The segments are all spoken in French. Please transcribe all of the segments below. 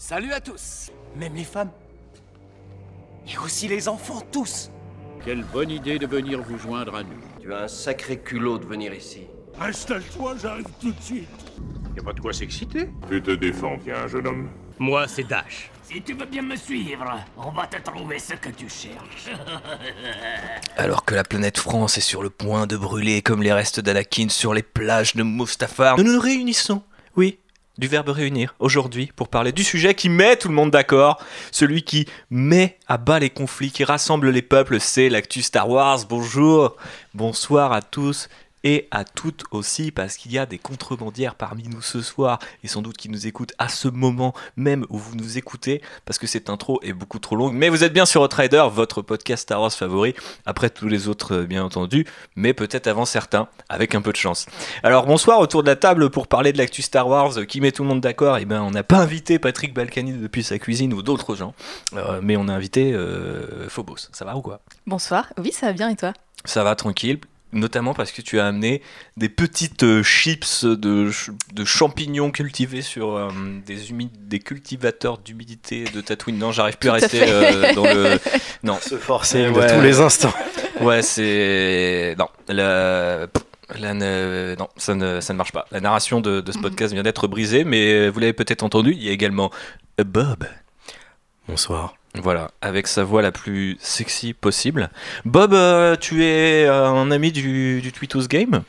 Salut à tous Même les femmes Et aussi les enfants, tous Quelle bonne idée de venir vous joindre à nous. Tu as un sacré culot de venir ici. Installe-toi, j'arrive tout de suite. Y a pas de quoi s'exciter. Tu te défends bien, jeune homme. Moi, c'est Dash. Si tu veux bien me suivre, on va te trouver ce que tu cherches. Alors que la planète France est sur le point de brûler comme les restes d'Anakin sur les plages de Mustafar, nous nous réunissons, oui, du verbe réunir, aujourd'hui, pour parler du sujet qui met tout le monde d'accord, celui qui met à bas les conflits, qui rassemble les peuples, c'est l'actu Star Wars. Bonjour, bonsoir à tous et à toutes aussi, parce qu'il y a des contrebandières parmi nous ce soir, et sans doute qui nous écoutent à ce moment même où vous nous écoutez, parce que cette intro est beaucoup trop longue. Mais vous êtes bien sur Outrider, votre podcast Star Wars favori, après tous les autres, euh, bien entendu, mais peut-être avant certains, avec un peu de chance. Alors bonsoir, autour de la table pour parler de l'actu Star Wars euh, qui met tout le monde d'accord. Et ben, on n'a pas invité Patrick Balkany depuis sa cuisine ou d'autres gens, euh, mais on a invité euh, Phobos. Ça va ou quoi? Bonsoir, oui ça va bien et toi? Ça va tranquille. Notamment parce que tu as amené des petites euh, chips de, ch- de champignons cultivés sur euh, des, des cultivateurs d'humidité de Tatooine. Non, j'arrive plus à Tout à rester euh, dans le. Non, Se forcer Ouais. de tous les instants. Ouais, c'est. Non, la... la ne- Non, ça ne, ça ne marche pas. La narration de, de ce podcast vient d'être brisée, mais vous l'avez peut-être entendu, il y a également Bob. Bonsoir. Voilà, avec sa voix la plus sexy possible. Bob, euh, tu es euh, un ami du, du Tweetos Game?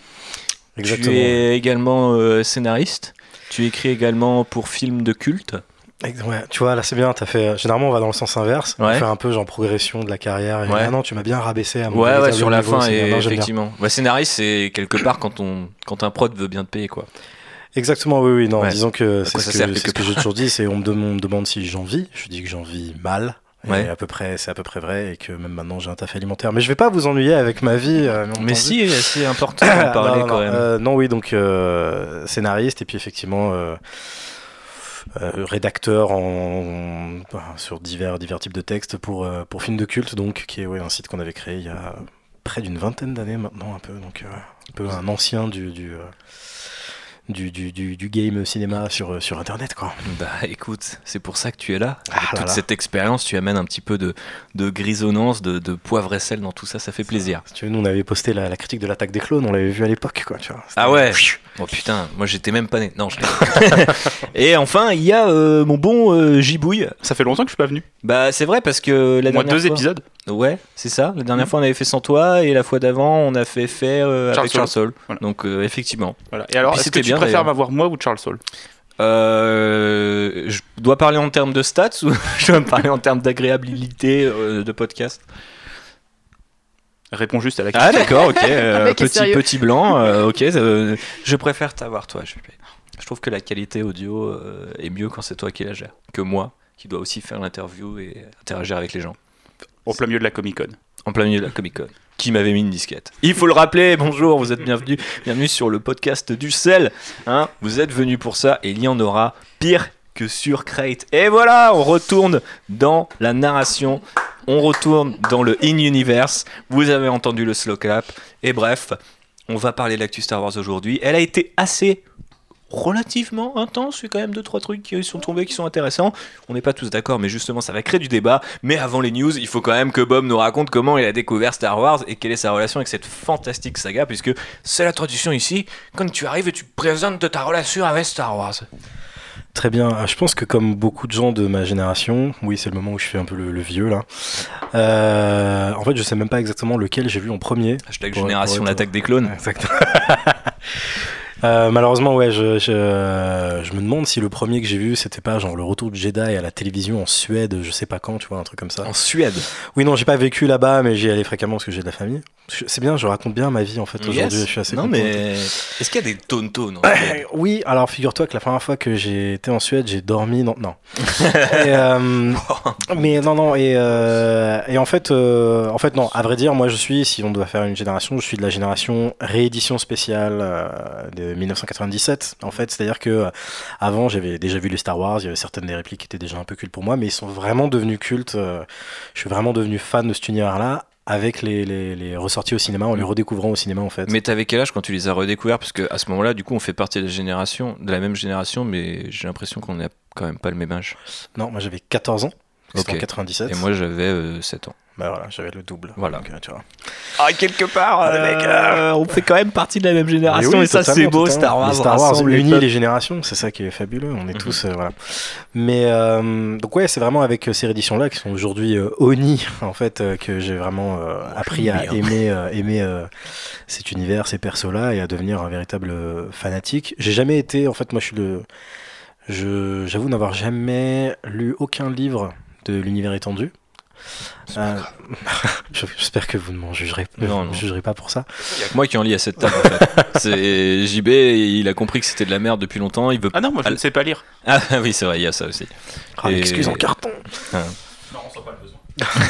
Exactement. Tu es également euh, scénariste? Tu écris également pour films de culte? Ouais, tu vois, là c'est bien. As fait... Généralement, on va dans le sens inverse. On Ouais. fait un peu genre progression de la carrière. Et Ouais. ah non, tu m'as bien rabaissé à mon Ouais, ouais, sur la niveau, fin, et bien. Non, effectivement. Ouais, scénariste, c'est quelque part quand, on, quand un prod veut bien te payer, quoi. Exactement, oui, oui. Non, Ouais. disons que c'est ce que, j'ai toujours dit. C'est on me dem- on me demande si j'en vis. Je dis que j'en vis mal. Ouais. Et à peu près, c'est à peu près vrai, et que même maintenant j'ai un taf alimentaire. Mais je vais pas vous ennuyer avec ma vie. euh, Mais si, c'est important d'en parler non, non, quand même. euh, non, oui, donc euh, scénariste et puis effectivement euh, euh, rédacteur en, en- sur divers, divers types de textes pour, euh, pour films de culte, donc qui est ouais, un site qu'on avait créé il y a près d'une vingtaine d'années maintenant, un peu, donc euh, un peu un ancien du, du, euh, du, du, du- du game cinéma sur, euh, sur internet quoi. Bah écoute, c'est pour ça que tu es là. Avec Ah là toute là. cette expérience, tu amènes un petit peu de, de grisonnance, de, de poivre et sel dans tout ça, ça fait plaisir. Si tu veux, nous on avait posté la, la critique de l'attaque des clones, on l'avait vu à l'époque quoi, tu vois. Ah ouais Oh putain, moi j'étais même pas né. Non, je l'ai. Et enfin, il y a euh, mon bon euh, Gibouille. Ça fait longtemps que je suis pas venu. Bah c'est vrai parce que la dernière deux fois... épisodes. Ouais, c'est ça. La dernière fois on avait fait sans toi et la fois d'avant on a fait faire euh, Charles avec Charles. Voilà. Donc euh, effectivement. Voilà. Et alors, est-ce que tu bien, préfères m'avoir moi ou Charles Soule Euh, je dois parler en termes de stats ou je dois parler en termes d'agréabilité de podcast? Réponds juste à la question. Ah d'accord, ok. petit petit blanc, ok. je préfère t'avoir toi. Je, je trouve que la qualité audio est mieux quand c'est toi qui la gère que moi, qui dois aussi faire l'interview et interagir avec les gens. Au plein milieu de la Comic Con. En plein milieu de la Comic Con. Qui m'avait mis une disquette. Il faut le rappeler, bonjour, vous êtes bienvenus, bienvenue sur le podcast du sel. Hein, vous êtes venus pour ça et il y en aura pire que sur Crate. Et voilà, on retourne dans la narration, on retourne dans le in-universe. Vous avez entendu le slow clap. Et bref, on va parler de l'actu Star Wars aujourd'hui. Elle a été assez relativement intense, il y a quand même deux trois trucs qui sont tombés qui sont intéressants. On n'est pas tous d'accord, mais justement ça va créer du débat. Mais avant les news, il faut quand même que Bob nous raconte comment il a découvert Star Wars et quelle est sa relation avec cette fantastique saga, puisque c'est la tradition ici. Quand tu arrives et tu présentes ta relation avec Star Wars. Très bien. Ah, Je pense que comme beaucoup de gens de ma génération, oui, c'est le moment où je fais un peu le, le vieux là. Euh, en fait, je sais même pas exactement lequel j'ai vu en premier. Hashtag Pour- génération l'attaque des clones. Exactement. Euh, malheureusement, ouais, je, je, je me demande si le premier que j'ai vu, c'était pas genre le retour du Jedi à la télévision en Suède, je sais pas quand, tu vois, un truc comme ça. En Suède. Oui, non, j'ai pas vécu là-bas, mais j'y allais fréquemment parce que j'ai de la famille. C'est bien, je raconte bien ma vie en fait aujourd'hui, je suis assez Non content. mais est-ce qu'il y a des tontos non Euh, oui, alors figure-toi que la première fois que j'ai été en Suède, j'ai dormi. Non, non. Et, euh, mais non, non. Et, euh, et en fait, en fait, non. À vrai dire, moi, je suis, si on doit faire une génération, je suis de la génération réédition spéciale de 1997. En fait, c'est-à-dire que euh, avant, j'avais déjà vu les Star Wars. Il y avait certaines des répliques qui étaient déjà un peu cultes pour moi, mais ils sont vraiment devenus cultes. euh, je suis vraiment devenu fan de cet univers-là avec les, les, les ressorties au cinéma, en les redécouvrant au cinéma en fait. Mais t'avais quel âge quand tu les as redécouverts? Parce que à ce moment-là, du coup, on fait partie de la génération, de la même génération, mais j'ai l'impression qu'on à quand même pas le même âge. Non, moi j'avais 14 ans. C'était Ok. en 97. Et moi j'avais euh, 7 ans. Bah voilà, j'avais le double. Voilà. Donc, euh, tu vois. Ah, quelque part, euh, on fait quand même partie de la même génération oui, et ça c'est beau. Star Wars. Les Star Wars unit les générations, c'est ça qui est fabuleux. On est Mhm. tous euh, voilà. Mais euh, donc ouais, c'est vraiment avec euh, ces rééditions là qui sont aujourd'hui euh, Oni en fait euh, que j'ai vraiment euh, appris à aimer euh, aimer euh, cet univers, ces persos là et à devenir un véritable euh, fanatique. J'ai jamais été en fait moi je suis le je j'avoue n'avoir jamais lu aucun livre de l'univers étendu. Euh, je- J'espère que vous ne m'en jugerez, Non, me non. jugerez pas pour ça. Il y a que moi qui en lis à cette table en fait. C'est JB, il a compris que c'était de la merde depuis longtemps, il veut Ah non, moi je ne sais pas lire. Ah oui, c'est vrai, il y a ça aussi. Ah, Et- l'excuse en carton.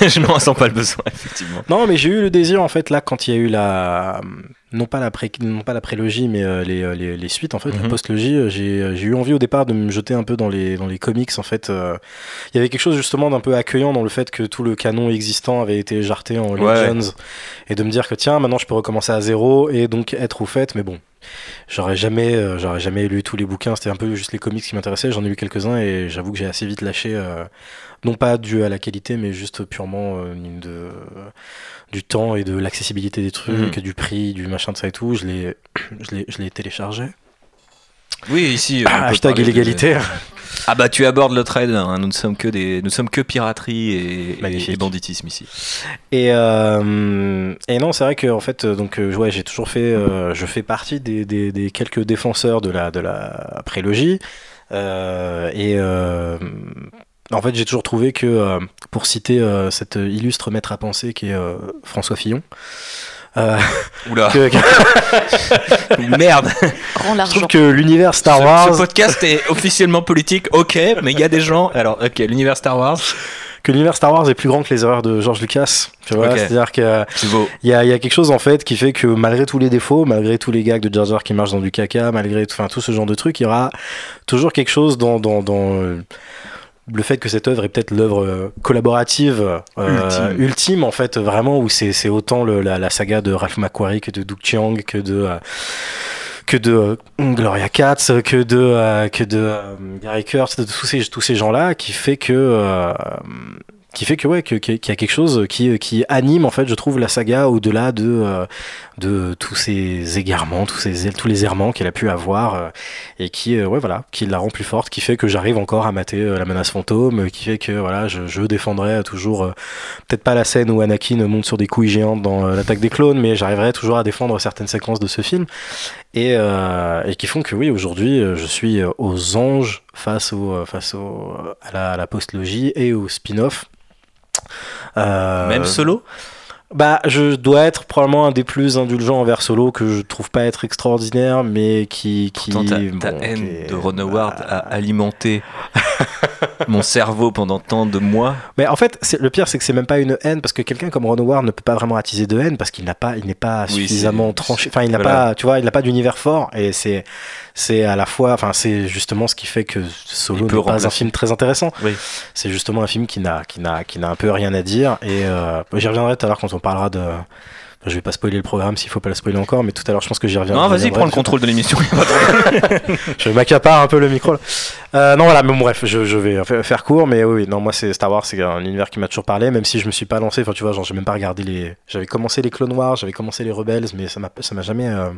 je n'en ressens pas le besoin, effectivement. Non, mais j'ai eu le désir en fait là quand il y a eu la non pas la pré non pas la prélogie mais euh, les, euh, les, les suites en fait la Mhm. postlogie euh, j'ai eu envie au départ de me jeter un peu dans les dans les comics en fait il y avait quelque chose justement d'un peu accueillant dans le fait que tout le canon existant avait été jarté en Ouais. Legends et de me dire que tiens maintenant je peux recommencer à zéro et donc être au fait mais bon j'aurais jamais euh, j'aurais jamais lu tous les bouquins c'était un peu juste les comics qui m'intéressaient j'en ai lu quelques-uns et j'avoue que j'ai assez vite lâché euh, non pas dû à la qualité mais juste purement euh, de du temps et de l'accessibilité des trucs, Mhm. du prix, du machin de ça et tout, je l'ai, je l'ai, je l'ai téléchargé. Oui, ici. peut Hashtag illégalité. Ah bah tu abordes le trade, hein. nous ne sommes que des, nous sommes que piraterie et, et, Magnifique. et banditisme ici. Et, euh, et non, c'est vrai que en fait, euh, donc euh, ouais, j'ai toujours fait, euh, je fais partie des, des, des quelques défenseurs de la de la prélogie. Euh, et en fait, j'ai toujours trouvé que, pour citer cet illustre maître à penser qui est François Fillon, euh, Oula, que- que- merde. Je trouve que l'univers Star ce, Wars, ce podcast est officiellement politique, ok, mais il y a des gens. Alors, ok, l'univers Star Wars, que l'univers Star Wars est plus grand que les erreurs de George Lucas. Tu vois, Ok. c'est-à-dire que c'est beau. Il y a, il y a quelque chose en fait qui fait que malgré tous les défauts, malgré tous les gags de Jar Jar qui marchent dans du caca, malgré tout, enfin, tout ce genre de trucs, il y aura toujours quelque chose dans, dans, dans euh, le fait que cette œuvre est peut-être l'œuvre euh, collaborative euh, Ultime. ultime. en fait vraiment où c'est c'est autant le- la, la saga de Ralph McQuarrie que de Doug Chiang que de euh, que de euh, Gloria Katz, que de que de Gary Kurtz, de tous ces tous ces gens-là, qui fait que qui fait que ouais qu'il y a quelque chose qui qui anime en fait, je trouve la saga au-delà de euh, de tous ces égarements, tous ces tous les errements qu'elle a pu avoir euh, et qui euh, voilà, qui la rend plus forte, qui fait que j'arrive encore à mater euh, la menace fantôme, qui fait que voilà, je, défendrai toujours peut-être pas la scène où Anakin monte sur des couilles géantes dans l'attaque des clones, mais j'arriverai toujours à défendre certaines séquences de ce film et, qui font que oui aujourd'hui je suis aux anges face au à la, postlogie et au spin-off. Même solo? Bah, je dois être probablement un des plus indulgents envers Solo que je trouve pas être extraordinaire, mais qui. qui Pourtant, ta, haine de Ron Howard bah, a alimenté mon cerveau pendant tant de mois. Mais en fait, le pire, c'est que c'est même pas une haine, parce que quelqu'un comme Ron Howard ne peut pas vraiment attiser de haine, parce qu'il n'a pas, il n'est pas Oui, suffisamment tranché. Enfin, il n'a voilà. pas, tu vois, il n'a pas d'univers fort, et c'est, c'est à la fois, enfin, c'est justement ce qui fait que Solo n'est pas un film très intéressant. Oui. C'est justement un film qui n'a, qui n'a, qui n'a un peu rien à dire, et euh, j'y reviendrai tout à l'heure quand on parlera de. Je vais pas spoiler le programme s'il faut pas le spoiler encore, mais tout à l'heure je pense que j'y reviendrai. Non, vas-y, prends le contrôle de l'émission. Je m'accapare un peu le micro. là. Euh, non, voilà, mais bon, bref, je, je vais fa- faire court, mais oui, non, moi, c'est Star Wars, c'est un univers qui m'a toujours parlé, même si je me suis pas lancé. Enfin, tu vois, genre, j'ai même pas regardé les. J'avais commencé les Clone Wars, j'avais commencé les Rebels, mais ça m'a, ça m'a jamais euh,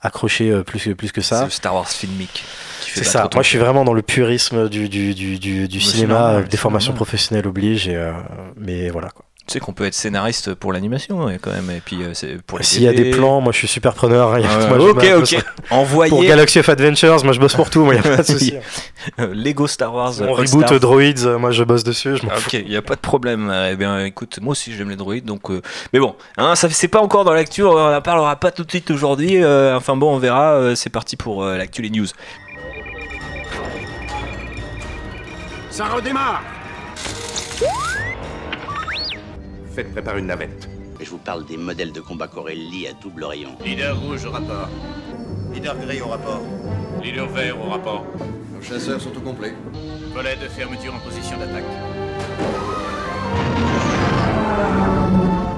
accroché euh, plus, que- plus que C'est ça. le Star Wars filmique. C'est ça. Moi, je suis vraiment dans le purisme du, du, du, du, du Mais c'est cinéma, normal, c'est des formations normal. professionnelles obligent, et, euh, mais voilà quoi. Tu sais qu'on peut être scénariste pour l'animation ouais, quand même, et puis euh, pour S'il y a des plans, moi, je suis super preneur. hein. Ah ouais, Moi, je ok, bosse ok. Pour Envoyez Galaxy of Adventures, moi, je bosse pour tout, moi, y a pas de souci. Lego Star Wars. Reboot. Droids, euh, moi, je bosse dessus, je m'en fous. Ok, il n'y a pas de problème. Eh bien, écoute, moi aussi j'aime les droïdes, donc. euh, Mais bon, hein, ça c'est pas encore dans l'actu, on en parlera pas tout de suite aujourd'hui. euh, Enfin bon, on verra. euh, C'est parti pour euh, l'actu les news. Ça redémarre Faites préparer une navette. Je vous parle des modèles de combat Corelli à double rayon. Leader rouge au rapport. Leader gris au rapport. Leader vert au rapport. Nos chasseurs sont au complet. Volet de fermeture en position d'attaque.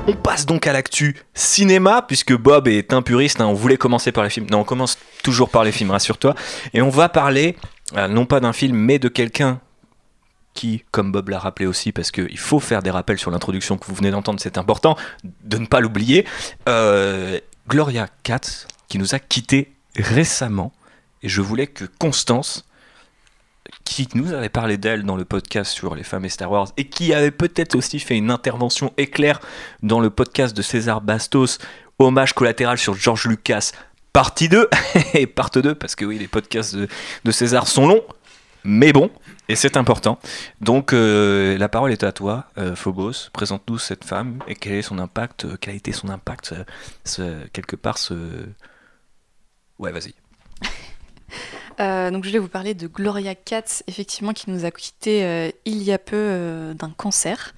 On passe donc à l'actu cinéma, puisque Bob est un puriste. hein, on voulait commencer par les films. Non, on commence toujours par les films, rassure-toi. Et on va parler euh, non pas d'un film, mais de quelqu'un qui, comme Bob l'a rappelé aussi, parce qu'il faut faire des rappels sur l'introduction que vous venez d'entendre, c'est important de ne pas l'oublier, euh, Gloria Katz, qui nous a quittés récemment, et je voulais que Constance, qui nous avait parlé d'elle dans le podcast sur les femmes et Star Wars, et qui avait peut-être aussi fait une intervention éclair dans le podcast de César Bastos, hommage collatéral sur George Lucas, partie 2, et part 2, parce que oui, les podcasts de, de César sont longs, mais bon, et c'est important. Donc euh, la parole est à toi, euh, Phobos. Présente-nous cette femme et quel est son impact, euh, quel a été son impact, quelque part ce... Ouais, vas-y. Donc je vais vous parler de Gloria Katz, effectivement, qui nous a quittés il y a peu d'un cancer.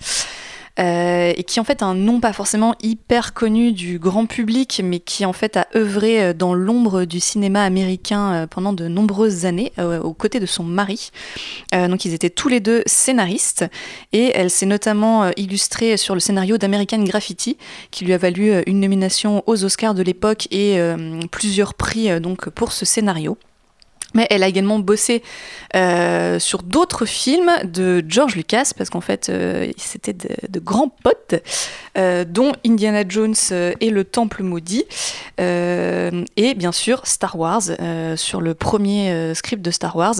Euh, et qui en fait un nom pas forcément hyper connu du grand public, mais qui en fait a œuvré euh, dans l'ombre du cinéma américain euh, pendant de nombreuses années, aux côtés de son mari. Donc ils étaient tous les deux scénaristes, et elle s'est notamment illustrée sur le scénario d'American Graffiti, qui lui a valu une nomination aux Oscars de l'époque et plusieurs prix donc pour ce scénario. Mais elle a également bossé euh, sur d'autres films de George Lucas, parce qu'en fait, euh, c'était de, de grands potes, euh, dont Indiana Jones et le Temple maudit, et bien sûr Star Wars, sur le premier script de Star Wars.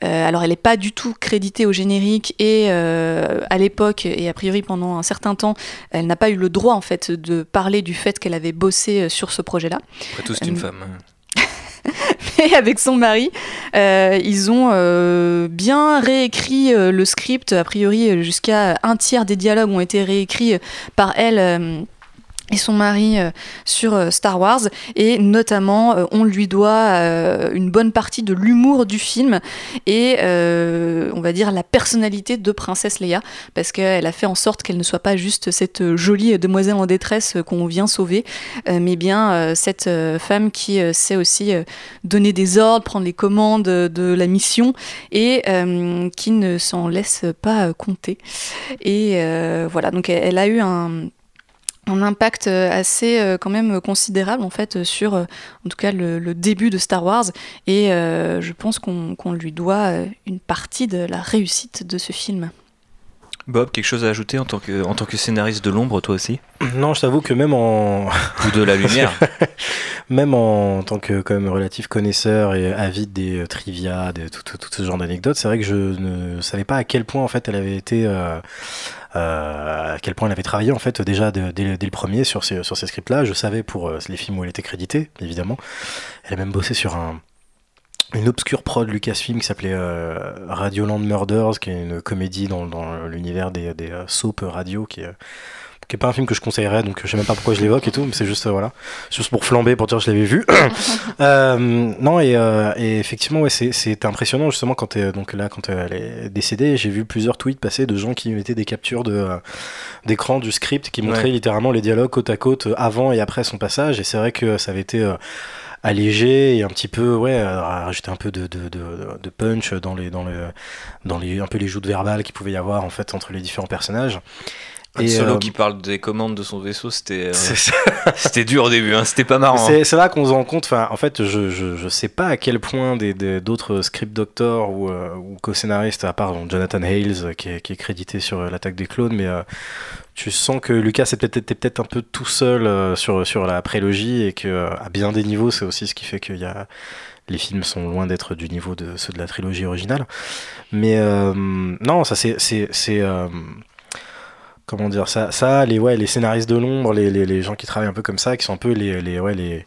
Alors, elle n'est pas du tout créditée au générique, et à l'époque, et a priori pendant un certain temps, elle n'a pas eu le droit, en fait, de parler du fait qu'elle avait bossé sur ce projet-là. Après tout, c'est une femme. Et avec son mari, euh, ils ont euh, bien réécrit euh, le script. A priori, jusqu'à un tiers des dialogues ont été réécrits par elle. Et son mari euh, sur euh, Star Wars. Et notamment euh, on lui doit une bonne partie de l'humour du film et on va dire la personnalité de princesse Leia. Parce qu'elle a fait en sorte qu'elle ne soit pas juste cette jolie demoiselle en détresse qu'on vient sauver mais bien cette femme qui sait aussi donner des ordres, prendre les commandes de la mission et qui ne s'en laisse pas compter. Et voilà, donc elle a eu un un impact euh, assez euh, quand même considérable en fait euh, sur euh, en tout cas le, le début de Star Wars. Et euh, je pense qu'on lui doit euh, une partie de la réussite de ce film. Bob, quelque chose à ajouter en tant que, en tant que scénariste de l'ombre, toi aussi? Non, je t'avoue que même en, Ou de la lumière. Même en tant que quand même relatif connaisseur et avide des euh, trivia, de tout, tout- tout ce genre d'anecdotes, c'est vrai que je ne savais pas à quel point en fait elle avait été, euh, euh, à quel point elle avait travaillé en fait déjà dès, le- premier sur ces, scripts-là. Je savais pour euh, les films où elle était créditée, évidemment. Elle a même bossé sur un une obscure prod Lucasfilm qui s'appelait euh, Radioland Murders, qui est une comédie dans, l'univers des, des euh, radio, qui est, qui est pas un film que je conseillerais, donc je sais même pas pourquoi je l'évoque et tout, mais c'est juste euh, voilà, juste pour flamber, pour dire que je l'avais vu. Euh, non et, euh, et effectivement ouais, c'est, c'est impressionnant justement quand t'es- donc là quand elle est décédée, j'ai vu plusieurs tweets passer de gens qui mettaient des captures de euh, d'écran du script qui montraient Ouais. littéralement les dialogues côte à côte euh, avant et après son passage, et c'est vrai que ça avait été euh, allégé et un petit peu ouais euh, rajouter un peu de, de, de, de punch dans les dans le dans les un peu les joutes verbales qu'il pouvait y avoir en fait entre les différents personnages Un Et, solo euh, qui parle des commandes de son vaisseau, c'était euh, dur au début, hein, c'était pas marrant. hein. C'est là qu'on se rend compte. En fait, je, je, je sais pas à quel point des- des- d'autres script doctors ou, euh, ou co-scénaristes, à part Jonathan Hales euh, qui est, qui est crédité sur l'attaque des clones, mais tu sens que Lucas peut-être était peut-être un peu tout seul sur sur la prélogie et que à bien des niveaux, c'est aussi ce qui fait qu'il y a les films sont loin d'être du niveau de ceux de la trilogie originale. Mais euh, non, ça c'est euh, comment dire ça ça les ouais les scénaristes de l'ombre les, gens qui travaillent un peu comme ça qui sont un peu les les ouais les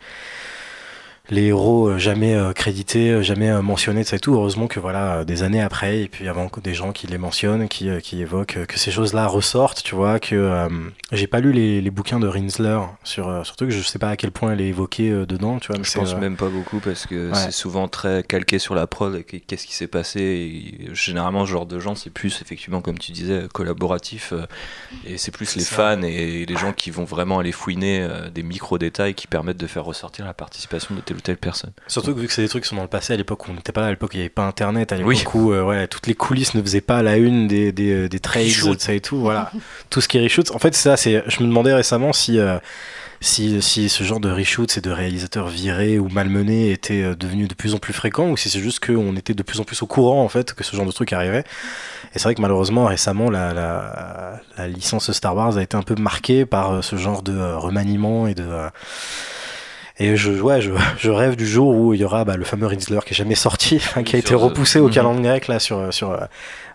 les héros euh, jamais euh, crédités, euh, jamais euh, mentionnés, et tout. Heureusement que voilà, des années après, et puis avant que des gens qui les mentionnent, qui, euh, qui évoquent que ces choses-là ressortent, tu vois, que euh, j'ai pas lu les, les bouquins de Rinsler sur, euh, surtout que je sais pas à quel point elle est évoquée euh, dedans, tu vois. mais Je c'est, pense euh, même pas beaucoup parce que ouais. c'est souvent très calqué sur la prod qu'est-ce qui s'est passé. Et généralement, ce genre de gens, c'est plus effectivement, comme tu disais, collaboratif euh, et c'est plus C'est les ça. fans et les gens qui vont vraiment aller fouiner euh, des micro-détails qui permettent de faire ressortir la participation de tel ou telle personne. Surtout que vu que c'est des trucs qui sont dans le passé, à l'époque où on n'était pas là, à l'époque où il n'y avait pas internet, à l'époque Oui. où euh, ouais, toutes les coulisses ne faisaient pas la une des, des, euh, des trades, ça et tout, voilà. tout ce qui est reshoot. En fait, ça, c'est, je me demandais récemment si, euh, si, si ce genre de reshoot et de réalisateurs virés ou malmenés était euh, devenu de plus en plus fréquent ou si c'est juste qu'on était de plus en plus au courant en fait que ce genre de truc arrivait. Et c'est vrai que malheureusement, récemment, la, la, la licence Star Wars a été un peu marquée par euh, ce genre de euh, remaniement et de. Et je, ouais, je, je rêve du jour où il y aura bah, le fameux Rinsler qui est jamais sorti, qui a été repoussé au calendrier grec là sur, sur euh,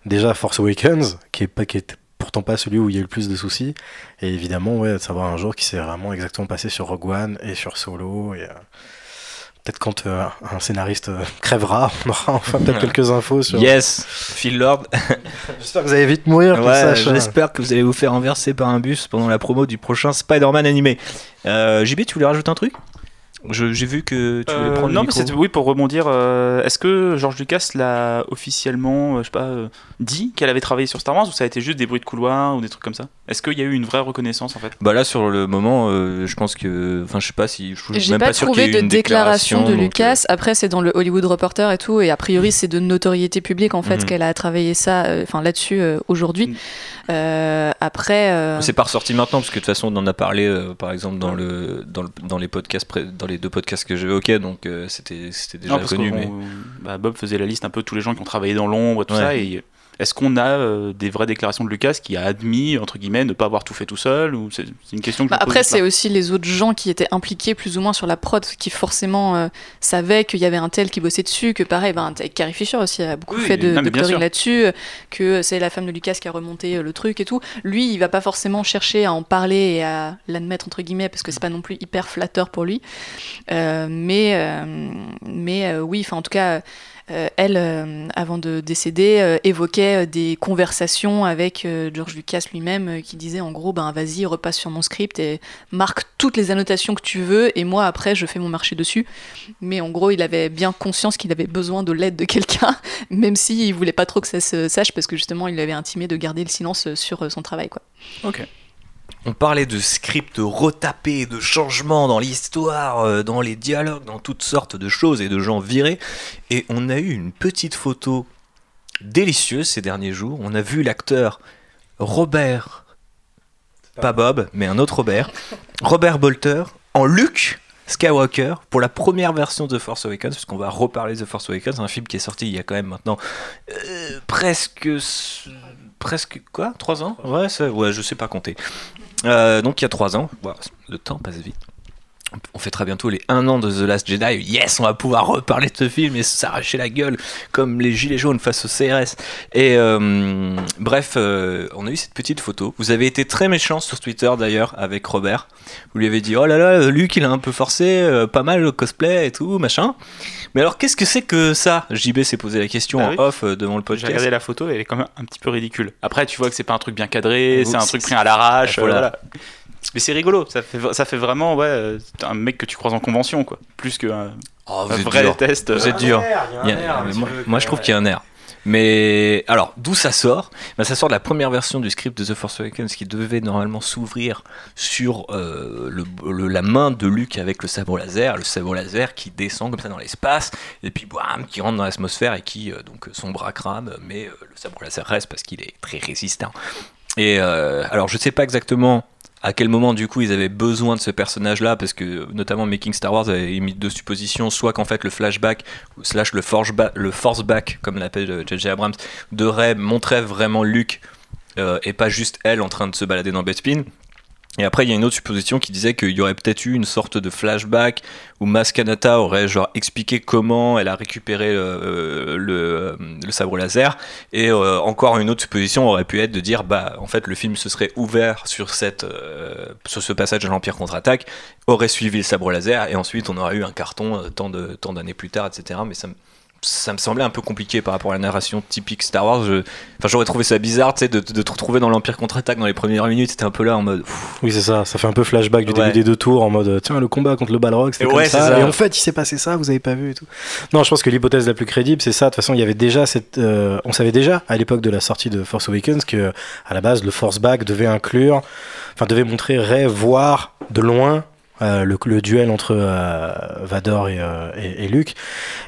déjà Force Awakens, qui est pas qui est pourtant pas celui où il y a eu le plus de soucis. Et évidemment, ouais, de savoir un jour qui s'est vraiment exactement passé sur Rogue One et sur Solo. Et, euh, peut-être quand euh, un scénariste crèvera, on aura enfin peut-être quelques infos sur. Yes, Phil Lord. J'espère que vous allez vite mourir. Ouais, j'espère que vous allez vous faire renverser par un bus pendant la promo du prochain Spider-Man animé. Euh, JB, tu voulais rajouter un truc? J'ai vu que tu voulais Euh, prendre non, le mais c'était oui pour rebondir. euh, Est-ce que George Lucas l'a officiellement, euh, je sais pas, euh, dit qu'elle avait travaillé sur Star Wars ou ça a été juste des bruits de couloir ou des trucs comme ça? Est-ce qu'il y a eu une vraie reconnaissance en fait? Bah là sur le moment, euh, je pense que, enfin je sais pas si, je suis J'ai même pas, pas, sûr qu'il y trouvé ait de une déclaration de donc, Lucas. Après, c'est dans le Hollywood Reporter et tout, et a priori, c'est de notoriété publique en fait Mhm. qu'elle a travaillé ça, euh, enfin là-dessus euh, aujourd'hui. Mhm. Euh, après, C'est pas ressorti maintenant parce que de toute façon on en a parlé euh, par exemple dans le dans, le, dans les podcasts dans les deux podcasts que j'évoquais donc euh, c'était c'était déjà Non, parce connu mais bah, Bob faisait la liste un peu de tous les gens qui ont travaillé dans l'ombre et tout Ouais. ça. Et est-ce qu'on a euh, des vraies déclarations de Lucas qui a admis, entre guillemets, ne pas avoir tout fait tout seul ou C'est une question que je Bah après, c'est aussi les autres gens qui étaient impliqués plus ou moins sur la prod, qui forcément euh, savaient qu'il y avait un tel qui bossait dessus, que pareil, ben, Carrie Fisher aussi a beaucoup Oui, fait de, non, de là-dessus, que c'est la femme de Lucas qui a remonté euh, le truc et tout. Lui, il va pas forcément chercher à en parler et à l'admettre entre guillemets, parce que c'est pas non plus hyper flatteur pour lui. Euh, mais mais oui, enfin en tout cas. Euh, elle, euh, avant de décéder, euh, évoquait des conversations avec George Lucas lui-même qui disait en gros, ben vas-y, repasse sur mon script et marque toutes les annotations que tu veux et moi après je fais mon marché dessus. Mais en gros, il avait bien conscience qu'il avait besoin de l'aide de quelqu'un, même s'il voulait pas trop que ça se sache parce que justement il avait intimé de garder le silence sur son travail. Quoi. Ok. On parlait de scripts retapés, de changements dans l'histoire, euh, dans les dialogues, dans toutes sortes de choses et de gens virés. Et on a eu une petite photo délicieuse ces derniers jours. On a vu l'acteur Robert, pas Bob, mais un autre Robert, Robert Bolter, en Luke Skywalker pour la première version de The Force Awakens, parce qu'on va reparler de The Force Awakens, un film qui est sorti il y a quand même maintenant euh, presque presque quoi? Trois ans Ouais, ça, ouais, je sais pas compter. Euh, donc il y a trois ans, le temps passe vite. On fêtera bientôt les 1 an de The Last Jedi. Yes, on va pouvoir reparler de ce film et s'arracher la gueule comme les gilets jaunes face au CRS. Et euh, bref, euh, on a eu cette petite photo. Vous avez été très méchant sur Twitter d'ailleurs avec Robert. Vous lui avez dit oh là là, Luc il a un peu forcé, euh, pas mal le cosplay et tout machin. Mais alors qu'est-ce que c'est que ça? JB s'est posé la question Ah en off devant le J'ai podcast. regardé la photo, elle est quand même un petit peu ridicule. Après, tu vois que c'est pas un truc bien cadré, c'est un truc pris à l'arrache. Voilà. voilà. Mais c'est rigolo, ça fait, ça fait vraiment ouais, euh, un mec que tu croises en convention, quoi. Plus qu'un Oh, vous un êtes vrai dur. test. Vous êtes dur. Moi, je trouve qu'il y a un air. Mais alors, d'où ça sort? Ben, Ça sort de la première version du script de The Force Awakens qui devait normalement s'ouvrir sur euh, le- le- la main de Luke avec le sabre laser, le sabre laser qui descend comme ça dans l'espace, et puis bam, qui rentre dans l'atmosphère et qui, euh, donc, son bras crame, mais euh, le sabre laser reste parce qu'il est très résistant. Et euh, alors, je sais pas exactement à quel moment du coup ils avaient besoin de ce personnage là parce que notamment Making Star Wars avait émis deux suppositions soit qu'en fait le flashback slash le le force back comme l'appelle euh, J.J. Abrams de Rey montrait vraiment Luke euh, et pas juste elle en train de se balader dans Bespin et après il y a une autre supposition qui disait qu'il y aurait peut-être eu une sorte de flashback où Mas Kanata aurait genre expliqué comment elle a récupéré euh, le, euh, le sabre laser et euh, encore une autre supposition aurait pu être de dire bah en fait le film se serait ouvert sur cette euh, sur ce passage de l'Empire contre-attaque, aurait suivi le sabre laser et ensuite on aurait eu un carton euh, tant de tant d'années plus tard, etc. Mais ça ça me semblait un peu compliqué par rapport à la narration typique Star Wars. Je- Enfin, j'aurais trouvé ça bizarre, tu sais, de, de te retrouver dans l'Empire contre-attaque dans les premières minutes. C'était un peu là en mode. pff, Oui, c'est ça. Ça fait un peu flashback du Ouais. début des deux tours en mode tiens, le combat contre le Balrog, c'était Et comme ça. Et en fait, il s'est passé ça, vous avez pas vu et tout. Non, je pense que l'hypothèse la plus crédible, c'est ça. De toute façon, il y avait déjà cette. euh, on savait déjà à l'époque de la sortie de Force Awakens que, à la base, le Force Back devait inclure. Enfin, devait montrer Rey voir de loin euh, le, le duel entre euh, Vador et, et, et Luke.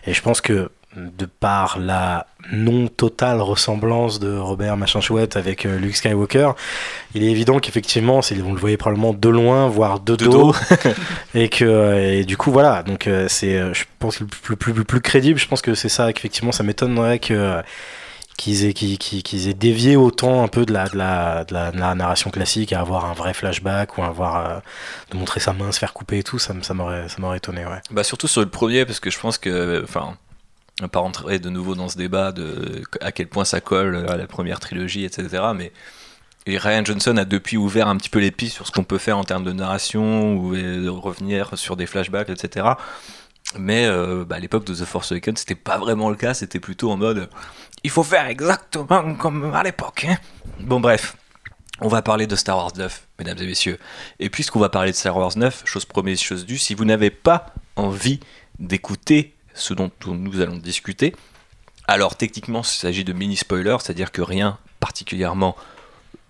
Et je pense que de par la non totale ressemblance de Robert Machin Chouette avec euh, Luke Skywalker, il est évident qu'effectivement, c'est- vous le voyez probablement de loin, voire de, De dos, dos. et que et du coup voilà. Donc euh, c'est, euh, je pense que le plus, plus, plus, plus crédible, je pense que c'est ça. Qu'effectivement, ça m'étonnerait que qu'ils aient, qu'ils aient dévié autant un peu de la, de, la, de, la, de la narration classique à avoir un vrai flashback ou à avoir euh, de montrer sa main se faire couper et tout, ça, ça m'aurait, ça m'aurait étonné, ouais. Bah surtout sur le premier parce que je pense que enfin on pas rentrer de nouveau dans ce débat de à quel point ça colle à la première trilogie etc mais et Ryan Johnson a depuis ouvert un petit peu les pistes sur ce qu'on peut faire en termes de narration ou de revenir sur des flashbacks etc mais euh, bah, à l'époque de The Force Awakens c'était pas vraiment le cas c'était plutôt en mode il faut faire exactement comme à l'époque hein. bon bref on va parler de Star Wars 9, mesdames et messieurs. Et puisqu'on va parler de Star Wars 9, chose promise, chose due, si vous n'avez pas envie d'écouter ce dont nous allons discuter, alors techniquement il s'agit de mini spoilers, c'est-à-dire que rien particulièrement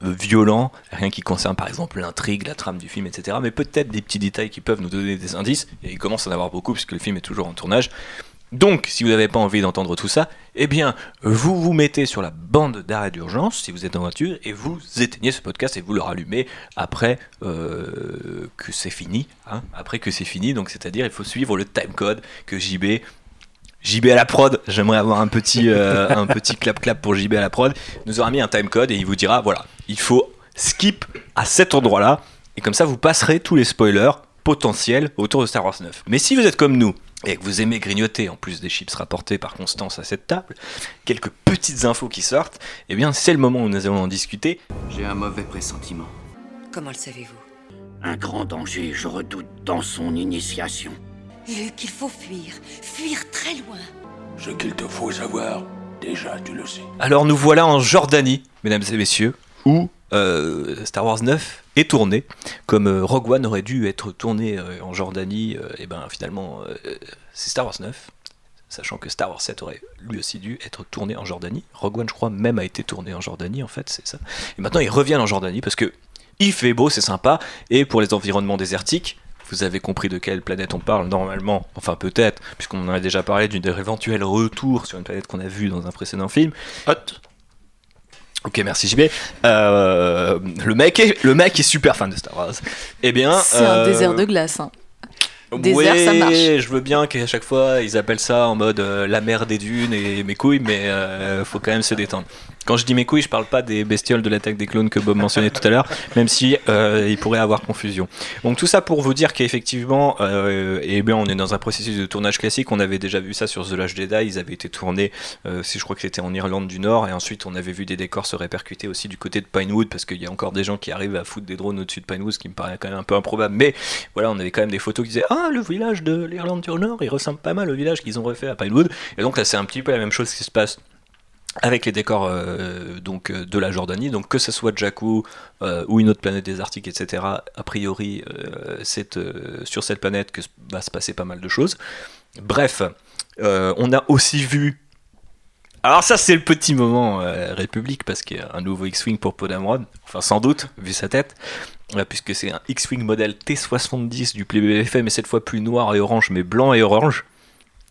euh, violent, rien qui concerne par exemple l'intrigue, la trame du film, etc. Mais peut-être des petits détails qui peuvent nous donner des indices, et il commence à en avoir beaucoup puisque le film est toujours en tournage. Donc, si vous n'avez pas envie d'entendre tout ça, eh bien, vous vous mettez sur la bande d'arrêt d'urgence si vous êtes en voiture et vous éteignez ce podcast et vous le rallumez après euh, que c'est fini. hein, après que c'est fini, donc c'est-à-dire il faut suivre le timecode que JB. JB à la prod, j'aimerais avoir un petit, euh, un petit clap clap pour JB à la prod. nous aura mis un timecode et il vous dira voilà, il faut skip à cet endroit-là et comme ça vous passerez tous les spoilers potentiels autour de Star Wars 9. Mais si vous êtes comme nous et que vous aimez grignoter en plus des chips rapportés par Constance à cette table, quelques petites infos qui sortent, eh bien c'est le moment où nous allons en discuter. J'ai un mauvais pressentiment. Comment le savez-vous? Un grand danger, je redoute dans son initiation. Luc, il faut fuir. Fuir très loin. Ce qu'il te faut savoir, déjà tu le sais. Alors nous voilà en Jordanie, mesdames et messieurs, où euh, Star Wars 9 tourné, comme euh, Rogue One aurait dû être tourné euh, en Jordanie, et ben finalement euh, c'est Star Wars 9, sachant que Star Wars 7 aurait lui aussi dû être tourné en Jordanie. Rogue One je crois même a été tourné en Jordanie en fait, c'est ça. Et maintenant ils reviennent en Jordanie parce que il fait beau, c'est sympa, et pour les environnements désertiques, vous avez compris de quelle planète on parle normalement, enfin peut-être, puisqu'on en a déjà parlé d'une éventuel retour sur une planète qu'on a vue dans un précédent film. Hot. Ok, merci JB. Euh, le, mec est, le mec est super fan de Star Wars. Eh bien. C'est un euh, désert de glace. hein. Désert, ouais, ça marche. je veux bien qu'à chaque fois ils appellent ça en mode euh, la mer des dunes et mes couilles, mais euh, faut quand même se détendre. Quand je dis mes couilles, je parle pas des bestioles de l'attaque des clones que Bob mentionnait tout à l'heure, même si euh, il pourrait avoir confusion. Donc tout ça pour vous dire qu'effectivement, euh, eh bien, on est dans un processus de tournage classique. On avait déjà vu ça sur The Last Jedi. Ils avaient été tournés, euh, si je crois que c'était en Irlande du Nord, et ensuite on avait vu des décors se répercuter aussi du côté de Pinewood, parce qu'il y a encore des gens qui arrivent à foutre des drones au-dessus de Pinewood, ce qui me paraît quand même un peu improbable. Mais voilà, on avait quand même des photos qui disaient ah le village de l'Irlande du Nord, il ressemble pas mal au village qu'ils ont refait à Pinewood. Et donc là, c'est un petit peu la même chose qui se passe avec les décors euh, donc euh, de la Jordanie, donc que ce soit Jakku euh, ou une autre planète désertique, etc. A priori, c'est sur cette planète que va se passer pas mal de choses. Bref, on a aussi vu. Alors ça c'est le petit moment République parce qu'il y a un nouveau X-wing pour Podamron, enfin sans doute vu sa tête, puisque c'est un X-wing modèle T70 du PBFM mais cette fois plus noir et orange mais blanc et orange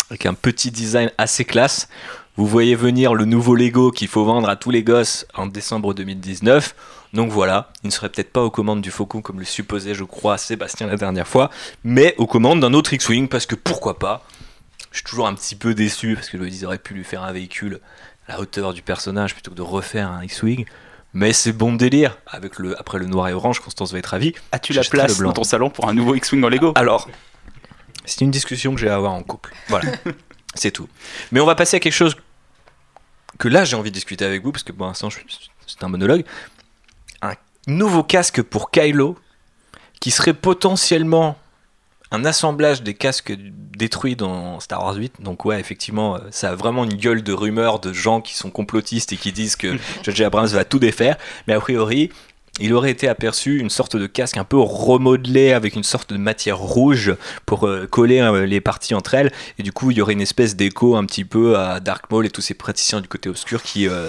avec un petit design assez classe. Vous voyez venir le nouveau Lego qu'il faut vendre à tous les gosses en décembre 2019. Donc voilà, il ne serait peut-être pas aux commandes du Faucon comme le supposait, je crois, Sébastien la dernière fois, mais aux commandes d'un autre X-Wing parce que pourquoi pas. Je suis toujours un petit peu déçu parce que ils auraient pu lui faire un véhicule à la hauteur du personnage plutôt que de refaire un X-Wing. Mais c'est bon délire. Avec le, après le noir et orange, Constance va être ravie. As-tu la place dans ton salon pour un nouveau X-Wing en Lego? Alors, c'est une discussion que j'ai à avoir en couple. Voilà, c'est tout. Mais on va passer à quelque chose que là j'ai envie de discuter avec vous parce que pour l'instant c'est un monologue. Un nouveau casque pour Kylo qui serait potentiellement un assemblage des casques détruits dans Star Wars 8. Donc ouais, effectivement, euh, ça a vraiment une gueule de rumeurs de gens qui sont complotistes et qui disent que J.J. Abrams va tout défaire. Mais a priori, il aurait été aperçu une sorte de casque un peu remodelé avec une sorte de matière rouge pour euh, coller euh, les parties entre elles. Et du coup, il y aurait une espèce d'écho un petit peu à Dark Maul et tous ces praticiens du côté obscur qui, euh,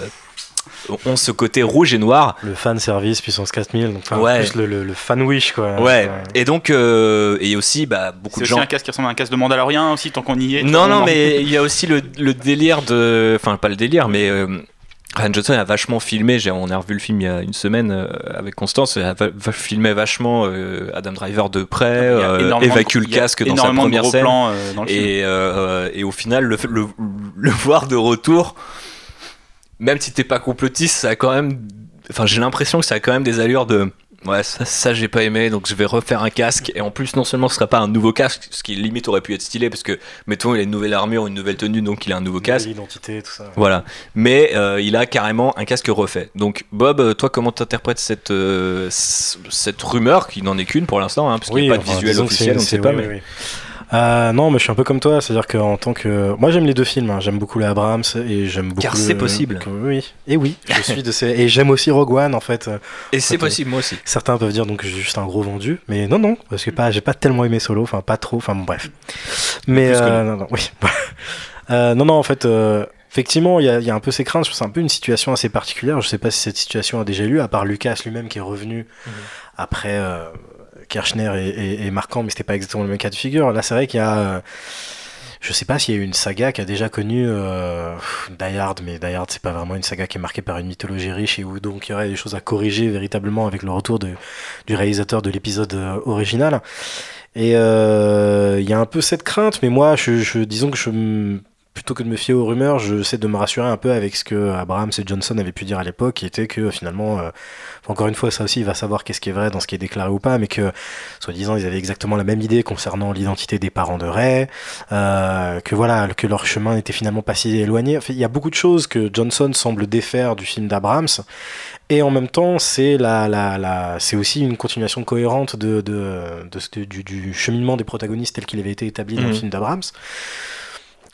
ont ce côté rouge et noir. Le fan service puissance 4000, donc enfin, Ouais. plus le, le, le fan wish quoi. Ouais. Et donc, euh, et aussi, bah, beaucoup C'est de aussi gens. un casque qui ressemble à un casque de Mandalorian aussi, tant qu'on y est. Non, non, mais il y a aussi le, le délire de. Enfin, pas le délire, mais. euh, Ryan Johnson a vachement filmé, on a revu le film il y a une semaine euh, avec Constance, il a filmé vachement euh, Adam Driver de près, euh, évacue le casque dans sa première scène. plans, dans le film. et, euh, et au final, le, le, le voir de retour, même si t'es pas complotiste, ça a quand même. Enfin, j'ai l'impression que ça a quand même des allures de. Ouais, ça, ça j'ai pas aimé, donc je vais refaire un casque. Et en plus, non seulement ce serait pas un nouveau casque, ce qui limite aurait pu être stylé, parce que, mettons, il a une nouvelle armure, une nouvelle tenue, donc il a un nouveau casque. L'identité, tout ça. Voilà. Mais euh, il a carrément un casque refait. Donc, Bob, euh, toi, comment t'interprètes cette, euh, cette rumeur, qui n'en est qu'une pour l'instant, hein, parce qu'il n'y a pas de enfin, visuel officiel, on ne sait pas, oui, mais. oui, oui. Euh, non, mais je suis un peu comme toi, c'est-à-dire qu'en tant que. Moi j'aime les deux films, hein. j'aime beaucoup les Abrams et j'aime beaucoup. Car le- c'est possible. Oui, et oui, je suis de ces. Et j'aime aussi Rogue One en fait. Et c'est possible, moi aussi. Certains peuvent dire donc que j'ai juste un gros vendu, mais non, non, parce que pas, j'ai pas tellement aimé Solo, enfin pas trop, enfin bon, bref. Mais euh, non, non, oui. Euh, non, non, en fait, euh, effectivement, il y, a- il y a un peu ces craintes. C'est un peu une situation assez particulière. Je sais pas si cette situation a déjà lieu, à part Lucas lui-même qui est revenu après euh, Kirchner et Marquand, mais c'était pas exactement le même cas de figure. Là, c'est vrai qu'il y a. euh, je sais pas s'il y a une saga qui a déjà connu euh, Die Hard, mais Die Hard c'est pas vraiment une saga qui est marquée par une mythologie riche et où donc il y aurait des choses à corriger véritablement avec le retour du réalisateur de l'épisode euh, original. Et euh, il y a un peu cette crainte, mais moi, disons que je, plutôt que de me fier aux rumeurs, j'essaie de me rassurer un peu avec ce que Abrams et Johnson avaient pu dire à l'époque, qui était que finalement, euh, encore une fois, ça aussi, il va savoir qu'est-ce qui est vrai dans ce qui est déclaré ou pas, mais que, soi-disant, ils avaient exactement la même idée concernant l'identité des parents de Ray, euh, que voilà, que leur chemin n'était finalement pas si éloigné. Enfin, il y a beaucoup de choses que Johnson semble défaire du film d'Abrams, et en même temps, c'est la, la, la, c'est aussi une continuation cohérente de, de, du, du cheminement des protagonistes tel qu'il avait été établi dans le Mhm. film d'Abrams.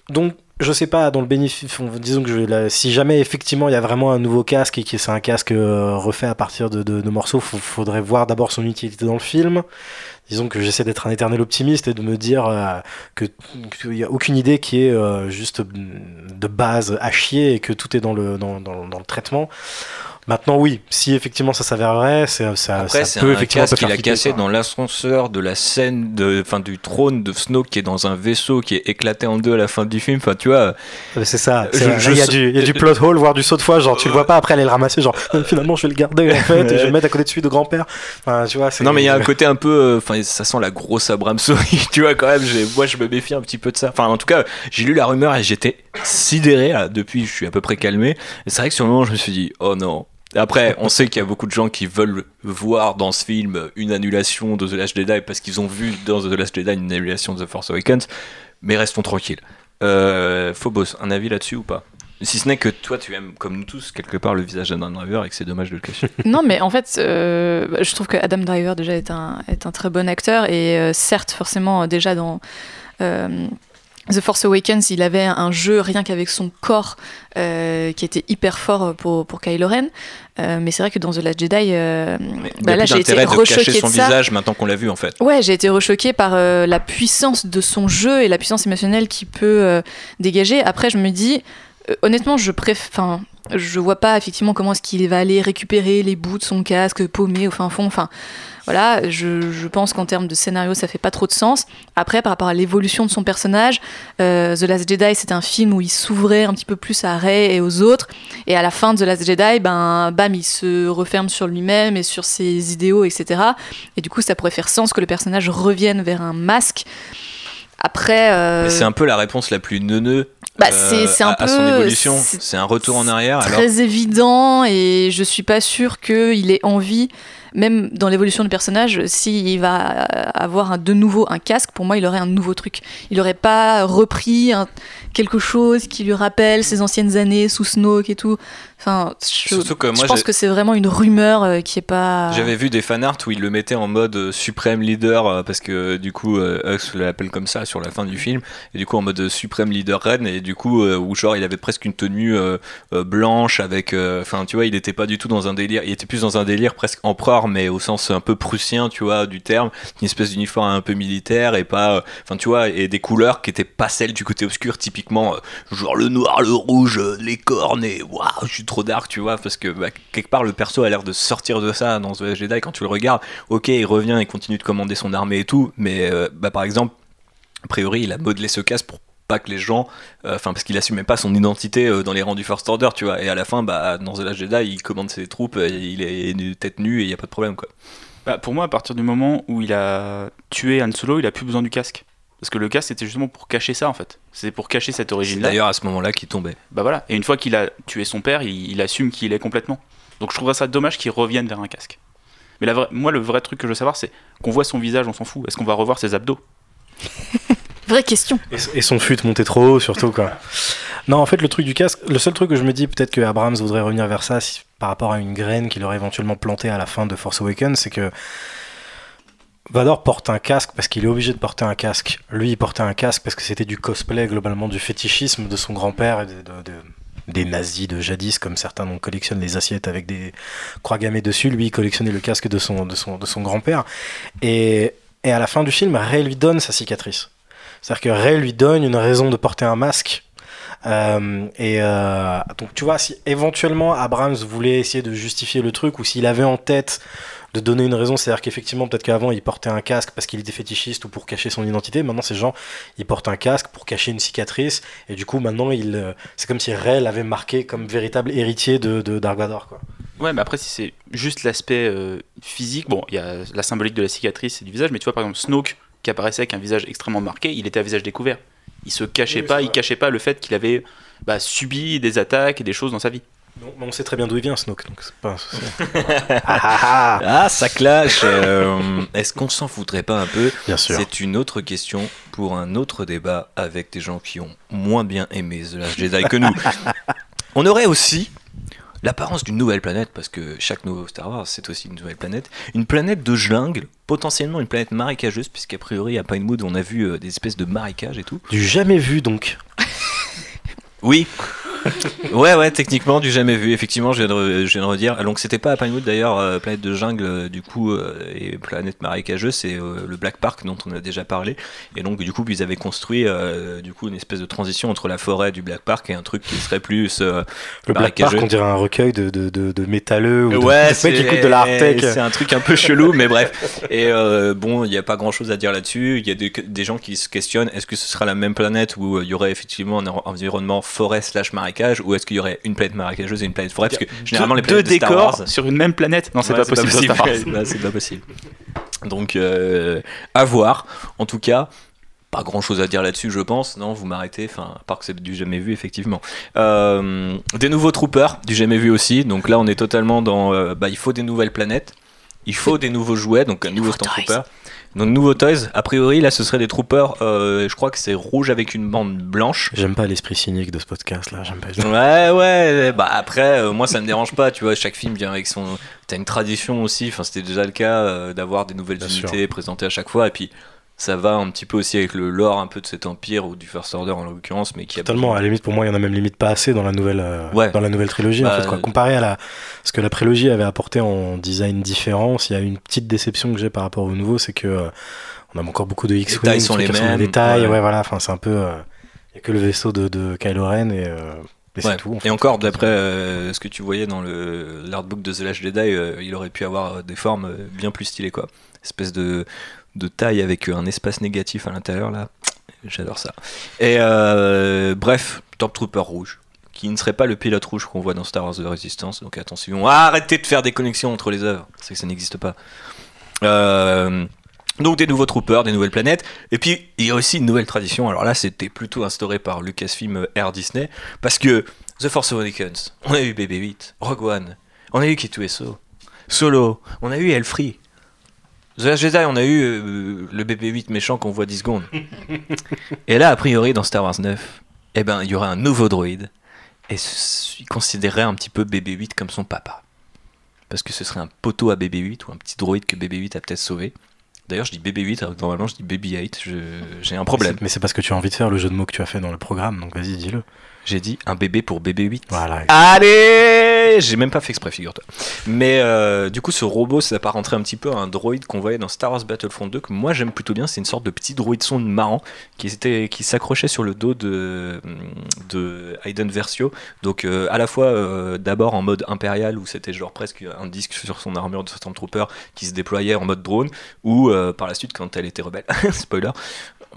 Donc, je sais pas, dans le bénéfice, on- disons que si jamais effectivement il y a vraiment un nouveau casque et que c'est un casque euh, refait à partir de, de, morceaux, il faudrait voir d'abord son utilité dans le film. Disons que j'essaie d'être un éternel optimiste et de me dire euh, qu'il n'y a aucune idée qui est euh, juste de base à chier et que tout est dans le traitement. Maintenant, oui, si effectivement ça s'avère vrai, c'est- ça, Après, ça c'est peut un effectivement casque qu'il a cassé quoi. dans l'ascenseur de la scène, de, enfin, du trône de Snoke qui est dans un vaisseau qui est éclaté en deux à la fin du film. Enfin, tu vois. Euh, C'est ça. Il, y sais- y a du plot hole, voire du saut de foi. Genre, tu le vois pas après aller le ramasser. Genre, finalement, je vais le garder en fait et je vais le mettre à côté de celui de grand-père. Enfin, tu vois, Non, mais il y a un côté un peu. euh, Enfin, ça sent la grosse Abramsori, tu vois, quand même. j'ai- Moi, je me méfie un petit peu de ça. Enfin, en tout cas, j'ai lu la rumeur et j'étais sidéré. là. Depuis, je suis à peu près calmé. C'est vrai que sur le moment, je me suis dit, oh non. Après, on sait qu'il y a beaucoup de gens qui veulent voir dans ce film une annulation de The Last Jedi parce qu'ils ont vu dans The Last Jedi une annulation de The Force Awakens. Mais restons tranquilles. Euh, Phobos, un avis là-dessus ou pas? Si ce n'est que toi, tu aimes, comme nous tous, quelque part le visage d'Adam Driver et que c'est dommage de le cacher. Non, mais en fait, euh, je trouve que Adam Driver déjà est un, est un très bon acteur et euh, certes, forcément, euh, déjà dans The Force Awakens, il avait un jeu rien qu'avec son corps euh, qui était hyper fort pour, pour Kylo Ren. Euh, mais c'est vrai que dans The Last Jedi, euh, bah là, j'ai été de rechoquée son de ça. visage maintenant qu'on l'a vu en fait. Ouais, j'ai été rechoquée par euh, la puissance de son jeu et la puissance émotionnelle qu'il peut euh, dégager. Après, je me dis, euh, honnêtement, je préfère. Je vois pas effectivement comment est-ce qu'il va aller récupérer les bouts de son casque paumé au fin fond. Enfin, voilà, je, pense qu'en termes de scénario, ça fait pas trop de sens. Après, par rapport à l'évolution de son personnage, euh, The Last Jedi, c'était un film où il s'ouvrait un petit peu plus à Rey et aux autres. Et à la fin de The Last Jedi, ben, bam, il se referme sur lui-même et sur ses idéaux, etc. Et du coup, ça pourrait faire sens que le personnage revienne vers un masque. Après. euh, c'est un peu la réponse la plus neuneux Bah, euh, c'est- un à, à son évolution. c'est un retour en arrière. Alors, très évident et je suis pas sûre qu'il ait envie, même dans l'évolution du personnage, s'il va avoir un- de nouveau un casque, pour moi il aurait un nouveau truc. Il aurait pas repris un- quelque chose qui lui rappelle ses anciennes années sous Snoke et tout. Enfin, je, Surtout que moi, je pense que c'est vraiment une rumeur euh, qui est pas. J'avais vu des fanarts où il le mettait en mode euh, suprême leader euh, parce que du coup euh, Hux l'appelle comme ça sur la fin du film et du coup en mode euh, suprême leader Ren et du coup euh, où genre il avait presque une tenue euh, euh, blanche avec euh, enfin tu vois il était pas du tout dans un délire il était plus dans un délire presque empereur mais au sens un peu prussien tu vois du terme une espèce d'uniforme un peu militaire et pas euh, enfin tu vois et des couleurs qui étaient pas celles du côté obscur typiquement euh, genre le noir le rouge euh, les cornes et waouh je suis trop dark, tu vois, parce que bah, quelque part le perso a l'air de sortir de ça dans The Jedi. Quand tu le regardes, ok, il revient, il continue de commander son armée et tout, mais bah, par exemple, a priori, il a modelé ce casque pour pas que les gens, euh, enfin parce qu'il assumait pas son identité euh, dans les rangs du First Order, tu vois. Et à la fin, bah, dans The Last Jedi, il commande ses troupes, euh, il est tête nue et il y a pas de problème, quoi. Bah, pour moi, à partir du moment où il a tué Han Solo, il a plus besoin du casque. Parce que le casque, c'était justement pour cacher ça, en fait. C'est pour cacher cette C'est origine-là. d'ailleurs à ce moment-là qu'il tombait. Bah voilà. Et une fois qu'il a tué son père, il, il assume qu'il est complètement. Donc je trouverais ça dommage qu'il revienne vers un casque. Mais la vraie- moi, le vrai truc que je veux savoir, c'est qu'on voit son visage, on s'en fout. Est-ce qu'on va revoir ses abdos? Vraie question. Et, son fut monté trop haut, surtout, quoi. Non, en fait, le truc du casque, le seul truc que je me dis, peut-être que Abrams voudrait revenir vers ça par rapport à une graine qu'il aurait éventuellement plantée à la fin de Force Awakens, c'est que Vador porte un casque parce qu'il est obligé de porter un casque. Lui, il portait un casque parce que c'était du cosplay, globalement, du fétichisme de son grand-père et de- des nazis de jadis, comme certains donc, collectionnent les assiettes avec des croix gammées dessus. Lui, il collectionnait le casque de son, de son, de son grand-père. Et, et à la fin du film, Ray lui donne sa cicatrice. C'est-à-dire que Ray lui donne une raison de porter un masque. Euh, et euh, donc, tu vois, si éventuellement Abrams voulait essayer de justifier le truc, ou s'il avait en tête de donner une raison, c'est-à-dire qu'effectivement, peut-être qu'avant il portait un casque parce qu'il était fétichiste ou pour cacher son identité, maintenant ces gens, ils portent un casque pour cacher une cicatrice, et du coup, maintenant, il, euh, c'est comme si Ray l'avait marqué comme véritable héritier de, de Dark Vador, quoi. Ouais, mais après, si c'est juste l'aspect physique, bon, il y a la symbolique de la cicatrice et du visage, mais tu vois, par exemple, Snoke, qui apparaissait avec un visage extrêmement marqué, il était à visage découvert. Il se cachait Oui, pas, il cachait pas le fait qu'il avait bah, subi des attaques et des choses dans sa vie. Non, mais on sait très bien d'où il vient, Snoke, donc c'est pas un souci. Ah, ah, ah. Ah, ça clash euh, Est-ce qu'on s'en foutrait pas un peu? Bien sûr. C'est une autre question pour un autre débat avec des gens qui ont moins bien aimé The Last Jedi que nous. On aurait aussi l'apparence d'une nouvelle planète, parce que chaque nouveau Star Wars, c'est aussi une nouvelle planète. Une planète de jungle, potentiellement une planète marécageuse, puisqu'a priori à Pinewood, on a vu euh, des espèces de marécages et tout. Du jamais vu, donc. Oui. ouais, ouais, techniquement, du jamais vu. Effectivement, je viens de, je viens de redire. Donc, c'était pas à Pinewood d'ailleurs, euh, planète de jungle, euh, du coup, euh, et planète marécageuse, c'est euh, le Black Park dont on a déjà parlé. Et donc, du coup, ils avaient construit du coup une espèce de transition entre la forêt du Black Park et un truc qui serait plus Le Black Park, on dirait un recueil de, de, de, de métalleux ou Ouais, de mecs qui écoutent de la. C'est un truc un peu chelou, mais bref. Et bon, il n'y a pas grand chose à dire là-dessus. Il y a des, des gens qui se questionnent est-ce que ce sera la même planète où il y aurait effectivement un en- environnement forêt slash marécage, ou est-ce qu'il y aurait une planète marécageuse et une planète forêt? Parce que généralement, les planètes deux de Star décors Wars- sur une même planète? Non, c'est Ouais, pas possible. Wars. Ouais, c'est pas possible. Donc, euh, à voir. En tout cas, pas grand chose à dire là-dessus, je pense. Non, vous m'arrêtez. Enfin, à part que c'est du jamais vu, effectivement. Euh, des nouveaux troopers, du jamais vu aussi. Donc là, on est totalement dans. euh, bah, il faut des nouvelles planètes. Il faut des nouveaux jouets, donc un nouveau Stormtrooper. Donc, nouveaux toys. A priori, là, ce serait des troopers. euh, je crois que c'est rouge avec une bande blanche. J'aime pas l'esprit cynique de ce podcast là, j'aime pas. Ouais, ouais, bah après, euh, moi ça me dérange pas, tu vois, chaque film vient avec son. T'as une tradition aussi, enfin c'était déjà le cas euh, d'avoir des nouvelles Bien unités présentées à chaque fois, et puis ça va un petit peu aussi avec le lore un peu de cet empire, ou du First Order en l'occurrence, mais qui a. Totalement, à la limite pour moi il y en a même limite pas assez dans la nouvelle, euh, Ouais. dans la nouvelle trilogie en Bah, fait quoi. Comparé à la, ce que la prélogie avait apporté en design différent, s'il y a une petite déception que j'ai par rapport au nouveau, c'est que euh, on a encore beaucoup de X-Wing, tailles sont les mêmes, des tailles, ouais. ouais, voilà, enfin c'est un peu, euh, il y a que le vaisseau de, de Kylo Ren et, euh, Ouais. tout. en Et encore, d'après euh, ce que tu voyais dans l'artbook de The Last Jedi, euh, il aurait pu avoir euh, des formes euh, bien plus stylées, quoi. Espèce de, de taille avec euh, un espace négatif à l'intérieur, là. J'adore ça. Et euh, bref, Top Trooper rouge, qui ne serait pas le pilote rouge qu'on voit dans Star Wars The Resistance. Donc attention, arrêtez de faire des connexions entre les œuvres. C'est que ça n'existe pas. Euh, donc des nouveaux troopers, des nouvelles planètes. Et puis il y a aussi une nouvelle tradition. Alors là, c'était plutôt instauré par Lucasfilm euh, Air Disney. Parce que The Force Awakens, on a eu BB-8, Rogue One, on a eu K2SO, Solo, on a eu Elfree. The Last Jedi, on a eu euh, le BB-8 méchant qu'on voit 10 secondes. Et là, a priori, dans Star Wars 9, eh ben, il y aura un nouveau droïde. Et il considérerait un petit peu BB-8 comme son papa. Parce que ce serait un poteau à BB-8 ou un petit droïde que BB-8 a peut-être sauvé. D'ailleurs, je dis BB-8, alors que normalement je dis BB-8. je- J'ai un problème. Mais c'est parce que tu as envie de faire le jeu de mots que tu as fait dans le programme, donc vas-y dis-le. J'ai dit un bébé pour bébé 8. Voilà. Allez J'ai même pas fait exprès, figure-toi. Mais euh, du coup, ce robot s'apparenterait un petit peu à un droïde qu'on voyait dans Star Wars Battlefront 2, que moi j'aime plutôt bien. C'est une sorte de petit droïde sonde marrant qui, était, qui s'accrochait sur le dos de, de Hayden Versio. Donc, euh, à la fois euh, d'abord en mode impérial, où c'était genre presque un disque sur son armure de Stormtrooper qui se déployait en mode drone, ou par la suite quand elle était rebelle. Spoiler.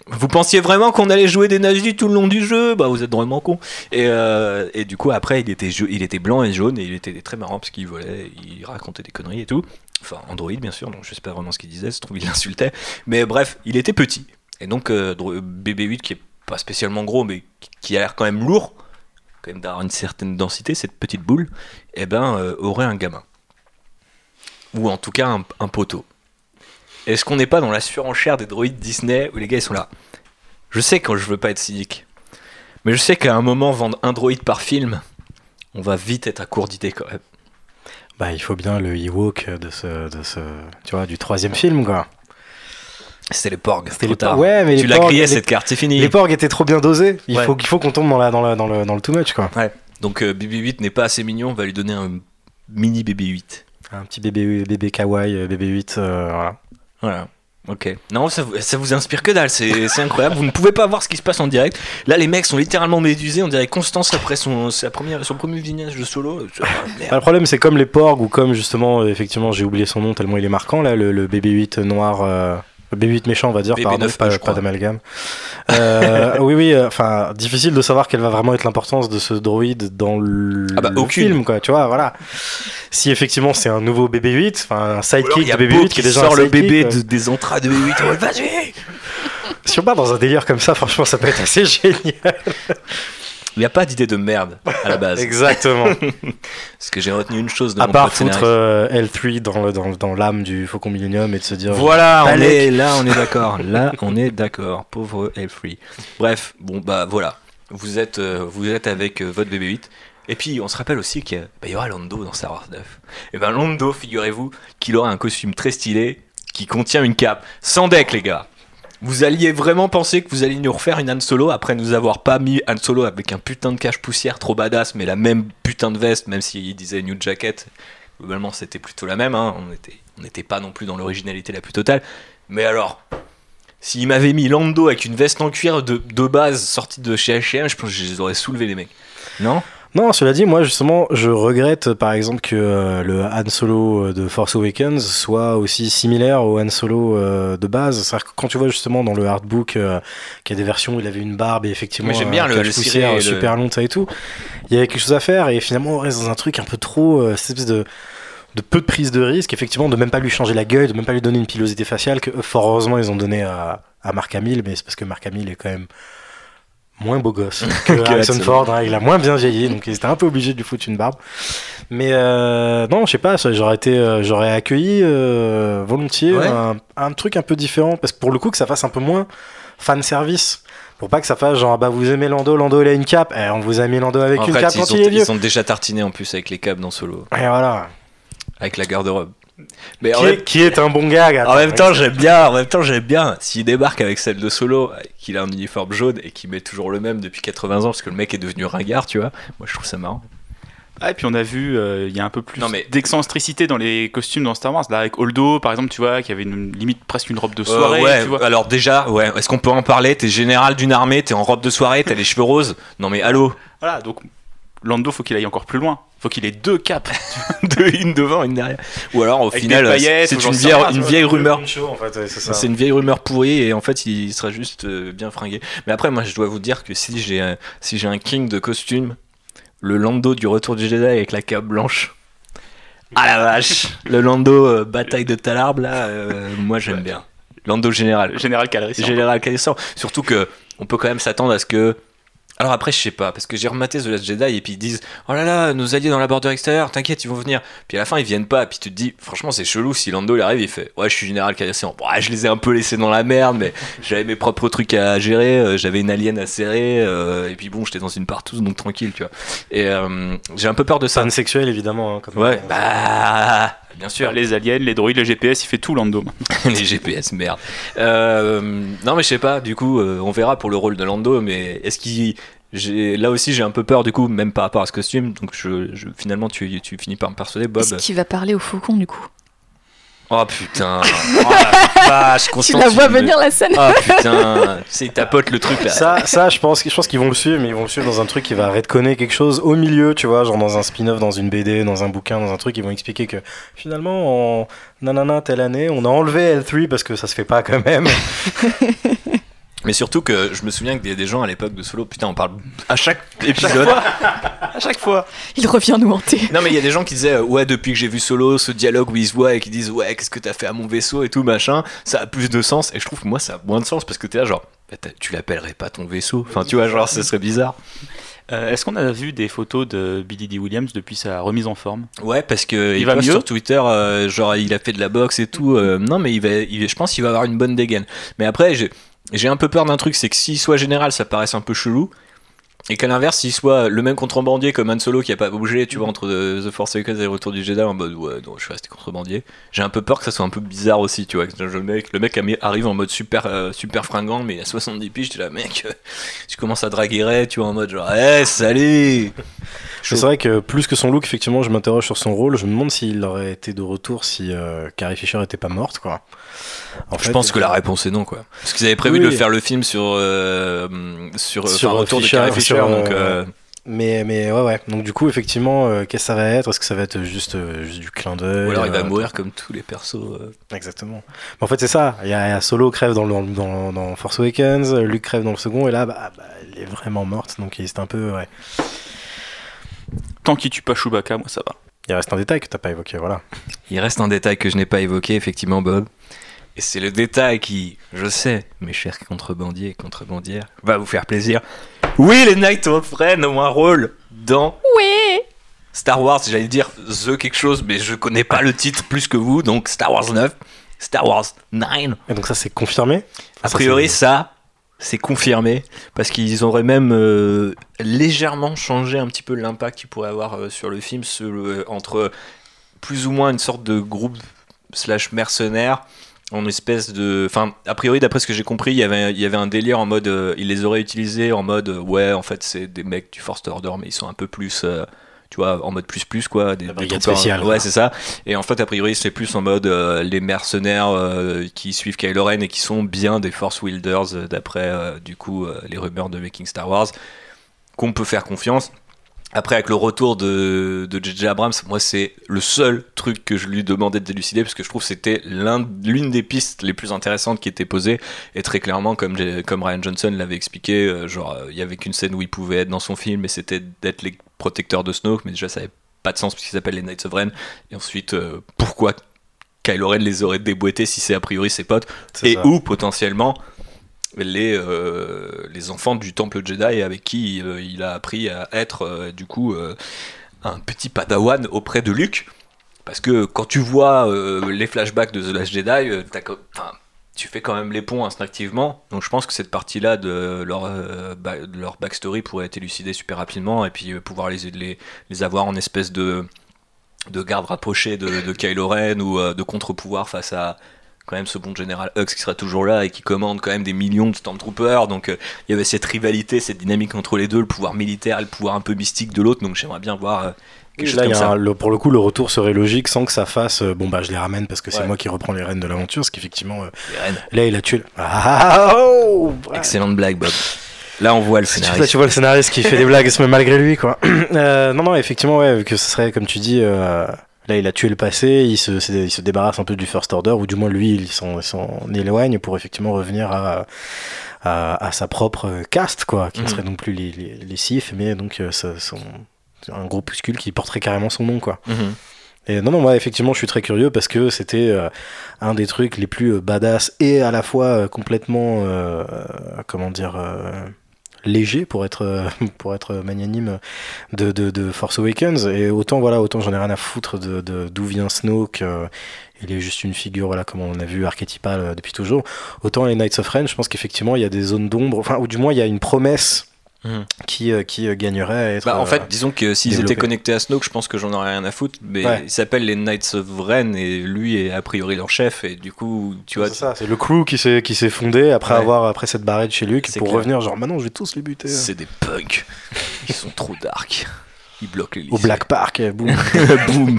Vous pensiez vraiment qu'on allait jouer des nazis tout le long du jeu? Bah vous êtes vraiment con. Et, euh, et du coup après il était, il était blanc et jaune et il était très marrant parce qu'il volait, il racontait des conneries et tout. Enfin Android bien sûr, donc je sais pas vraiment ce qu'il disait, se trouve il l'insultait. Mais bref, il était petit. Et donc euh, BB-8 qui est pas spécialement gros mais qui a l'air quand même lourd, quand même d'avoir une certaine densité, cette petite boule, eh ben euh, aurait un gamin. Ou en tout cas un poteau. Est-ce qu'on n'est pas dans la surenchère des droïdes Disney où les gars ils sont là? Je sais quand je veux pas être cynique, mais je sais qu'à un moment vendre un droïde par film, on va vite être à court d'idées quand même. Bah il faut bien le Ewok de ce, de ce, tu vois, du troisième film quoi. C'était les Porgs. C'était les tard. Ouais, mais tu l'as les- cette carte, c'est fini. Les Porgs étaient trop bien dosés. Il Ouais. faut qu'il faut qu'on tombe dans la dans la dans le dans le too much quoi. Ouais. Donc euh, BB-8 n'est pas assez mignon, on va lui donner un mini BB-8. Un petit bébé bébé kawaii euh, bébé 8 euh, voilà. Voilà. Ok. Non, ça vous, inspire que dalle, c'est incroyable. Vous ne pouvez pas voir ce qui se passe en direct. Là, les mecs sont littéralement médusés. On dirait Constance après son, sa première, son premier vignage de solo. Merde. Bah, le problème c'est comme les Porgs ou comme justement euh, effectivement j'ai oublié son nom tellement il est marquant là le, le bébé 8 noir euh, le bébé 8 méchant on va dire BB9, pardon pas, crois. pas d'amalgame. Euh, oui oui euh, enfin difficile de savoir quelle va vraiment être l'importance de ce droïde dans le, Ah bah, le film quoi tu vois voilà. Si effectivement c'est un nouveau bébé 8 enfin un alors, sidekick de bébé Beau 8 qui est déjà sort un le bébé euh. de- des entrailles de BB-8. Ouais, Vas-y Si on part dans un délire comme ça franchement ça peut être assez génial. Il n'y a pas d'idée de merde à la base. Exactement. Parce que j'ai retenu une chose de à mon part foutre euh, L3 dans le- dans, dans l'âme du Faucon Millenium et de se dire Voilà, on est, là on est d'accord. Là on est d'accord. Pauvre Elfree. Bref, bon bah voilà. Vous êtes, euh, vous êtes avec euh, votre BB-8. Et puis on se rappelle aussi qu'il y, a- bah, il y aura Lando dans Star Wars 9. Et ben Lando, figurez-vous qu'il aura un costume très stylé qui contient une cape. Sans deck les gars. Vous alliez vraiment penser que vous alliez nous refaire une Han Solo après nous avoir pas mis Han Solo avec un putain de cache poussière trop badass, mais la même putain de veste, même s'il disait New Jacket. Globalement, c'était plutôt la même. hein. On était, n'était pas non plus dans l'originalité la plus totale. Mais alors, s'il m'avait mis Lando avec une veste en cuir de, de base sortie de chez H&M, je pense que je les aurais soulevés les mecs. Non? Non, cela dit, moi justement, je regrette par exemple que euh, le Han Solo euh, de Force Awakens soit aussi similaire au Han Solo euh, de base. C'est-à-dire que quand tu vois justement dans le hardbook euh, qu'il y a des versions où il avait une barbe et effectivement j'aime bien le- poussière le- super long ça et tout, il y avait quelque chose à faire et finalement on reste dans un truc un peu trop cette espèce de de peu de prise de risque, effectivement, de même pas lui changer la gueule, de même pas lui donner une pilosité faciale que fort heureusement ils ont donné à, à Mark Hamill, mais c'est parce que Mark Hamill est quand même moins beau gosse que Que Harrison. Ford, hein, il a moins bien vieilli, donc ils étaient un peu obligés de lui foutre une barbe. Mais euh, non, je sais pas, j'aurais été, euh, j'aurais accueilli euh, volontiers Ouais. un, un truc un peu différent, parce que pour le coup que ça fasse un peu moins fan service. Pour pas que ça fasse genre, bah vous aimez Lando, Lando il a une cape, eh, on vous a mis Lando avec En une fait, cape ils, quand ont, il est vieux. ils ont déjà tartiné en plus avec les câbles dans Solo, Et voilà. avec la garde-robe. Mais Qui même, est, qui est un bon gag. en même temps, j'aime bien. En même temps, j'aime bien. S'il débarque avec celle de Solo, qu'il a un uniforme jaune et qu'il met toujours le même depuis 80 ans, parce que le mec est devenu ringard, tu vois. Moi, je trouve ça marrant. Ah, et puis on a vu, euh, il y a un peu plus mais- d'excentricité dans les costumes dans Star Wars. Là, avec Holdo, par exemple, tu vois, qui avait une, limite presque une robe de Euh, soirée. ouais, tu vois. alors déjà, ouais, est-ce qu'on peut en parler? T'es général d'une armée, t'es en robe de soirée, t'as les cheveux roses. Non mais allô? Voilà, donc Lando, faut qu'il aille encore plus loin. Faut qu'il ait deux capes. Deux, une devant, une derrière. Ou alors au Avec final, paillettes, c'est une vieille, une rumeur. En fait, c'est une vieille rumeur pourrie et en fait il sera juste euh, bien fringué. Mais après moi je dois vous dire que si j'ai un, si j'ai un king de costume, le Lando du Retour du Jedi avec la cape blanche. Ah la vache, le Lando euh, bataille de Talarbe là, euh, moi j'aime bien. Lando général. Général Calrissian. Général Calrissian. Surtout que on peut quand même s'attendre à ce que. Alors après, je sais pas, parce que j'ai rematé The Last Jedi et puis ils disent Oh là là, nos alliés dans la bordure extérieure, t'inquiète, ils vont venir. Puis à la fin, ils viennent pas. Puis tu te dis Franchement, c'est chelou si Lando il arrive, il fait Ouais, je suis général Calrissian. Bon, ouais, je les ai un peu laissés dans la merde, mais j'avais mes propres trucs à gérer, euh, j'avais une alien à serrer, euh, et puis bon, j'étais dans une partouze, donc tranquille, tu vois. Et euh, j'ai un peu peur de ça. Fan sexuel, évidemment. hein, comme- Ouais, bah. Bien sûr. Les aliens, les droïdes, le GPS, il fait tout Lando. les GPS, merde. Euh, non, mais je sais pas, du coup, euh, on verra pour le rôle de Lando, mais est-ce qu'il j'ai là aussi j'ai un peu peur du coup, même par rapport à ce costume. Donc je, je- finalement tu, tu finis par me persuader, Bob. Est-ce qu'il va parler au faucon du coup? Oh putain, oh la vache, Tu la vois venir la scène Ah putain, c'est il tapote le truc là. Ça, ça, je pense, je pense qu'ils vont le suivre, mais ils vont le suivre dans un truc qui va redconner quelque chose au milieu, tu vois, genre dans un spin-off, dans une BD, dans un bouquin, dans un truc, ils vont expliquer que finalement, en nanana telle année, on a enlevé L3 parce que ça se fait pas quand même. Mais surtout que je me souviens que des, des gens à l'époque de Solo, putain, on parle à chaque épisode. À chaque fois. Il revient nous hanter. Non mais il y a des gens qui disaient euh, ouais depuis que j'ai vu Solo ce dialogue où ils se voient et qui disent ouais qu'est-ce que t'as fait à mon vaisseau et tout machin ça a plus de sens et je trouve que moi ça a moins de sens parce que t'es là genre bah, tu l'appellerais pas ton vaisseau enfin tu vois genre ce serait bizarre Euh, Est-ce qu'on a vu des photos de Billy D. Williams depuis sa remise en forme? Ouais parce que Il il, va poste mieux? sur Twitter euh, genre il a fait de la boxe et tout euh, non mais il va il- je pense qu'il va avoir une bonne dégaine mais après j'ai un peu peur d'un truc c'est que s'il soit général ça paraisse un peu chelou et qu'à l'inverse, s'il soit le même contrebandier comme Han Solo qui a pas bougé, tu vois, entre The The Force Awakens et Retour du Jedi, en mode ouais, non, je suis resté contrebandier. J'ai un peu peur que ça soit un peu bizarre aussi, tu vois. que Le mec, le mec arrive en mode super, euh, fringant, mais a 70 piges, tu là, mec, euh, tu commences à draguer tu vois, en mode genre, eh, salut C'est vrai que plus que son look, effectivement, je m'interroge sur son rôle. Je me demande s'il aurait été de retour si euh, Carrie Fisher était pas morte, quoi. En Je fait, pense que la réponse est non, quoi. Parce qu'ils avaient prévu Oui. de faire le film sur, euh, sur, Sur, euh, Retour Fisher, de Carrie Fisher, sur, donc. euh, euh, Mais, mais ouais, ouais. Donc, du coup, effectivement, euh, qu'est-ce que ça va être? Est-ce que ça va être juste, euh, juste du clin d'œil ou alors il va euh, mourir comme tous les persos. euh. Exactement. Mais en fait, c'est ça. Il y, a il y a Solo crève dans, dans Force Awakens, Luke crève dans le second, et là, bah, bah, elle est vraiment morte. Donc, c'est un peu. Ouais. Tant qu'il tue pas Chewbacca, moi ça va. Il reste un détail que t'as pas évoqué, voilà. Il reste un détail que je n'ai pas évoqué, effectivement, Bob. Et c'est le détail qui, je sais, mes chers contrebandiers et contrebandières, va vous faire plaisir. Oui, les Night of Ren ont un rôle dans Oui Star Wars, j'allais dire The quelque chose, mais je connais pas le titre plus que vous, donc Star Wars 9, Star Wars 9. Et donc, ça, c'est confirmé? A priori, ça, c'est confirmé, parce qu'ils auraient même euh, légèrement changé un petit peu l'impact qu'il pourrait avoir euh, sur le film, le- entre plus ou moins une sorte de groupe slash mercenaire en espèce de enfin a priori d'après ce que j'ai compris il y avait il y avait un délire en mode euh, ils les auraient utilisés en mode euh, ouais en fait c'est des mecs du Force Order mais ils sont un peu plus euh, tu vois en mode plus plus quoi des, des spéciale, ouais c'est ça. Et en fait a priori c'est plus en mode les mercenaires qui suivent Kylo Ren et qui sont bien des Force Wielders d'après du coup les rumeurs de Making Star Wars qu'on peut faire confiance après, avec le retour de, de J.J. Abrams, moi, c'est le seul truc que je lui demandais de délucider, parce que je trouve que c'était l'un- l'une des pistes les plus intéressantes qui était posée. Et très clairement, comme, comme Ryan Johnson l'avait expliqué, euh, genre, euh, il y avait qu'une scène où il pouvait être dans son film, et c'était d'être les protecteurs de Snoke, mais déjà, ça n'avait pas de sens, puisqu'ils s'appellent les Knights of Ren. Et ensuite, euh, pourquoi Kylo Ren les aurait déboîtés si c'est a priori ses potes, et ça. ou potentiellement les, euh, les enfants du temple Jedi avec qui euh, il a appris à être euh, du coup un petit padawan auprès de Luke. Parce que quand tu vois les flashbacks de The Last Jedi, tu fais quand même les ponts instinctivement. Donc je pense que cette partie-là de leur, de leur backstory pourrait être élucidée super rapidement et puis pouvoir les, les, avoir en espèce de, de garde rapprochée de, de Kylo Ren ou de contre-pouvoir face à quand même ce bon général Hux qui sera toujours là et qui commande quand même des millions de Stormtroopers. Donc euh, il y avait cette rivalité, cette dynamique entre les deux, le pouvoir militaire et le pouvoir un peu mystique de l'autre. Donc j'aimerais bien voir euh, quelque Là, il comme y a ça. un- le- pour le coup, le retour serait logique sans que ça fasse. euh, bon, bah, je les ramène parce que c'est Ouais. moi qui reprends les rênes de l'aventure. Ce qu'effectivement, euh, là, il a tué. le- Ah, oh, ouais. Excellente blague, Bob. Là, on voit le Tu, scénario. là, tu vois le scénariste qui fait des blagues mais malgré lui, quoi. Euh, non, non, effectivement, ouais, que ce serait, comme tu dis, euh, là, il a tué le passé, il se, c'est- il se débarrasse un peu du First Order, ou du moins lui, il s'en, éloigne pour effectivement revenir à, à, à sa propre euh, caste, quoi, qui ne Mhm. serait non plus les, les, les Sith, mais donc euh, ça- son, un groupuscule qui porterait carrément son nom, quoi. Mhm. Et non, non, moi, effectivement, je suis très curieux parce que c'était euh, un des trucs les plus euh, badass et à la fois euh, complètement, euh, euh, comment dire, euh, léger pour être, euh, pour être magnanime de, de, de Force Awakens. Et autant, voilà, autant j'en ai rien à foutre de, d'où vient Snoke. euh, il est juste une figure, voilà, comme on a vu, archétypale euh, depuis toujours. Autant les Knights of Ren, je pense qu'effectivement, il y a des zones d'ombre, enfin, ou du moins, il y a une promesse Mhm. qui, euh, qui euh, gagnerait à être. Bah, en euh, fait, disons que s'ils étaient connectés à Snoke, je pense que j'en aurais rien à foutre. Mais Ouais. ils s'appellent les Knights of Ren et lui est a priori leur chef. Et du coup, tu vois, c'est ça, c'est le crew qui s'est qui s'est fondé après Ouais. avoir après cette barrette chez Luke C'est pour clair. revenir genre maintenant je vais tous les buter c'est des punks. Ils sont trop dark. Ils bloquent les au. Black Park et boum. Boum.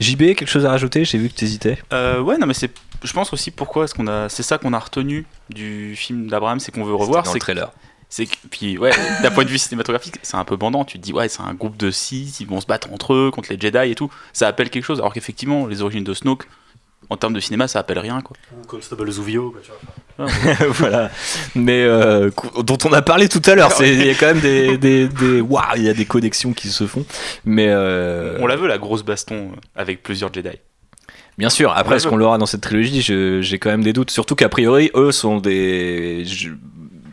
JB, quelque chose à rajouter? J'ai vu que t'hésitais. Euh, ouais, non, mais c'est. Je pense aussi pourquoi est-ce qu'on a. C'est ça qu'on a retenu du film d'Abraham, c'est qu'on veut revoir. dans C'est le que- trailer. C'est que, puis ouais, d'un point de vue cinématographique, c'est un peu bandant. Tu te dis, ouais, c'est un groupe de six, ils vont se battre entre eux contre les Jedi et tout. Ça appelle quelque chose. Alors qu'effectivement, les origines de Snoke, en termes de cinéma, ça appelle rien, quoi. Ou Constable Zuvio quoi, tu vois. voilà. Mais euh, dont on a parlé tout à l'heure. C'est- Il y a quand même des, des, des- waouh, il y a des connexions qui se font. Mais euh, On la veut, la grosse baston avec plusieurs Jedi. Bien sûr, après, est-ce ouais. qu'on l'aura dans cette trilogie? J'ai quand même des doutes. Surtout qu'a priori, eux sont des.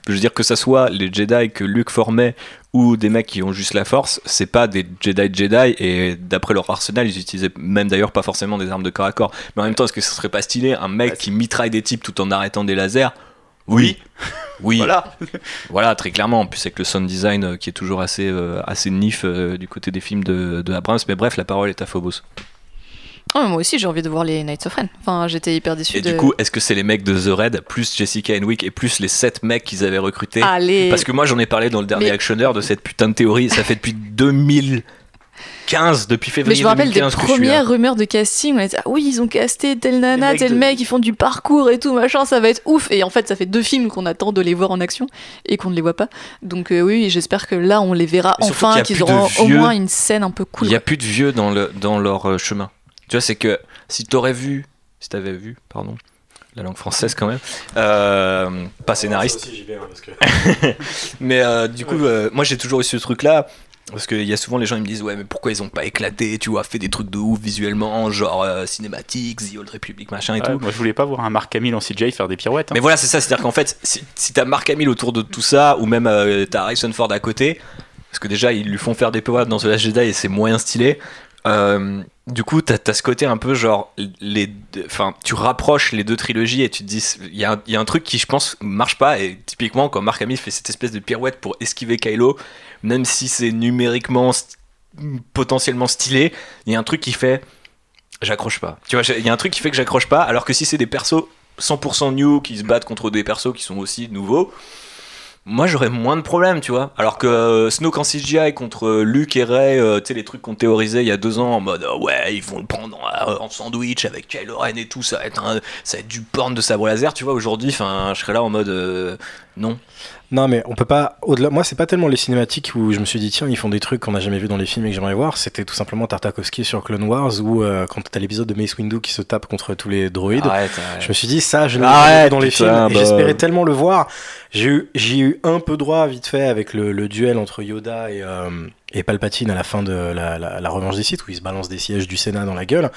Je, veux dire que ça soit les Jedi que Luke formait ou des mecs qui ont juste la force, c'est pas des Jedi Jedi et d'après leur arsenal, ils utilisaient même d'ailleurs pas forcément des armes de corps à corps. Mais en même temps, est-ce que ce serait pas stylé un mec Ouais, qui mitraille des types tout en arrêtant des lasers? Oui. Oui. Voilà. Voilà, très clairement. En plus, avec le sound design euh, qui est toujours assez, euh, assez nif euh, du côté des films de, de Abrams. Mais bref, la parole est à Phobos. Oh, mais moi aussi, j'ai envie de voir les Knights of Ren. Enfin, j'étais hyper déçu Et de. du coup, est-ce que c'est les mecs de The Red, plus Jessica Henwick et plus les 7 mecs qu'ils avaient recrutés Allez. Parce que moi, j'en ai parlé dans le dernier Mais- Actionneur de cette putain de théorie. Ça fait depuis 2015, depuis Mais février je me rappelle des 2015 que je suis là. premières rumeurs de casting. On était ah oui, ils ont casté tel nana, tel de- mec, ils font du parcours et tout machin, ça va être ouf. Et en fait, ça fait deux films qu'on attend de les voir en action et qu'on ne les voit pas. Donc euh, oui, j'espère que là, on les verra Mais enfin, qu'ils auront au moins une scène un peu cool. Il n'y a plus de vieux dans, le, dans leur euh, chemin. Tu vois, c'est que si t'aurais vu, si t'avais vu, pardon, la langue française quand même, euh, pas scénariste, mais euh, du coup, euh, moi j'ai toujours eu ce truc-là. Parce qu'il y a souvent les gens ils me disent ouais mais pourquoi ils ont pas éclaté tu vois fait des trucs de ouf visuellement genre euh, cinématiques The Old Republic machin et Ouais, tout moi, je voulais pas voir un Mark Hamill en CGI faire des pirouettes. hein. mais voilà, c'est ça, c'est-à-dire qu'en fait, si, si t'as Mark Hamill autour de tout ça, ou même euh, t'as Harrison Ford à côté, parce que déjà ils lui font faire des power dans The Last Jedi et c'est moyen stylé. euh, du coup, t'as as ce côté un peu genre, les, enfin, tu rapproches les deux trilogies et tu te dis, il y, a un- truc qui, je pense, marche pas. Et typiquement, quand Mark Hamill fait cette espèce de pirouette pour esquiver Kylo, même si c'est numériquement potentiellement stylé, il y a un truc qui fait, j'accroche pas. Tu vois, il y a un truc qui fait que j'accroche pas, alors que si c'est des persos 100% new qui se battent contre des persos qui sont aussi nouveaux, moi j'aurais moins de problèmes, tu vois. Alors que euh, Snoke en CGI contre euh, Luke et Rey, euh, tu sais, les trucs qu'on théorisait il y a deux ans en mode ouais, ils vont le prendre en, en sandwich avec Kylo Ren et tout, ça va être, un- ça va être du porn de sabre laser, tu vois. Aujourd'hui, je serais là en mode non. Non, mais on peut pas. Au-delà, moi, c'est pas tellement les cinématiques où je me suis dit tiens, ils font des trucs qu'on n'a jamais vu dans les films et que j'aimerais voir. C'était tout simplement Tartakovsky sur Clone Wars où euh, quand t'as l'épisode de Mace Windu qui se tape contre tous les droïdes. Arrête, Je me suis dit ça, je l'ai Arrête, vu dans les films et bah. j'espérais tellement le voir. J'ai eu, j'ai eu un peu droit vite fait avec le, le duel entre Yoda et, euh, et Palpatine à la fin de la, la, la Revanche des Sith où ils se balancent des sièges du Sénat dans la gueule.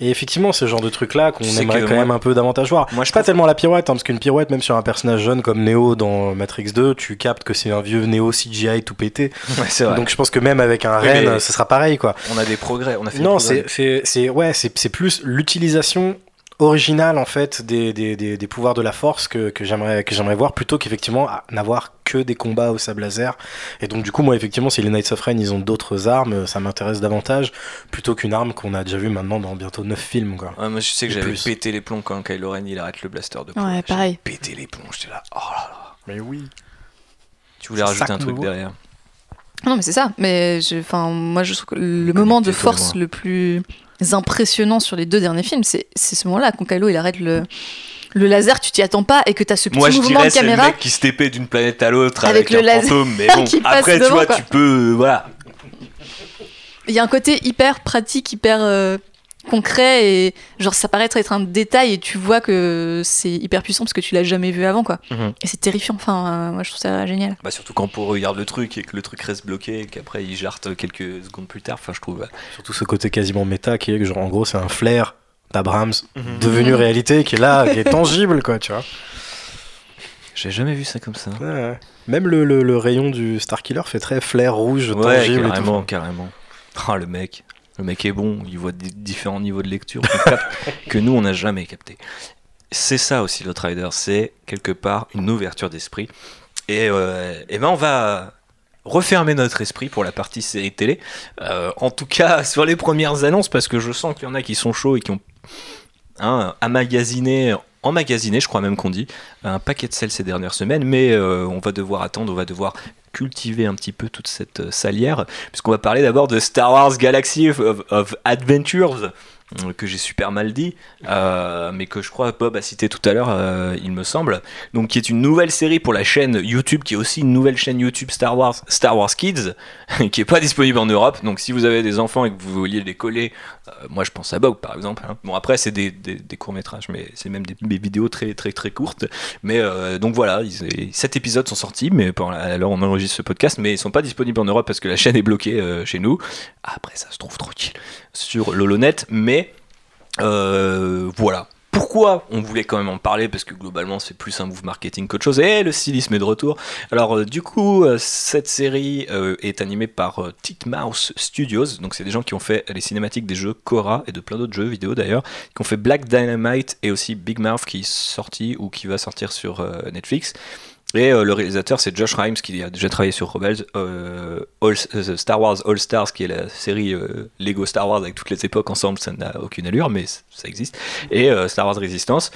Et effectivement, ce genre de truc là qu'on aimerait que quand moi- même un peu davantage voir. Moi, je pas trouve- tellement la pirouette, hein, parce qu'une pirouette, même sur un personnage jeune comme Neo dans Matrix 2, tu captes que c'est un vieux Neo CGI tout pété. Ouais, vrai. Donc je pense que même avec un Oui, Ren, ce sera pareil quoi. on a des progrès, on a fait des Non, progrès. c'est c'est c'est ouais, c'est plus l'utilisation originale en fait des, des, des, des pouvoirs de la force que, que j'aimerais que j'aimerais voir plutôt qu'effectivement n'avoir que des combats au sable laser et donc du coup moi effectivement si les Knights of Ren ils ont d'autres armes ça m'intéresse davantage plutôt qu'une arme qu'on a déjà vu maintenant dans bientôt 9 films quoi. Ouais, moi je sais que j'avais pété les plombs quand Kylo Ren il arrête le blaster de poing. Ouais, pareil. pété les plombs, j'étais là. Oh là là. Mais oui. Tu voulais rajouter un truc derrière. Non, mais c'est ça. Mais je- enfin, moi, je trouve que le moment de force le plus impressionnant sur les deux derniers films, c'est ce moment-là quand Kylo il arrête le le laser, tu t'y attends pas et que t'as ce petit Moi je mouvement dirais de c'est le caméra. mec qui se tépait d'une planète à l'autre Avec avec, le un laser fantôme, mais bon, après tu vois, quoi. tu peux, euh, voilà. Il y a un côté hyper pratique, hyper euh, concret et genre ça paraît être un détail et tu vois que c'est hyper puissant parce que tu l'as jamais vu avant quoi. Mhm. Et c'est terrifiant. Enfin, euh, moi je trouve ça génial. Bah surtout quand on regarde le truc et que le truc reste bloqué et qu'après il jarte quelques secondes plus tard, enfin je trouve. Surtout ce côté quasiment méta qui est que genre en gros c'est un flair d'Abrams Mhm. devenu réalité qui est là qui est tangible quoi tu vois. J'ai jamais vu ça comme ça. Ouais, ouais. Même le, le, le rayon du Starkiller fait très flair rouge Ouais, tangible et tout. carrément, carrément. Ah le mec, le mec est bon, il voit des différents niveaux de lecture que nous on n'a jamais capté. C'est ça aussi l'Outrider, c'est quelque part une ouverture d'esprit. Et, euh, et ben on va refermer notre esprit pour la partie série télé. Euh, en tout cas, sur les premières annonces, parce que je sens qu'il y en a qui sont chauds et qui ont hein, amagasiné, emmagasiné, je crois même qu'on dit, un paquet de sel ces dernières semaines, mais euh, on va devoir attendre, on va devoir cultiver un petit peu toute cette euh, salière, puisqu'on va parler d'abord de Star Wars Galaxy of, Adventures, que j'ai super mal dit, euh, mais que je crois Bob a cité tout à l'heure, euh, il me semble. Donc, qui est une nouvelle série pour la chaîne YouTube, qui est aussi une nouvelle chaîne YouTube Star Wars, Star Wars Kids, qui est pas disponible en Europe. Donc, si vous avez des enfants et que vous vouliez les coller, euh, moi je pense à Bob par exemple. hein. Bon, après, c'est des, des- courts-métrages, mais c'est même des, vidéos très très très courtes. Mais donc voilà, ils, sept épisodes sont sortis, mais alors on enregistre ce podcast, mais ils sont pas disponibles en Europe parce que la chaîne est bloquée chez nous. Après, ça se trouve tranquille sur l'Holonet, mais euh, voilà. Pourquoi on voulait quand même en parler Parce que globalement c'est plus un move marketing qu'autre chose. Et le stylisme est de retour. Alors euh, du coup, euh, cette série est animée par Titmouse Studios. Donc c'est des gens qui ont fait les cinématiques des jeux Korra et de plein d'autres jeux vidéo d'ailleurs. Qui ont fait Black Dynamite et aussi Big Mouth qui est sorti ou qui va sortir sur Netflix. Et euh, le réalisateur, c'est Josh Rimes, qui a déjà travaillé sur Rebels, euh, All- euh, Star Wars All Stars, qui est la série Lego Star Wars avec toutes les époques ensemble, ça n'a aucune allure, mais ça existe. Et Star Wars Resistance.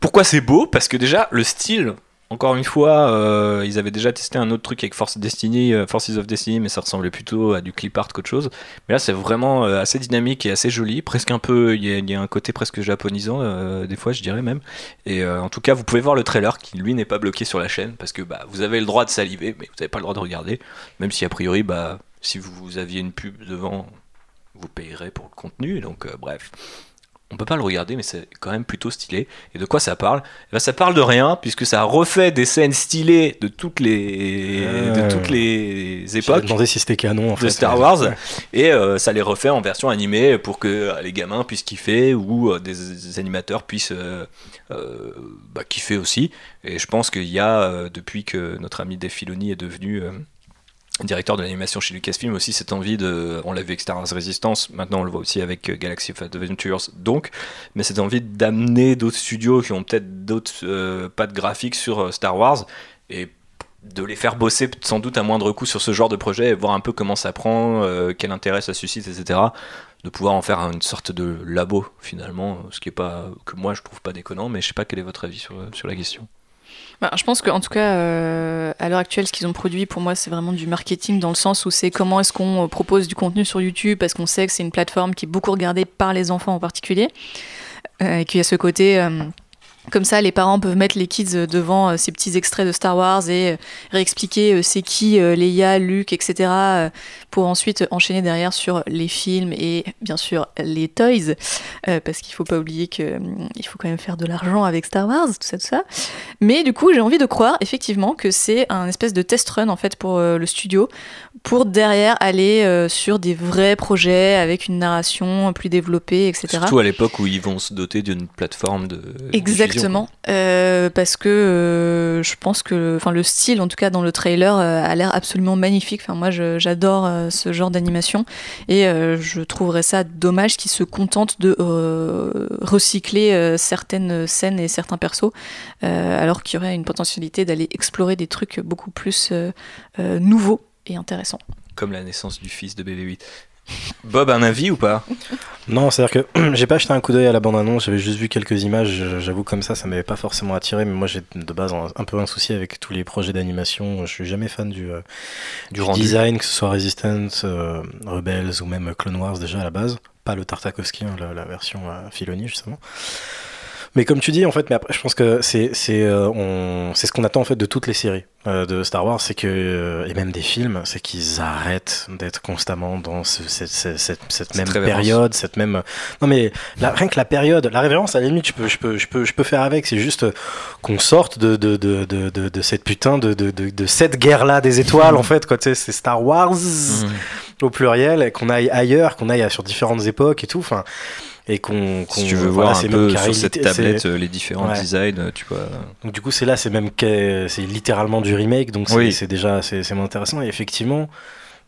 Pourquoi c'est beau? Parce que déjà, le style, encore une fois, euh, ils avaient déjà testé un autre truc avec Force Destiny, euh, Forces of Destiny, mais ça ressemblait plutôt à du clip art qu'autre chose. Mais là, c'est vraiment euh, assez dynamique et assez joli, presque un peu, il y, a- un côté presque japonisant, des fois, je dirais même. Et en tout cas, vous pouvez voir le trailer qui, lui, n'est pas bloqué sur la chaîne parce que bah, vous avez le droit de saliver, mais vous n'avez pas le droit de regarder. Même si, a priori, bah, si vous aviez une pub devant, vous payerez pour le contenu. Donc, bref. On peut pas le regarder, mais c'est quand même plutôt stylé. Et de quoi ça parle? Eh ben, Ça parle de rien, puisque ça refait des scènes stylées de toutes les, Euh, de toutes les époques demandé si c'était canon en fait. de Star Wars. Et euh, ça les refait en version animée pour que euh, les gamins puissent kiffer ou euh, des, des animateurs puissent euh, euh, bah, kiffer aussi. Et je pense qu'il y a euh, depuis que notre ami Dave Filoni est devenu euh, directeur de l'animation chez Lucasfilm aussi cette envie de on l'a vu avec Star Wars Resistance maintenant on le voit aussi avec euh, Galaxy of Adventures donc mais cette envie d'amener d'autres studios qui ont peut-être d'autres euh, pattes graphiques sur euh, Star Wars et de les faire bosser sans doute à moindre coût sur ce genre de projet et voir un peu comment ça prend, euh, quel intérêt ça suscite, etc. De pouvoir en faire une sorte de labo finalement, ce qui est pas que moi je trouve pas déconnant, mais je sais pas quel est votre avis sur, sur la question. Bah, je pense qu'en tout cas, euh, à l'heure actuelle, ce qu'ils ont produit, pour moi, c'est vraiment du marketing dans le sens où c'est comment est-ce qu'on euh, propose du contenu sur YouTube, parce qu'on sait que c'est une plateforme qui est beaucoup regardée par les enfants en particulier, euh, et qu'il y a ce côté... comme ça, les parents peuvent mettre les kids euh, devant euh, ces petits extraits de Star Wars et euh, réexpliquer c'est qui Leia, Luke, etc. pour ensuite enchaîner derrière sur les films et bien sûr les toys, parce qu'il faut pas oublier que hum, il faut quand même faire de l'argent avec Star Wars, tout ça, tout ça. Mais du coup, j'ai envie de croire effectivement que c'est un espèce de test run en fait pour le studio, pour derrière aller sur des vrais projets avec une narration plus développée, etc. Surtout à l'époque où ils vont se doter d'une plateforme de. diffusion, Exactement, Euh, parce que euh, je pense que, enfin, le style, en tout cas dans le trailer, euh, a l'air absolument magnifique. Enfin, moi, j'adore ce genre d'animation et je trouverais ça dommage qu'ils se contentent de recycler certaines scènes et certains persos, alors qu'il y aurait une potentialité d'aller explorer des trucs beaucoup plus nouveaux et intéressants. Comme la naissance du fils de BB-8. Bob, un avis ou pas? Non, c'est-à-dire que j'ai pas jeté un coup d'œil à la bande-annonce, j'avais juste vu quelques images, j'avoue comme ça, ça m'avait pas forcément attiré, mais moi j'ai de base un, un peu un souci avec tous les projets d'animation, je suis jamais fan du, euh, Du du rendu. design, que ce soit Resistance, euh, Rebels ou même Clone Wars déjà à la base, pas le Tartakovsky, hein, la, la version euh, Filoni justement. Mais comme tu dis, en fait, mais après, je pense que c'est c'est euh, on- c'est ce qu'on attend en fait de toutes les séries euh, de Star Wars, c'est que euh, et même des films, c'est qu'ils arrêtent d'être constamment dans ce- cette, cette, cette- cette même révérence. période, cette même. Non mais la- rien que la période, la révérence à la limite, je peux je peux je peux je peux faire avec. C'est juste qu'on sorte de de, de, de, de, de cette putain de de, de, cette guerre là des étoiles en fait, quoi. Tu sais, c'est Star Wars au pluriel, qu'on aille ailleurs, qu'on aille sur différentes époques et tout. Enfin. Et qu'on, Si qu'on- tu veux voilà, voir un peu sur cette tablette euh, les différents Ouais. designs, euh, tu vois. donc du coup c'est là c'est même c'est littéralement du remake donc c'est Oui. déjà c'est moins intéressant et effectivement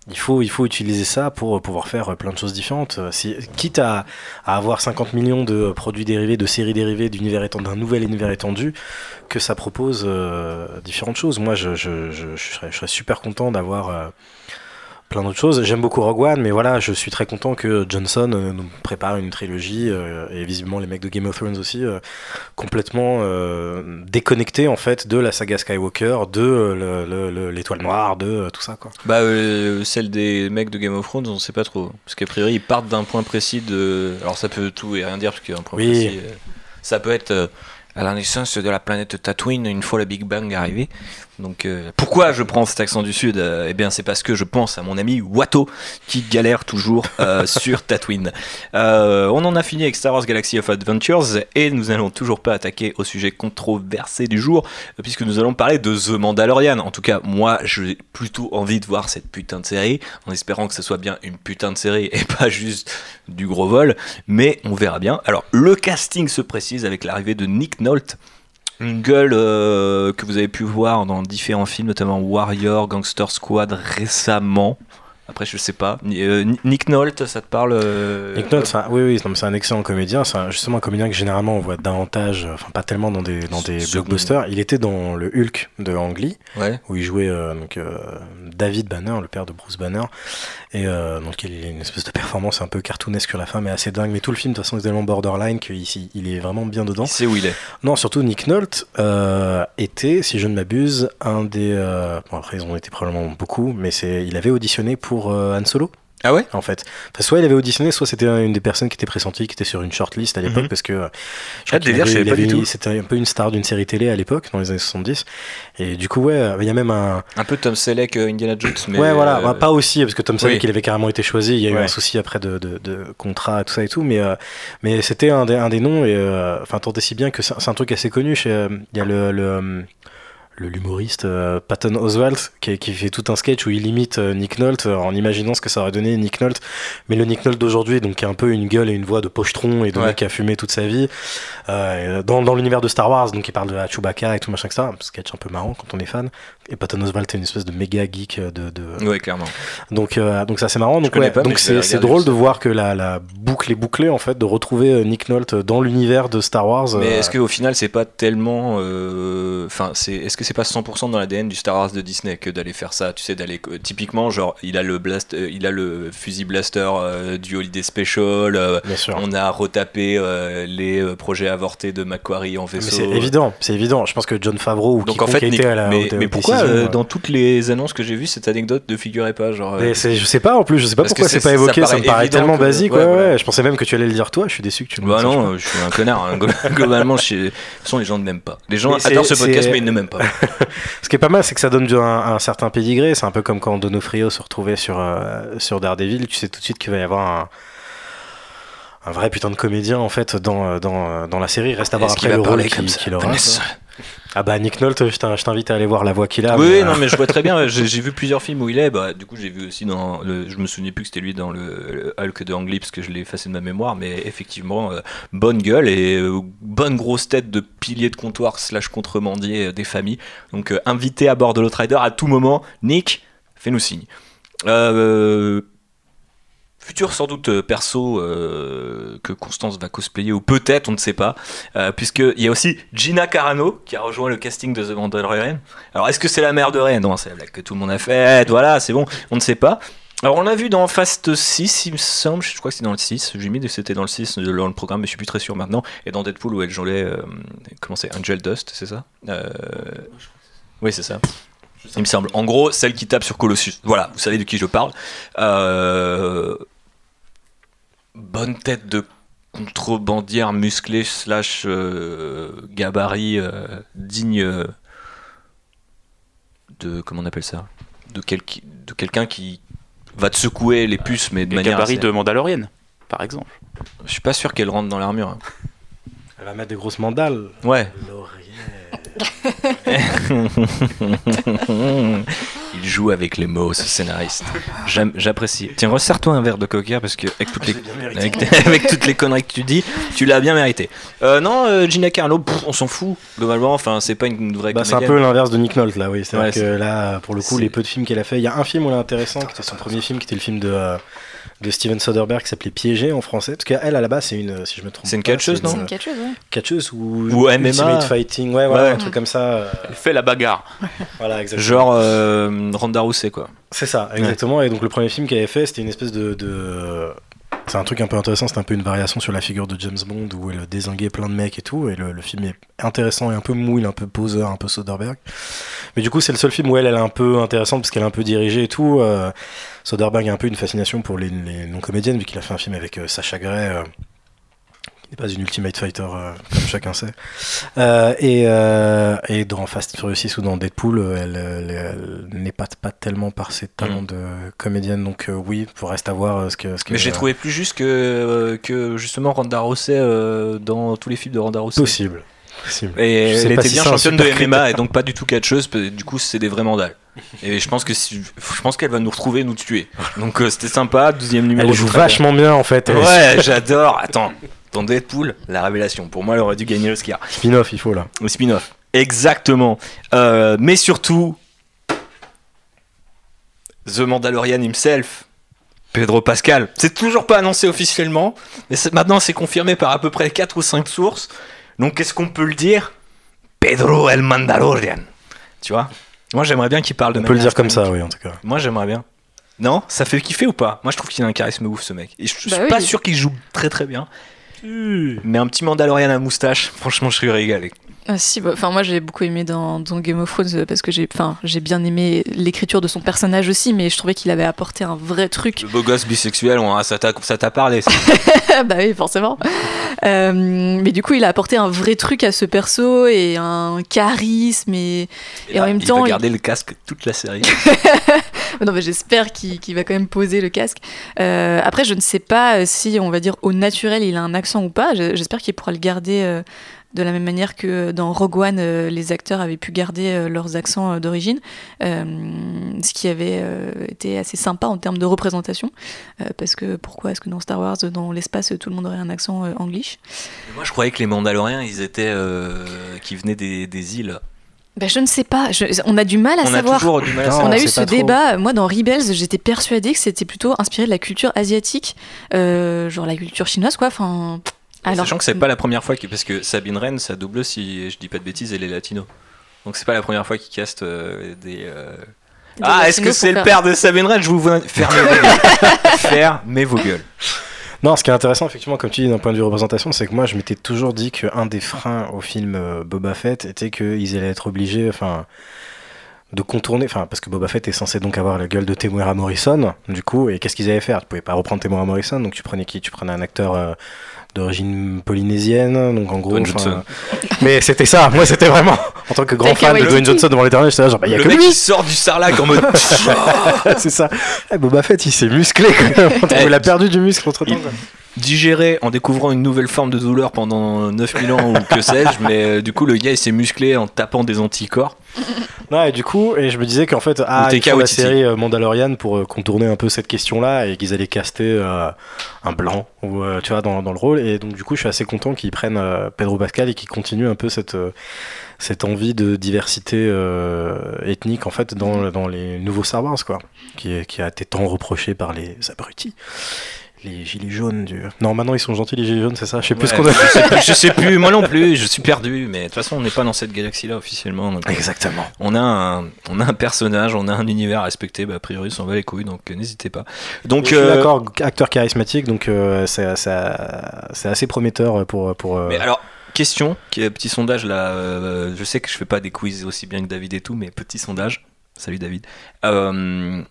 Il faut, il faut utiliser ça pour pouvoir faire euh, plein de choses différentes. Euh, Si, quitte à, à avoir 50 millions de produits dérivés, de séries dérivées, d'univers étendu, d'un nouvel univers étendu, que ça propose euh, différentes choses. Moi, je, je, je, je serais, je serais super content d'avoir euh, plein d'autres choses. J'aime beaucoup Rogue One, mais voilà, je suis très content que Johnson euh, nous prépare une trilogie, euh, et visiblement les mecs de Game of Thrones aussi, euh, complètement déconnectés en fait de la saga Skywalker, de le- le- le- l'étoile noire, de tout ça quoi. Bah, celle des mecs de Game of Thrones, on sait pas trop. Parce qu'a priori, ils partent d'un point précis de. Alors, ça peut tout et rien dire, parce qu'un point Oui. précis. Ça peut être à la naissance de la planète Tatooine, une fois le Big Bang arrivé. Donc, euh, pourquoi je prends cet accent du Sud Euh, Eh bien, c'est parce que je pense à mon ami Watto, qui galère toujours euh, sur Tatooine. On en a fini avec Star Wars Galaxy of Adventures, et nous allons toujours pas attaquer au sujet controversé du jour, puisque nous allons parler de The Mandalorian. En tout cas, moi, j'ai plutôt envie de voir cette putain de série, en espérant que ce soit bien une putain de série et pas juste du gros vol, mais on verra bien. Alors, le casting se précise avec l'arrivée de Nick Nolte, une gueule euh, que vous avez pu voir dans différents films, notamment Warrior, Gangster Squad récemment. Après, je sais pas. Euh, Nick Nolte, ça te parle euh, Nick Nolte, oui, oui, c'est un excellent comédien. C'est justement un comédien que généralement on voit davantage, enfin pas tellement dans des, dans des Second. blockbusters. Il était dans le Hulk de Ang Lee, Ouais. où il jouait donc, David Banner, le père de Bruce Banner. Et euh, donc il a une espèce de performance un peu cartoonesque sur la fin, mais assez dingue. Mais tout le film, de toute façon, est tellement borderline qu'ici, il est vraiment bien dedans. Sait où il est. Non, surtout Nick Nolte euh, était, si je ne m'abuse, un des. euh, bon, après, ils ont été probablement beaucoup, mais c'est, il avait auditionné pour euh, Han Solo. Ah ouais? En fait. Enfin, soit il avait auditionné, soit c'était une des personnes qui était pressentie, qui était sur une shortlist à l'époque, Mhm. parce que. euh, Ah, je crois qu'il délire, je pas du tout. C'était un peu une star d'une série télé à l'époque, dans les années 70. Et du coup, ouais, euh, il y a même un. Un peu Tom Selleck, euh, Indiana Jones, mais. ouais, voilà, euh, bah, pas aussi, parce que Tom Selleck, oui. il avait carrément été choisi. Il y a eu Ouais. un souci après de, de, de contrat, tout ça et tout. Mais, euh, mais c'était un des, un des noms, et euh, enfin, tant et si bien que c'est un truc assez connu. euh, Il y a euh, le- l'humoriste euh, Patton Oswalt qui, qui fait tout un sketch où il imite euh, Nick Nolte euh, en imaginant ce que ça aurait donné Nick Nolte mais le Nick Nolte d'aujourd'hui donc qui a un peu une gueule et une voix de pochetron et de Ouais. mec qui a fumé toute sa vie euh, dans, dans l'univers de Star Wars donc il parle de la Chewbacca et tout machin que ça un sketch un peu marrant quand on est fan et Patton Oswalt est une espèce de méga geek de, de... Ouais, clairement. donc donc ça c'est marrant donc, ouais, pas, donc c'est drôle de voir que la, la boucle est bouclée en fait de retrouver Nick Nolte dans l'univers de Star Wars Mais est-ce qu'au final, c'est pas tellement. Enfin, c'est est-ce que c'est pas 100% dans l'ADN du Star Wars de Disney que d'aller faire ça Tu sais, d'aller. Typiquement, genre, il a le, blast, euh, il a le fusil blaster euh, du Holiday Special. euh, bien sûr on a retapé euh, les projets avortés de Macquarie en vaisseau. c'est évident c'est évident je pense que John Favreau ou Donc en fait, à la mais, pourquoi dans toutes les annonces que j'ai vues cette anecdote ne figurait pas genre Mais je sais pas en plus, je sais pas pourquoi c'est pas évoqué, ça, me paraît tellement que- basique. ouais, Ouais, ouais, voilà. je pensais même que tu allais le dire toi, je suis déçu que tu me Bah dises ça, je non, je suis un connard. hein. Globalement, je suis... de toute façon, les gens ne m'aiment pas. Les gens adorent ce podcast, mais ils ne m'aiment pas. Ce qui est pas mal, c'est que ça donne un, un certain pédigré. C'est un peu comme quand Donofrio se retrouvait sur, euh, sur Daredevil. Tu sais tout de suite qu'il va y avoir un, un vrai putain de comédien en fait dans, euh, dans, euh, dans la série. Reste à voir après le rôle qu'il qu'il aura. Vanessa Ah bah Nick Nolte, je t'in- je t'invite à aller voir la voix qu'il a. Oui, mais, euh, non, mais je vois très bien. J'ai vu plusieurs films où il est. Bah, du coup, j'ai vu aussi dans. Le... Je me souvenais plus que c'était lui dans le, le Hulk de Ang Lee parce que je l'ai effacé de ma mémoire. Mais effectivement, euh, bonne gueule et euh, bonne grosse tête de pilier de comptoir slash contrebandier des familles. Donc, invité à bord de l'Outrider à tout moment. Nick, fais-nous signe. Euh, Futur sans doute euh, perso euh, que Constance va cosplayer ou peut-être on ne sait pas. Euh, puisqu'il y a aussi Gina Carano qui a rejoint le casting de The Mandalorian. Alors est-ce que c'est la mère de Rey? Non c'est la blague que tout le monde a faite voilà c'est bon on ne sait pas. Alors on l'a vu dans Fast 6 il me semble je crois que c'est dans le 6 j'ai mis que c'était dans le 6 euh, dans le programme mais je suis plus très sûr maintenant. Et dans Deadpool où elle jouait euh, comment c'est Angel Dust c'est ça? Oui c'est ça. Il me semble. En gros, celle qui tape sur Colossus. Voilà, vous savez de qui je parle. Euh, Bonne tête de contrebandière musclée slash euh, gabarit euh, digne euh, de comment on appelle ça? De, quel- de quelqu'un qui va te secouer les puces mais de manière gabarits assez- de Mandalorian, par exemple. je suis pas sûr qu'elle rentre dans l'armure hein. Elle va mettre des grosses mandales. ouais Il joue avec les mots, ce scénariste. J'aime- J'apprécie. Tiens, resserre-toi un verre de coca parce que avec toutes, les, avec, avec toutes les conneries que tu dis, tu l'as bien mérité. Euh, non, euh, Gina Carano, pff, on s'en fout globalement. Enfin, c'est pas une vraie. Bah, c'est un peu l'inverse de Nick Nolte là, oui. C'est-à-dire Ouais, que c'est- là, pour le coup, c'est- les peu de films qu'elle a fait, il y a un film où elle est intéressant, qui était son premier film, qui était le film de, euh, de Steven Soderbergh, qui s'appelait Piégé en français. Parce qu'elle, à la base, c'est une, si je me trompe C'est une catcheuse, non C'est une catcheuse, ouais. Catcheuse ou, Ou MMA. Ultimate Fighting, ouais, voilà, Ouais. un truc comme ça. euh, Elle fait la bagarre. voilà, exactement. Genre euh, Ronda Rousey, quoi. C'est ça, exactement. Et donc le premier film qu'elle avait fait, c'était une espèce de. de- C'est un truc un peu intéressant, c'était un peu une variation sur la figure de James Bond où elle désinguait plein de mecs et tout. Et le, le film est intéressant et un peu mou, il est un peu poseur, un peu Soderbergh. Mais du coup, c'est le seul film où elle, elle est un peu intéressante parce qu'elle est un peu dirigée et tout. Euh, Soderbergh a un peu une fascination pour les, les non-comédiennes vu qu'il a fait un film avec euh, Sacha Gray. euh, qui n'est pas une Ultimate Fighter comme chacun sait. Et, et dans Fast and Furious 6 ou dans Deadpool, elle, elle, elle n'épate pas tellement par ses talents Mm. de comédienne. Donc oui, il reste à voir ce que. Ce que Mais j'ai trouvé plus juste que, que justement Ronda Rousey euh, dans tous les films de Ronda Rousey. possible. Possible. Et elle était si bien championne de MMA et donc pas du tout catcheuse. Du coup, c'est des vrais mandales. Et je pense que si, je pense qu'elle va nous retrouver, et nous tuer. Donc euh, c'était sympa. Douzième numéro. Elle joue bien. vachement bien en fait. Elle Ouais, j'adore. Attends, dans Deadpool, la révélation. Pour moi, elle aurait dû gagner l'Oscar. Spin-off, il faut là. Le spin-off. Exactement. Euh, mais surtout, The Mandalorian himself, Pedro Pascal. C'est toujours pas annoncé officiellement, mais maintenant c'est confirmé par à peu près 4 ou 5 sources. Donc qu'est-ce qu'on peut le dire? Pedro el Mandalorian. Tu vois? Moi j'aimerais bien qu'il parle de On peut le dire comme ça, oui, en tout cas. Moi j'aimerais bien. Non? Ça fait kiffer ou pas? Moi je trouve qu'il a un charisme ouf ce mec. Et je suis Bah pas oui. sûr qu'il joue très très bien. Mais un petit Mandalorian à moustache, franchement je suis régalé. Ah, si, bah, enfin moi j'ai beaucoup aimé dans, dans Game of Thrones euh, parce que j'ai, enfin j'ai bien aimé l'écriture de son personnage aussi, mais je trouvais qu'il avait apporté un vrai truc. Le beau gosse bisexuel, on- ça t'a ça t'a parlé. ça. bah oui, forcément. Euh, mais du coup, il a apporté un vrai truc à ce perso et un charisme et, et en là, même il temps, va il- garder le casque toute la série. non, mais j'espère qu'il qu'il va quand même poser le casque. Euh, après, je ne sais pas si, on va dire, au naturel, il a un accent ou pas. Je- J'espère qu'il pourra le garder de la même manière que dans Rogue One, euh, les acteurs avaient pu garder euh, leurs accents euh, d'origine, euh, ce qui avait euh, été assez sympa en termes de représentation. Euh, parce que pourquoi est-ce que dans Star Wars, dans l'espace, tout le monde aurait un accent euh, anglish Moi, je croyais que les Mandaloriens, ils étaient, euh, qui venaient des, des îles. ben, Je ne sais pas. Je- on a du mal à on savoir. a toujours du mal à Non, savoir. on a eu ce trop. débat. Moi, dans Rebels, j'étais persuadée que c'était plutôt inspiré de la culture asiatique, euh, genre la culture chinoise, quoi. Enfin, alors, Sachant que c'est pas la première fois que parce que Sabine Rennes, sa double, si je dis pas de bêtises, elle est latino. Donc c'est pas la première fois qu'ils castent euh, des. euh, des Ah, est-ce que c'est le père de Sabine Rennes? Je vous vois. Fermez vos gueules. Fermez vos gueules. Non, ce qui est intéressant, effectivement, comme tu dis, d'un point de vue représentation, c'est que moi, je m'étais toujours dit qu'un des freins au film euh, Boba Fett était qu'ils allaient être obligés, enfin, de contourner, enfin, parce que Boba Fett est censé donc avoir la gueule de Temuera Morrison, du coup, et qu'est-ce qu'ils allaient faire? Tu pouvais pas reprendre Temuera Morrison, donc tu prenais qui? Tu prenais un acteur euh, d'origine polynésienne, donc en gros. Enfin. Mais c'était ça, moi, c'était vraiment, en tant que grand fan de. Dwayne Johnson devant l'éternel, j'étais là, genre, bah, y a le que mec lui il sort du sarlac en mode. C'est ça. Eh, Boba Fett, il s'est musclé quand même. Eh, Il a perdu du muscle entre temps. il- digéré en découvrant une nouvelle forme de douleur pendant 9000 ans ou que sais-je, mais euh, du coup le gars il s'est musclé en tapant des anticorps. Non, et du coup, et je me disais qu'en fait, ah, ils font la série euh, Mandalorian pour euh, contourner un peu cette question-là et qu'ils allaient caster euh, un blanc, ou, euh, tu vois, dans, dans le rôle. Et donc, du coup, je suis assez content qu'ils prennent euh, Pedro Pascal et qu'ils continuent un peu cette, cette envie de diversité ethnique, en fait, dans, dans les nouveaux Star Wars, quoi, qui, qui a été tant reproché par les abrutis. Les gilets jaunes du. Non, maintenant ils sont gentils, les gilets jaunes, c'est ça? Je sais plus ce qu'on a. je, sais plus, je sais plus, moi non plus, je suis perdu, mais de toute façon on n'est pas dans cette galaxie là officiellement. donc, euh, Exactement. on a, un, on a un personnage, on a un univers à respecter, bah, a priori on s'en va les couilles, donc euh, n'hésitez pas. Donc, je suis euh, d'accord, acteur charismatique, donc euh, c'est c'est- c'est assez prometteur pour. pour euh, Mais alors, question, petit sondage là. euh, je sais que je fais pas des quiz aussi bien que David et tout, mais petit sondage. Salut David. Euh,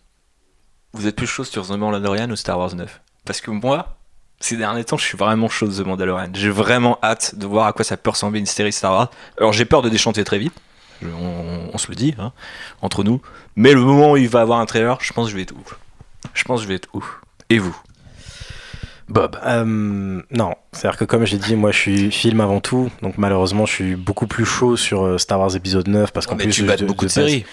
vous êtes plus chaud sur The Mandalorian ou Star Wars 9 Parce que moi, ces derniers temps, je suis vraiment chaud de The Mandalorian. J'ai vraiment hâte de voir à quoi ça peut ressembler une série Star Wars. Alors j'ai peur de déchanter très vite. On, on se le dit, hein, entre nous. Mais le moment où il va avoir un trailer, je pense que je vais être ouf. Je pense que je vais être ouf. Et vous? Bob. Euh, non, c'est-à-dire que comme j'ai dit, moi je suis film avant tout, donc malheureusement je suis beaucoup plus chaud sur euh, Star Wars épisode 9 parce qu'en plus tu je- mates beaucoup de séries.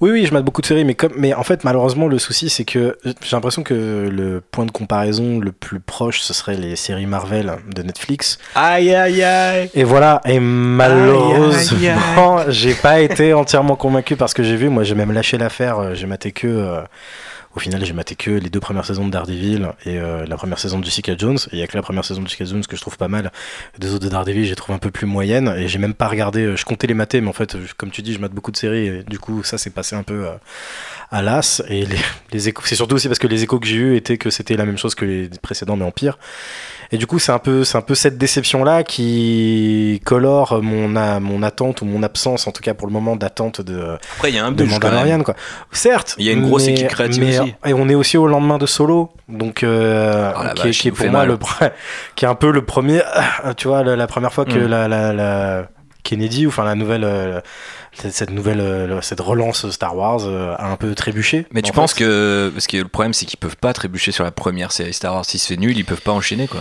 Oui, oui, je mate beaucoup de séries, mais comme, mais en fait malheureusement le souci c'est que j'ai l'impression que le point de comparaison le plus proche ce serait les séries Marvel de Netflix. Aïe aïe aïe. Et voilà, et malheureusement, j'ai pas été entièrement convaincu parce que j'ai vu, moi j'ai même lâché l'affaire, euh, j'ai maté que, euh, au final j'ai maté que les deux premières saisons de Daredevil et euh, la première saison de Jessica Jones, et il y a que la première saison de Jessica Jones que je trouve pas mal, des autres de Daredevil j'ai trouvé un peu plus moyenne, et j'ai même pas regardé, euh, je comptais les mater, mais en fait, comme tu dis, je mate beaucoup de séries, et du coup ça s'est passé un peu euh, à l'as, et les, les échos, c'est surtout aussi parce que les échos que j'ai eu étaient que c'était la même chose que les précédents, mais en pire. Et du coup, c'est un peu, c'est un peu cette déception-là qui colore mon, a- mon attente ou mon absence, en tout cas pour le moment, d'attente de, Après, il y a un de. Mandalorian, quoi. Certes. Il y a une grosse mais- équipe créative mais- aussi. Et on est aussi au lendemain de Solo, donc euh, Oh qui, est- vache, qui est il nous pour moi mal. le, qui est un peu le premier, tu vois, la, la première fois que Mm. la, la, la Kennedy, ou enfin la nouvelle, euh, cette, nouvelle, euh, cette relance Star Wars euh, a un peu trébuché. Mais tu En penses que. Parce que le problème, c'est qu'ils peuvent pas trébucher sur la première série Star Wars. Si c'est nul, ils peuvent pas enchaîner, quoi.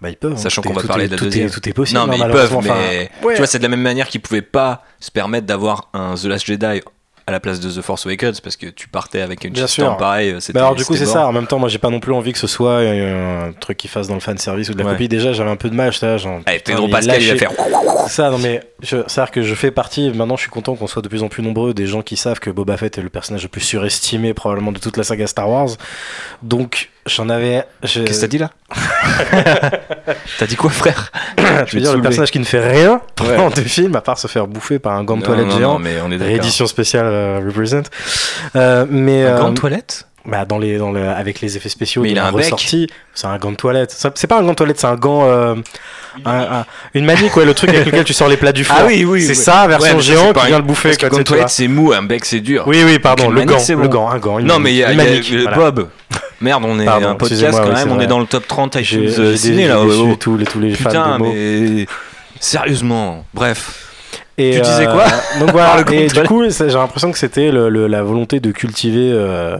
bah, ils peuvent, hein. Sachant qu'on va parler est- de la tout est- deuxième. Tout est possible. non, mais hein, ils peuvent, mais. enfin, ouais. Tu vois, c'est de la même manière qu'ils pouvaient pas se permettre d'avoir un The Last Jedi à la place de The Force Awakens parce que tu partais avec une Bien sûr. pareil. Mais alors du coup c'est ça, en même temps moi j'ai pas non plus envie que ce soit euh, un truc qui fasse dans le fan service ou de la Ouais. copie. Déjà j'avais un peu de mal, là, genre, Eh, putain, Pedro Pascal, il va faire. C'est ça, non mais je- c'est-à-dire que je fais partie, maintenant je suis content qu'on soit de plus en plus nombreux, des gens qui savent que Boba Fett est le personnage le plus surestimé probablement de toute la saga Star Wars. Donc j'en avais... je- Qu'est-ce que t'as dit là T'as dit quoi, frère Je veux dire le personnage qui ne fait rien Ouais. pendant deux films à part se faire bouffer par un gant de toilette non, géant. non, mais on est d'accord. Réédition spéciale euh, Represent. Euh, mais, Un gant euh, de toilette bah dans les, dans le, avec les effets spéciaux Mais il a un bec. ressortie, c'est un gant de toilette. C'est pas un gant de toilette, c'est un gant. euh, un- un- une manique, ouais, le truc avec lequel tu sors les plats du four. Ah oui, oui, C'est oui. ça, version Ouais, géant qui vient le bouffer. Parce que gant de toilette, c'est mou, un bec, c'est dur. Oui, oui, pardon, le manique, gant, c'est le bon. gant, un gant. une Non, mais il y a, y a- manique, le voilà. Bob. Merde, on est Pardon, un podcast quand même, on est dans le top 30 J'ai iTunes euh, ciné là. déçu oh, oh. tous les tous les fans Putain, de mais sérieusement, bref. Et, Tu disais euh, quoi Donc voilà, et du coup, j'ai l'impression que c'était le- le- la volonté de cultiver euh,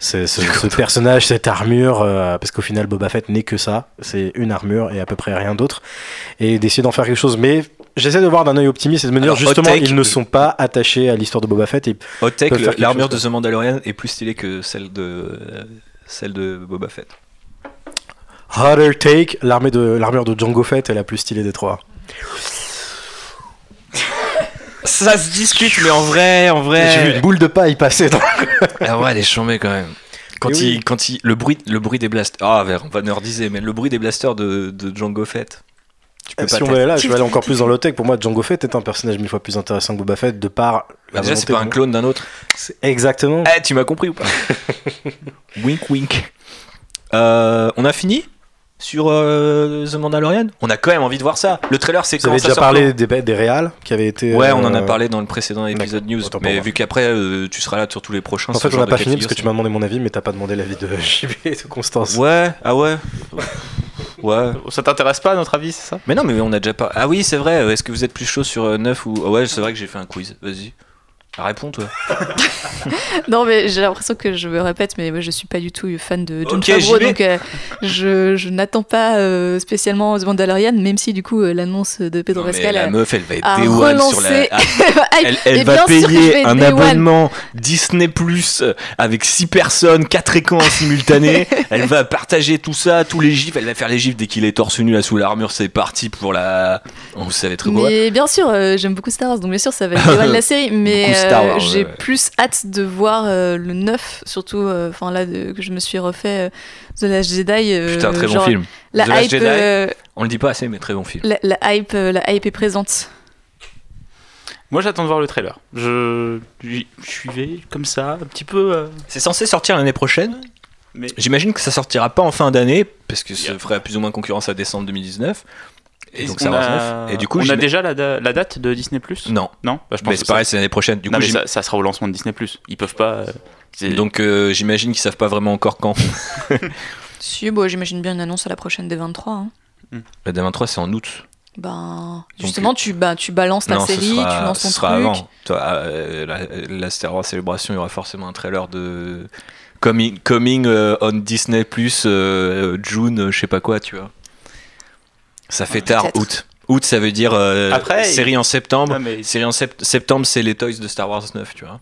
ce, ce- ce personnage, cette armure, euh, parce qu'au final, Boba Fett n'est que ça, c'est une armure et à peu près rien d'autre, et d'essayer d'en faire quelque chose. Mais j'essaie de voir d'un œil optimiste et de me dire Alors, justement, take, ils ne sont pas attachés à l'histoire de Boba Fett. Et Hot l'armure de The Mandalorian est plus stylée que celle de celle de Boba Fett. Hotter take, l'armée de l'armure de Django Fett est la plus stylée des trois. Ça se discute, mais en vrai, en vrai. J'ai vu une boule de paille passer dans. Ah ouais, elle est chambée quand même. Quand il, oui. quand il, le bruit, le bruit des blasters. Ah, on va nerdiser, mais le bruit des blasters de, de Django Fett. Peux Si on va aller là, je vais aller encore plus dans l'hot take. Pour moi, Django Fett est un personnage mille fois plus intéressant que Boba Fett de par la Bah, Déjà, c'est pas un clone d'un autre. Exactement. Eh, tu m'as compris ou pas Wink, wink. Euh, on a fini? Sur euh, The Mandalorian On a quand même envie de voir ça. Le trailer, c'est Vous avez ça déjà parlé des, des réals qui avaient été. Ouais, on en a euh, parlé dans le précédent épisode news. Mais vu qu'après, euh, tu seras là sur tous les prochains. En fait, on n'a pas fini parce que tu m'as demandé mon avis, mais t'as pas demandé l'avis de JB et de Constance. Ouais, ah ouais. Ouais. Ça t'intéresse pas, à notre avis, c'est ça? Mais non, mais on a déjà pas. Ah oui, c'est vrai. Est-ce que vous êtes plus chaud sur euh, 9 ou. Ah ouais, c'est vrai que j'ai fait un quiz. Vas-y. Réponds, toi. Non, mais j'ai l'impression que je me répète, mais moi je suis pas du tout fan de John Ok, Favreau, j'y vais. donc euh, je, je n'attends pas euh, spécialement The Mandalorian, même si du coup euh, l'annonce de Pedro Non, Pascal la meuf, elle va être a day one sur la. relancé. Ah. Elle, va bien payer un abonnement Disney Plus avec 6 personnes, 4 écrans en simultané. elle va partager tout ça, tous les gifs. Elle va faire les gifs dès qu'il est torse nu là sous l'armure. C'est parti pour la. Ça va être beau. Mais bien sûr, j'aime beaucoup Star Wars, donc bien sûr ça va être Day One la série, mais Star euh, Wars, j'ai ouais, plus hâte de voir euh, le 9, surtout, euh, enfin là de- que je me suis refait euh, The Last Jedi. euh, Putain, très bon film. La The Last hype, Jedi. euh, On le dit pas assez, mais très bon film. la, la hype, euh, la hype est présente. Moi, j'attends de voir le trailer. Je, je suivais comme ça, un petit peu. euh, C'est censé sortir l'année prochaine. Mais J'imagine que ça sortira pas en fin d'année, parce que ça ferait plus ou moins concurrence à décembre 2019. Et donc ça a, neuf. Et du coup, on a déjà la, da- la date de Disney Plus? Non. Non? Bah, je pense Mais c'est ça- pareil, c'est l'année prochaine. Du non, coup, mais ça, ça sera au lancement de Disney Plus. Ils peuvent pas. euh, donc euh, j'imagine qu'ils savent pas vraiment encore quand. Si, bon, j'imagine bien une annonce à la prochaine des 23. hein. La D23, c'est en août. Ben, Donc, justement, tu, bah, tu balances ta Non, série, sera- tu lances ton ce sera truc. avant. Toi, euh, la, la Star Wars Célébration, il y aura forcément un trailer de coming, coming euh, on Disney Plus euh, June, je sais pas quoi, tu vois. Ça fait tard, août. Août, ça veut dire euh, Après, série en septembre. Mais- Série en sept- septembre, c'est les toys de Star Wars 9, tu vois.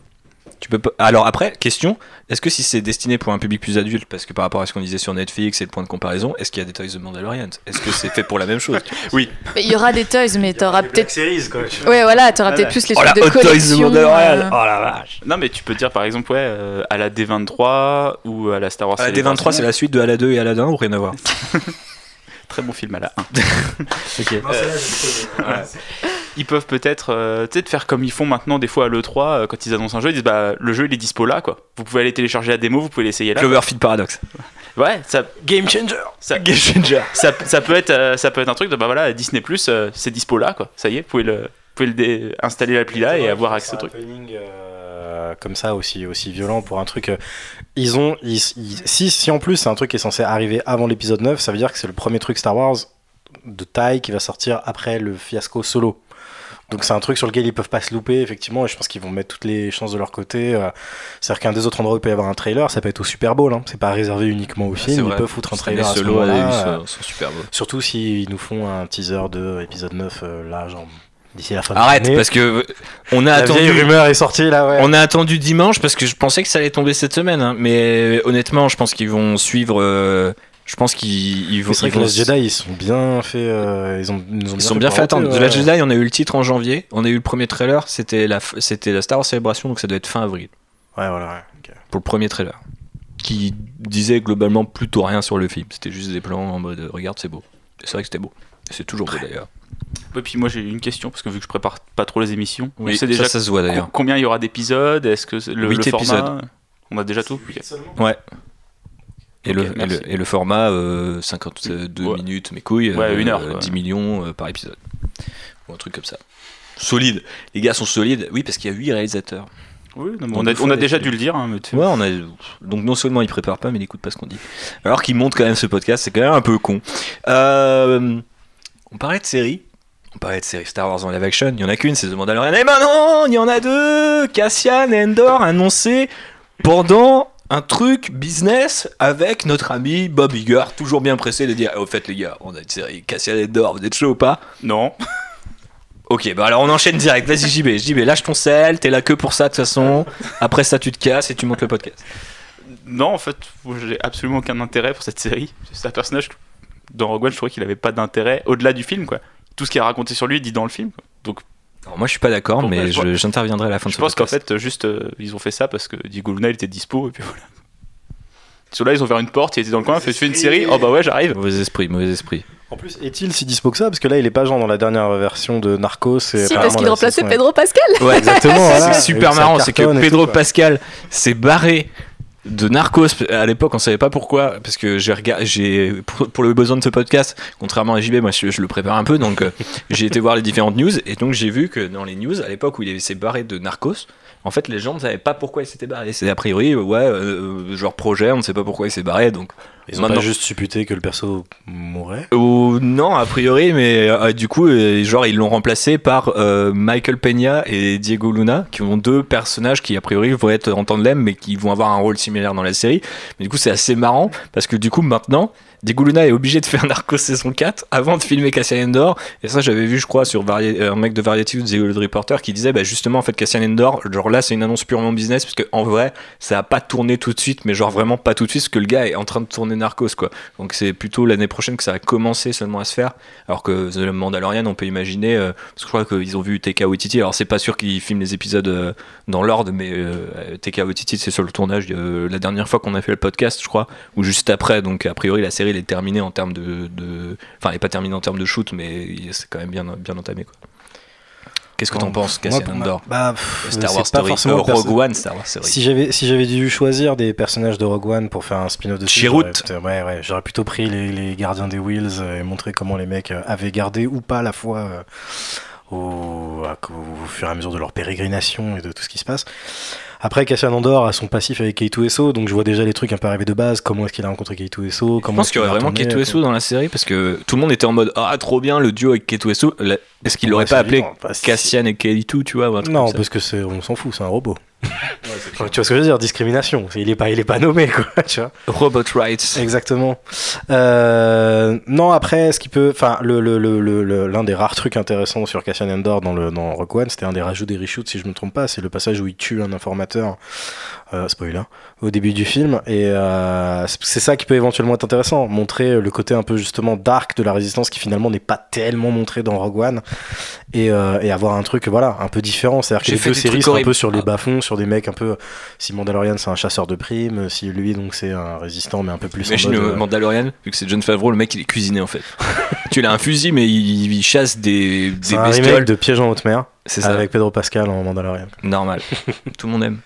Tu peux pas... Alors après, question, est-ce que si c'est destiné pour un public plus adulte, parce que par rapport à ce qu'on disait sur Netflix et le point de comparaison, est-ce qu'il y a des toys de Mandalorian? Est-ce que c'est fait pour la même chose? Oui. Mais Il y aura des toys, mais t'auras peut-être. Series, quoi. Ouais, voilà, t'auras Voilà. peut-être plus les Oh trucs la de Hot Toys de collection. Mandalorian euh, Oh la vache Non, mais tu peux dire par exemple, ouais, euh, à la D23 ou à la Star Wars. Ah, D23, c'est la suite de Ala 2 et Aladdin ou rien à voir? Très bon film à la 1. Ok. Ouais. Ils peuvent peut-être euh, faire comme ils font maintenant des fois à l'E3 euh, quand ils annoncent un jeu, ils disent bah le jeu il est dispo là quoi. Vous pouvez aller télécharger la démo, vous pouvez l'essayer là. Cloverfield Paradox. Ouais, ça Game changer. ça, Game changer. ça, ça peut être euh, ça peut être un truc de bah voilà Disney Plus c'est dispo là quoi. Ça y est, vous pouvez le vous pouvez le installer l'appli là et avoir accès au truc. Euh, comme ça aussi aussi violent pour un truc euh, ils ont ils- ils- si si en plus c'est un truc qui est censé arriver avant l'épisode 9 ça veut dire que c'est le premier truc Star Wars de taille qui va sortir après le fiasco solo. Donc c'est un truc sur lequel ils peuvent pas se louper effectivement et je pense qu'ils vont mettre toutes les chances de leur côté euh, c'est à dire qu'un des autres endroits où il peut y avoir un trailer ça peut être au Super Bowl hein. c'est pas réservé uniquement au film ils peuvent foutre un trailer à ce moment-là, surtout s'ils nous font un teaser de épisode 9 euh, là genre d'ici la fin de Arrête, l'année. parce que on a la attendu. vieille rumeur est sortie là ouais On a attendu dimanche parce que je pensais que ça allait tomber cette semaine, hein. mais honnêtement, je pense qu'ils vont suivre. euh, je pense qu'ils ils vont. C'est vrai que vont- les Jedi ils sont bien fait euh, ils ont ils ont Ils sont bien fait paroter, attendre. ouais. The Last Jedi, on a eu le titre en janvier, on a eu le premier trailer, c'était la, c'était la Star Wars Celebration, donc ça doit être fin avril ouais voilà ouais, pour le premier trailer, qui disait globalement plutôt rien sur le film. C'était juste des plans en mode regarde, c'est beau. Et c'est vrai que c'était beau. Et c'est toujours beau d'ailleurs. Et puis moi j'ai une question parce que vu que je prépare pas trop les émissions, on Oui, sait déjà ça, ça se voit d'ailleurs. co- combien il y aura d'épisodes, est-ce que le, Huit le format épisodes. on a déjà tout. Ouais. Et, Ok, le, et, le, et le format, euh, 52 Ouais. minutes, mes couilles, Ouais, euh, une heure, euh, quoi. 10 millions euh, par épisode. Ou un truc comme ça. Solide. Les gars sont solides. Oui, parce qu'il y a 8 réalisateurs. Oui, non, on a, on a déjà dû le dire. hein, mais tu- Ouais, on a... Donc non seulement ils préparent pas, mais ils n'écoutent pas ce qu'on dit. Alors qu'ils montent quand même ce podcast, c'est quand même un peu con. Euh, On parlait de séries. On parlait de séries Star Wars en live action. Il y en a qu'une, c'est The Mandalorian. Et maintenant, il y en a deux. Cassian et Endor annoncés pendant un truc business avec notre ami Bob Iger, toujours bien pressé de dire Eh, au fait les gars, on a une série Cassian et Endor, vous êtes chaud ou pas? Non. Ok, bah alors on enchaîne direct. Vas-y JB, JB, lâche ton sel, t'es là que pour ça de toute façon. Après ça, tu te casses et tu montes le podcast. Non, en fait, j'ai absolument aucun intérêt pour cette série. C'est un personnage, dans Rogue One, je trouvais qu'il avait pas d'intérêt au-delà du film, quoi. Tout ce qui est raconté sur lui est dit dans le film. quoi. Donc, Alors moi je suis pas d'accord, Bon, mais je je- j'interviendrai à la fin de je ce pense qu'en fait, juste, euh, ils ont fait ça parce que Diego Luna, il était dispo, et puis voilà. Sur là, ils ont ouvert une porte, il était dans le coin, fait, fais une série, oh bah ouais, j'arrive. Mauvais esprit, mauvais esprit. en plus est-il si dispo que ça? Parce que là il est pas genre dans la dernière version de Narcos et Si, parce qu'il la remplaçait Pedro Pascal. Ouais, exactement voilà. c'est super marrant, c'est que Pedro. Pascal s'est barré de Narcos. À l'époque on savait pas pourquoi parce que j'ai regardé j'ai pour, le besoin de ce podcast contrairement à JB moi je, je le prépare un peu donc euh, j'ai été voir les différentes news et donc j'ai vu que dans les news à l'époque où il s'est barré de Narcos en fait les gens ne savaient pas pourquoi il s'était barré c'est a priori ouais euh, genre projet on ne sait pas pourquoi il s'est barré donc ils ont Maintenant- pas juste supputé que le perso mourrait Ou non, a priori, mais euh, du coup, euh, genre ils l'ont remplacé par euh, Michael Peña et Diego Luna, qui ont deux personnages qui a priori vont être en tandem, mais qui vont avoir un rôle similaire dans la série. Mais du coup, c'est assez marrant parce que du coup, maintenant, Diego Luna est obligé de faire Narcos saison 4 avant de filmer Cassian Endor. Et ça, j'avais vu, je crois, sur Vari- euh, un mec de Variety ou The Hollywood Reporter qui disait, bah, justement, en fait, Cassian Endor, genre là, c'est une annonce purement business parce qu'en vrai, ça a pas tourné tout de suite, mais genre vraiment pas tout de suite, parce que le gars est en train de tourner Narcos, quoi. Donc c'est plutôt l'année prochaine que ça va commencer seulement à se faire. Alors que The Mandalorian, on peut imaginer, euh, parce que je crois qu'ils ont vu Taika Waititi. Alors c'est pas sûr qu'ils filment les épisodes euh, dans l'ordre, mais euh, Waititi, c'est sur le tournage euh, la dernière fois qu'on a fait le podcast, je crois, ou juste après. Donc a priori, la série elle est terminée en termes de, de- enfin, elle est pas terminée en termes de shoot, mais c'est quand même bien, bien entamé, quoi. Qu'est-ce que t'en penses, Cassian Andor bah, pff, Star c'est Wars pas Story, forcément euh, Rogue One, Star Wars Story. Si j'avais si j'avais dû choisir des personnages de Rogue One pour faire un spin-off de Chirrut. ouais, ouais, j'aurais plutôt pris les, les gardiens des Wheels euh, et montré comment les mecs euh, avaient gardé ou pas la foi euh, au fur et à mesure de leur pérégrination et de tout ce qui se passe. Après, Cassian Andor a son passif avec K2SO, donc je vois déjà les trucs un peu arriver de base. Comment est-ce qu'il a rencontré K2SO Je comment pense est-ce qu'il y aurait vraiment tourner, K2SO dans la série parce que tout le monde était en mode Ah, trop bien le duo avec K2SO. La- Est-ce qu'il l'aurait pas appelé Cassian et Kelly2, tu vois Non, parce que on s'en fout, c'est un robot. Enfin, tu vois ce que je veux dire Discrimination. Il est pas, il est pas nommé, quoi. Tu vois Robot Rights. Exactement. Euh, non, après, ce qui peut, enfin, le, le, le, le- le- l'un des rares trucs intéressants sur Cassian Andor dans le dans Rogue One, c'était un des rajouts des reshoots, si je me trompe pas, c'est le passage où il tue un informateur. Euh, spoiler au début du film et euh, c'est- ça qui peut éventuellement être intéressant montrer le côté un peu justement dark de la résistance qui finalement n'est pas tellement montré dans Rogue One et, euh, et avoir un truc voilà un peu différent c'est à dire que les deux séries sont un peu sur les Ah. bas-fonds sur des mecs un peu si Mandalorian c'est un chasseur de primes si lui donc c'est un résistant mais un peu plus en Imagine mode, euh, Mandalorian, vu que c'est John Favreau, le mec il est cuisiné en fait. tu l'as un fusil, mais il, il chasse des, des un bestioles. remake de Piège en haute mer C'est ça. avec Pedro Pascal en Mandalorian Normal. Tout le monde aime.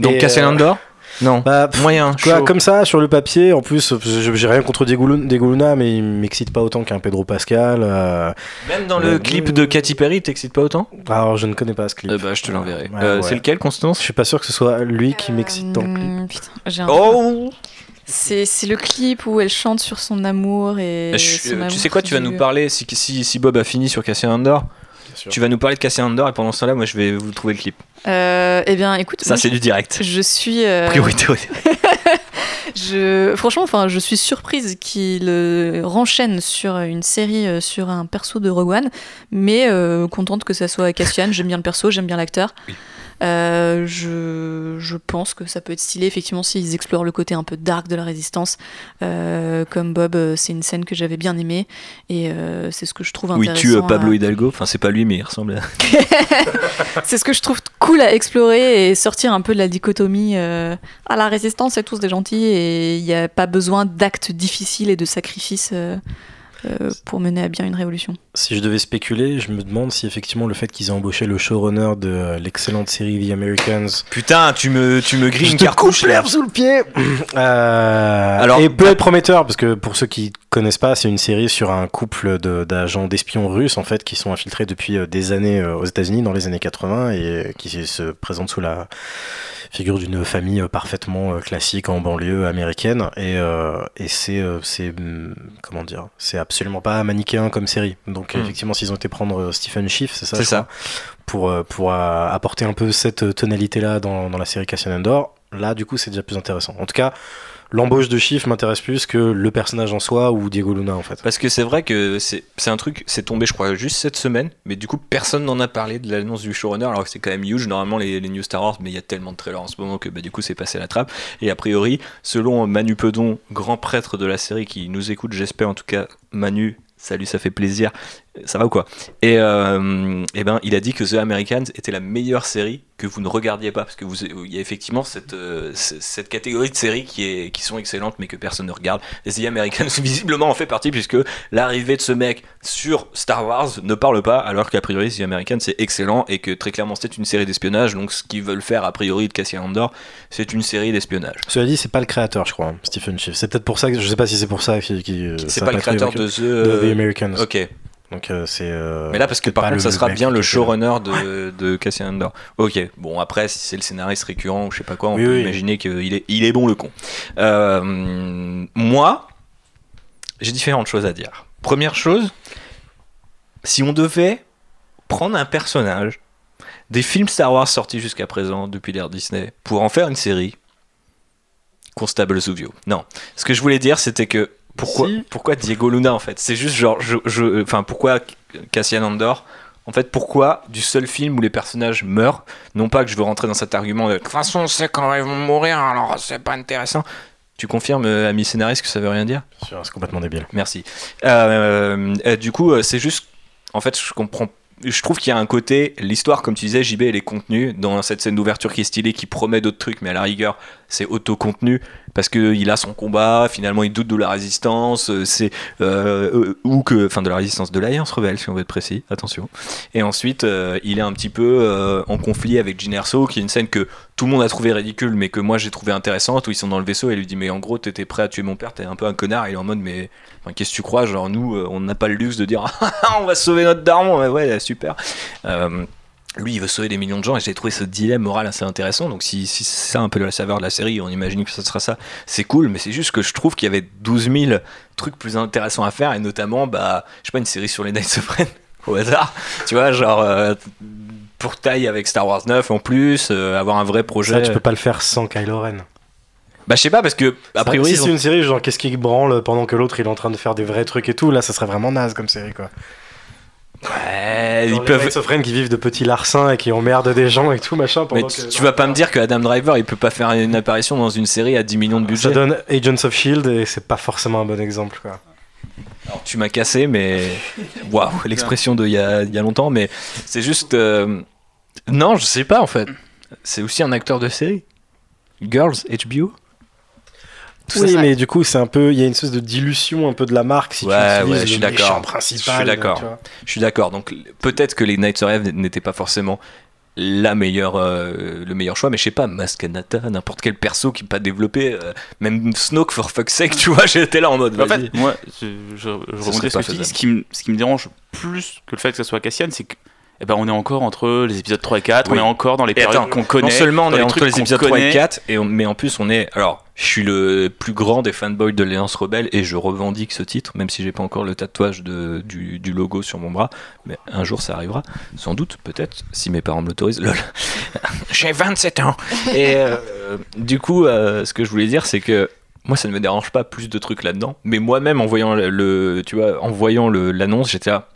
Donc Et, Cassian euh, Andor Non. Bah, pff, Moyen. Quoi, comme ça, sur le papier, en plus, j'ai rien contre Diego Luna, Diego Luna, mais il m'excite pas autant qu'un Pedro Pascal. euh, Même dans le euh, clip de Katy Perry, t'excites pas autant? Alors, je ne connais pas ce clip. Euh, Bah, je te l'enverrai. Ouais, Euh, ouais. C'est lequel, Constance? Je suis pas sûr que ce soit lui qui m'excite dans le clip. Putain, j'ai un- Oh C'est c'est le clip où elle chante sur son amour et. Je- son euh, Tu sais quoi, tu vas nous parler, si, si, si Bob a fini sur Cassian Andor, tu vas nous parler de Cassian Andor et pendant ce temps-là, moi je vais vous trouver le clip. Euh, eh bien, écoute. Ça, c'est du direct. Je suis. euh, Priorité au direct. je, franchement, enfin, je suis surprise qu'il euh, renchaîne sur une série euh, sur un perso de Rogue One, mais euh, contente que ça soit Cassian. J'aime bien le perso, j'aime bien l'acteur. Euh, je, je pense que ça peut être stylé, effectivement, s'ils explorent le côté un peu dark de la résistance. Euh, comme Bob, euh, c'est une scène que j'avais bien aimée, et euh, c'est ce que je trouve intéressant. tue euh, Pablo à- Hidalgo. Enfin, c'est pas lui, mais il ressemble à. c'est ce que je trouve cool à explorer et sortir un peu de la dichotomie à la résistance, c'est tous des gentils et il n'y a pas besoin d'actes difficiles et de sacrifices euh, pour mener à bien une révolution. Si je devais spéculer, je me demande si effectivement le fait qu'ils aient embauché le showrunner de euh, l'excellente série The Americans. Putain, tu me, tu me grilles Je une te cartouche l'herbe sous le pied Euh, Alors, Et peut être prometteur, parce que pour ceux qui connaissent pas, c'est une série sur un couple de- d'agents d'espions russes en fait qui sont infiltrés depuis euh, des années euh, aux États-Unis dans les années 80 et euh, qui se présentent sous la figure d'une famille parfaitement classique en banlieue américaine et, euh, et c'est c'est hum, comment dire c'est absolument pas manichéen comme série donc Hmm. effectivement s'ils ont été prendre Stephen Schiff c'est ça C'est je ça. crois, pour pour apporter un peu cette tonalité là dans, dans la série Cassian Andor là du coup c'est déjà plus intéressant en tout cas l'embauche de Schiff m'intéresse plus que le personnage en soi ou Diego Luna en fait Parce que c'est vrai que c'est un truc, c'est tombé, je crois, juste cette semaine, mais du coup, personne n'en a parlé de l'annonce du showrunner, alors que c'est quand même huge. Normalement, les, les News Star Wars, mais il y a tellement de trailers en ce moment que bah, du coup, c'est passé la trappe. Et a priori, selon Manu Pedon, grand prêtre de la série qui nous écoute, j'espère en tout cas, Manu. Salut, ça fait plaisir. Ça va ou quoi? Et euh, eh ben, il a dit que The Americans était la meilleure série que vous ne regardiez pas parce que vous, il y a effectivement cette, euh, cette catégorie de séries qui, est, qui sont excellentes mais que personne ne regarde. Et The Americans visiblement en fait partie puisque l'arrivée de ce mec sur Star Wars ne parle pas alors qu'a priori The Americans c'est excellent et que très clairement c'est une série d'espionnage donc ce qu'ils veulent faire a priori de Cassian Andor c'est une série d'espionnage. Cela dit, c'est pas le créateur, je crois, Stephen Schiff. C'est peut-être pour ça que je sais pas si c'est pour ça qu'il. qu'il- C'est ça pas le créateur de The, de euh, The Americans. Ok. Donc euh, c'est. euh, Mais là, parce que par contre, ça sera bien le showrunner de, de Cassian Andor. Ok, bon, après, si c'est le scénariste récurrent ou je sais pas quoi, on Oui, peut oui. imaginer qu'il est, il est bon le con. Euh, moi, j'ai différentes choses à dire. Première chose, si on devait prendre un personnage des films Star Wars sortis jusqu'à présent depuis l'ère Disney pour en faire une série, Constable Zuvio. Non, ce que je voulais dire, c'était que pourquoi, Si. pourquoi Diego Luna en fait? C'est juste genre, je, je- enfin pourquoi Cassian Andor? En fait, pourquoi du seul film où les personnages meurent? Non pas que je veux rentrer dans cet argument de de toute façon, on sait quand ils vont mourir, alors c'est pas intéressant. Tu confirmes, euh, ami scénariste, que ça veut rien dire? Sûr, C'est complètement débile. Merci. Euh, euh, du coup, c'est juste. En fait, je comprends. Je trouve qu'il y a un côté, l'histoire, comme tu disais, JB, elle est contenue dans cette scène d'ouverture qui est stylée, qui promet d'autres trucs, mais à la rigueur, c'est auto-contenu parce que il a son combat. Finalement, il doute de la résistance, euh, c'est euh, euh, ou que, enfin, de la résistance de l'alliance rebelle, si on veut être précis. Attention. Et ensuite, il est un petit peu en conflit avec Jyn Erso, qui est une scène que tout le monde a trouvé ridicule, mais que moi j'ai trouvé intéressante, où ils sont dans le vaisseau et lui dit mais en gros t'étais prêt à tuer mon père, t'es un peu un connard, il est en mode mais qu'est-ce que tu crois, genre nous on n'a pas le luxe de dire on va sauver notre daron, ouais, ouais super. Lui, il veut sauver des millions de gens et j'ai trouvé ce dilemme moral assez intéressant. Donc, si, si c'est ça un peu la saveur de la série, on imagine que ça sera ça, c'est cool. Mais c'est juste que je trouve qu'il y avait 12 000 trucs plus intéressants à faire et notamment, bah, je sais pas, une série sur les Knights of Ren au hasard. Tu vois, genre, euh, pour taille avec Star Wars 9 en plus, euh, avoir un vrai projet. Ça, tu peux pas le faire sans Kylo Ren. Bah, je sais pas, parce que, a priori, si ont- c'est une série, genre, qu'est-ce qui branle pendant que l'autre il est en train de faire des vrais trucs et tout, là, ça serait vraiment naze comme série, quoi. Ouais, Genre ils les peuvent. Ren qui vivent de petits larcins et qui emmerdent des gens et tout, machin. Mais tu, que, tu vas pas me dire que Adam Driver il peut pas faire une apparition dans une série à 10 millions de budget. Ça donne Agents of Shield et c'est pas forcément un bon exemple, quoi. Alors, tu m'as cassé, mais waouh, l'expression de il y a, il y a longtemps, mais c'est juste. euh, Non, je sais pas en fait. C'est aussi un acteur de série. Girls, HBO. Tout oui, ça, mais du coup, c'est un peu, il y a une espèce de dilution un peu de la marque si Ouais, tu utilises ouais, je suis le méchant Je principal. suis d'accord. Je suis d'accord. Donc peut-être que les Knights of Ren n'étaient pas forcément la meilleure, euh, le meilleur choix, mais je sais pas, Maskanata, n'importe quel perso qui peut pas développé, euh, même Snoke for fuck's sake, tu vois, j'étais là en mode. En fait, moi, je, je, rebondis ce que tu dis. Ce qui, me, ce qui me dérange plus que le fait que ça soit Cassian, c'est que eh ben, on est encore entre les épisodes 3 et 4, Oui. on est encore dans les périodes qu'on connaît. Non seulement on est entre trucs les épisodes 3 et connaît. 4, et on- mais en plus on est. Alors, je suis le plus grand des fanboys de l'Alliance Rebelle et je revendique ce titre, même si j'ai pas encore le tatouage du, logo sur mon bras. Mais un jour ça arrivera, sans doute, peut-être, si mes parents me l'autorisent. Lol. j'ai 27 ans Et euh, du coup, euh, ce que je voulais dire, c'est que. Moi, ça ne me dérange pas plus de trucs là-dedans, mais moi-même, en voyant le, tu vois, en voyant l'annonce, j'étais là.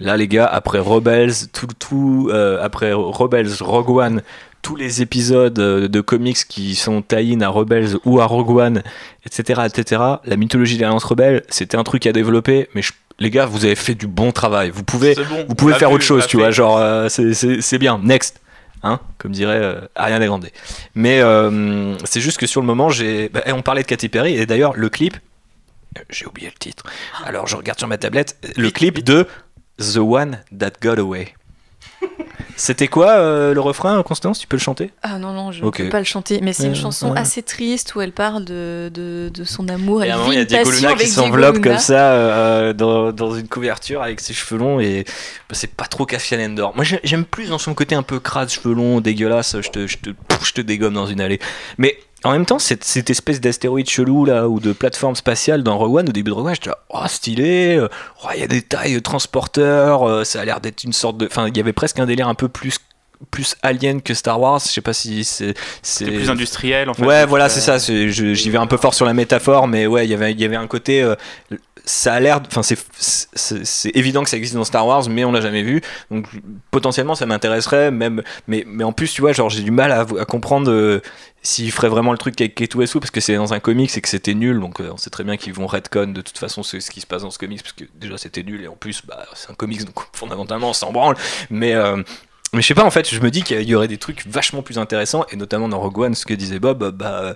Là, les gars, après Rebels, tout, tout, euh, après Rebels, Rogue One, tous les épisodes euh, de comics qui sont tie-in à Rebels ou à Rogue One, etc., etc., la mythologie de l'Alliance Rebelle, c'était un truc à développer, mais je- les gars, vous avez fait du bon travail. Vous pouvez, bon, vous faire vu, autre chose, tu fait. vois, genre, euh, c'est- bien, next. Hein, comme dirait euh, Ariana Grande. Mais euh, c'est juste que sur le moment, j'ai. bah, on parlait de Katy Perry, et d'ailleurs, le clip. J'ai oublié le titre. Alors, je regarde sur ma tablette. Le clip de The One That Got Away. C'était quoi euh, le refrain, Constance? Tu peux le chanter? Ah non, non, je Ok. ne peux pas le chanter, mais c'est une Euh, chanson ouais. assez triste où elle parle de, de, de son amour. Et à un moment, il y a Diego Luna qui s'enveloppe comme ça euh, dans, dans une couverture avec ses cheveux longs et bah, c'est pas trop Cassian Endor. Moi j'ai- j'aime plus dans son côté un peu crade, cheveux longs, dégueulasse, je te, je te, je te dégomme dans une allée. Mais en même temps, cette, cette espèce d'astéroïde chelou là ou de plateforme spatiale dans Rogue One, au début de Rogue One, j'étais là, oh stylé, euh, oh, il y a des tailles de transporteurs, euh, ça a l'air d'être une sorte de. Enfin, il y avait presque un délire un peu plus plus alien que Star Wars, je sais pas si c'est C'est plus industriel en fait. Ouais, voilà, Euh, c'est ça. J'y vais un peu fort sur la métaphore, mais ouais, il y avait- il y avait un côté. euh, ça a l'air. Enfin, c'est- évident que ça existe dans Star Wars, mais on l'a jamais vu. Donc, potentiellement, ça m'intéresserait, même. Mais, mais en plus, tu vois, genre, j'ai du mal à, à comprendre euh, s'ils feraient vraiment le truc avec Ketu Esu, parce que c'est dans un comics et que c'était nul. Donc, euh, on sait très bien qu'ils vont retcon de toute façon ce, ce qui se passe dans ce comics, parce que déjà, c'était nul, et en plus, bah, c'est un comics, donc fondamentalement, on s'en branle. Mais. euh, mais je sais pas, en fait, je me dis qu'il y aurait des trucs vachement plus intéressants, et notamment dans Rogue One, ce que disait Bob, bah,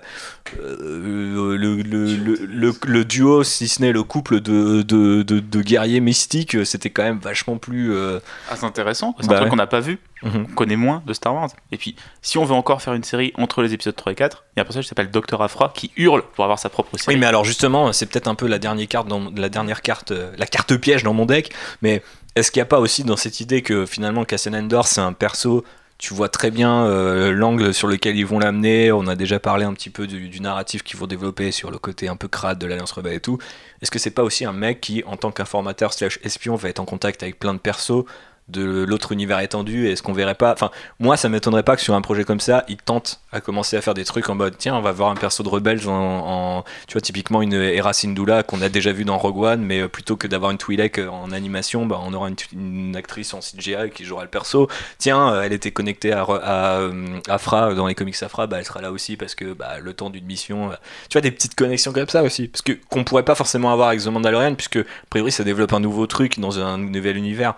euh, le, le, le, le- le duo, si ce n'est le couple de, de, de, de guerriers mystiques, c'était quand même vachement plus. euh, Ah, c'est intéressant, c'est Bah un truc ouais. qu'on n'a pas vu, Mhm. on connaît moins de Star Wars. Et puis, si on veut encore faire une série entre les épisodes 3 et 4, il y a un personnage qui s'appelle Dr. Afra qui hurle pour avoir sa propre série. Oui, mais alors justement, c'est peut-être un peu la dernière carte, dans, la dernière carte, euh, la carte piège dans mon deck. Mais est-ce qu'il n'y a pas aussi dans cette idée que finalement Cassian Endor, c'est un perso, tu vois très bien euh, l'angle sur lequel ils vont l'amener. On a déjà parlé un petit peu du, narratif qu'ils vont développer sur le côté un peu crade de l'Alliance Rebelle et tout. Est-ce que c'est pas aussi un mec qui, en tant qu'informateur slash espion, va être en contact avec plein de persos de l'autre univers étendu est-ce qu'on verrait pas enfin moi ça m'étonnerait pas que sur un projet comme ça ils tentent à commencer à faire des trucs en mode tiens on va voir un perso de rebelle en, en- tu vois typiquement une Hera Syndulla qu'on a déjà vu dans Rogue One mais euh, plutôt que d'avoir une Twi'lek euh, en animation bah, on aura une, actrice en CGI qui jouera le perso. Tiens euh, elle était connectée à, à, Afra dans les comics Afra bah, elle sera là aussi parce que bah, le temps d'une mission tu vois des petites connexions comme ça aussi. Parce que qu'on pourrait pas forcément avoir avec The Mandalorian puisque a priori ça développe un nouveau truc dans un nouvel univers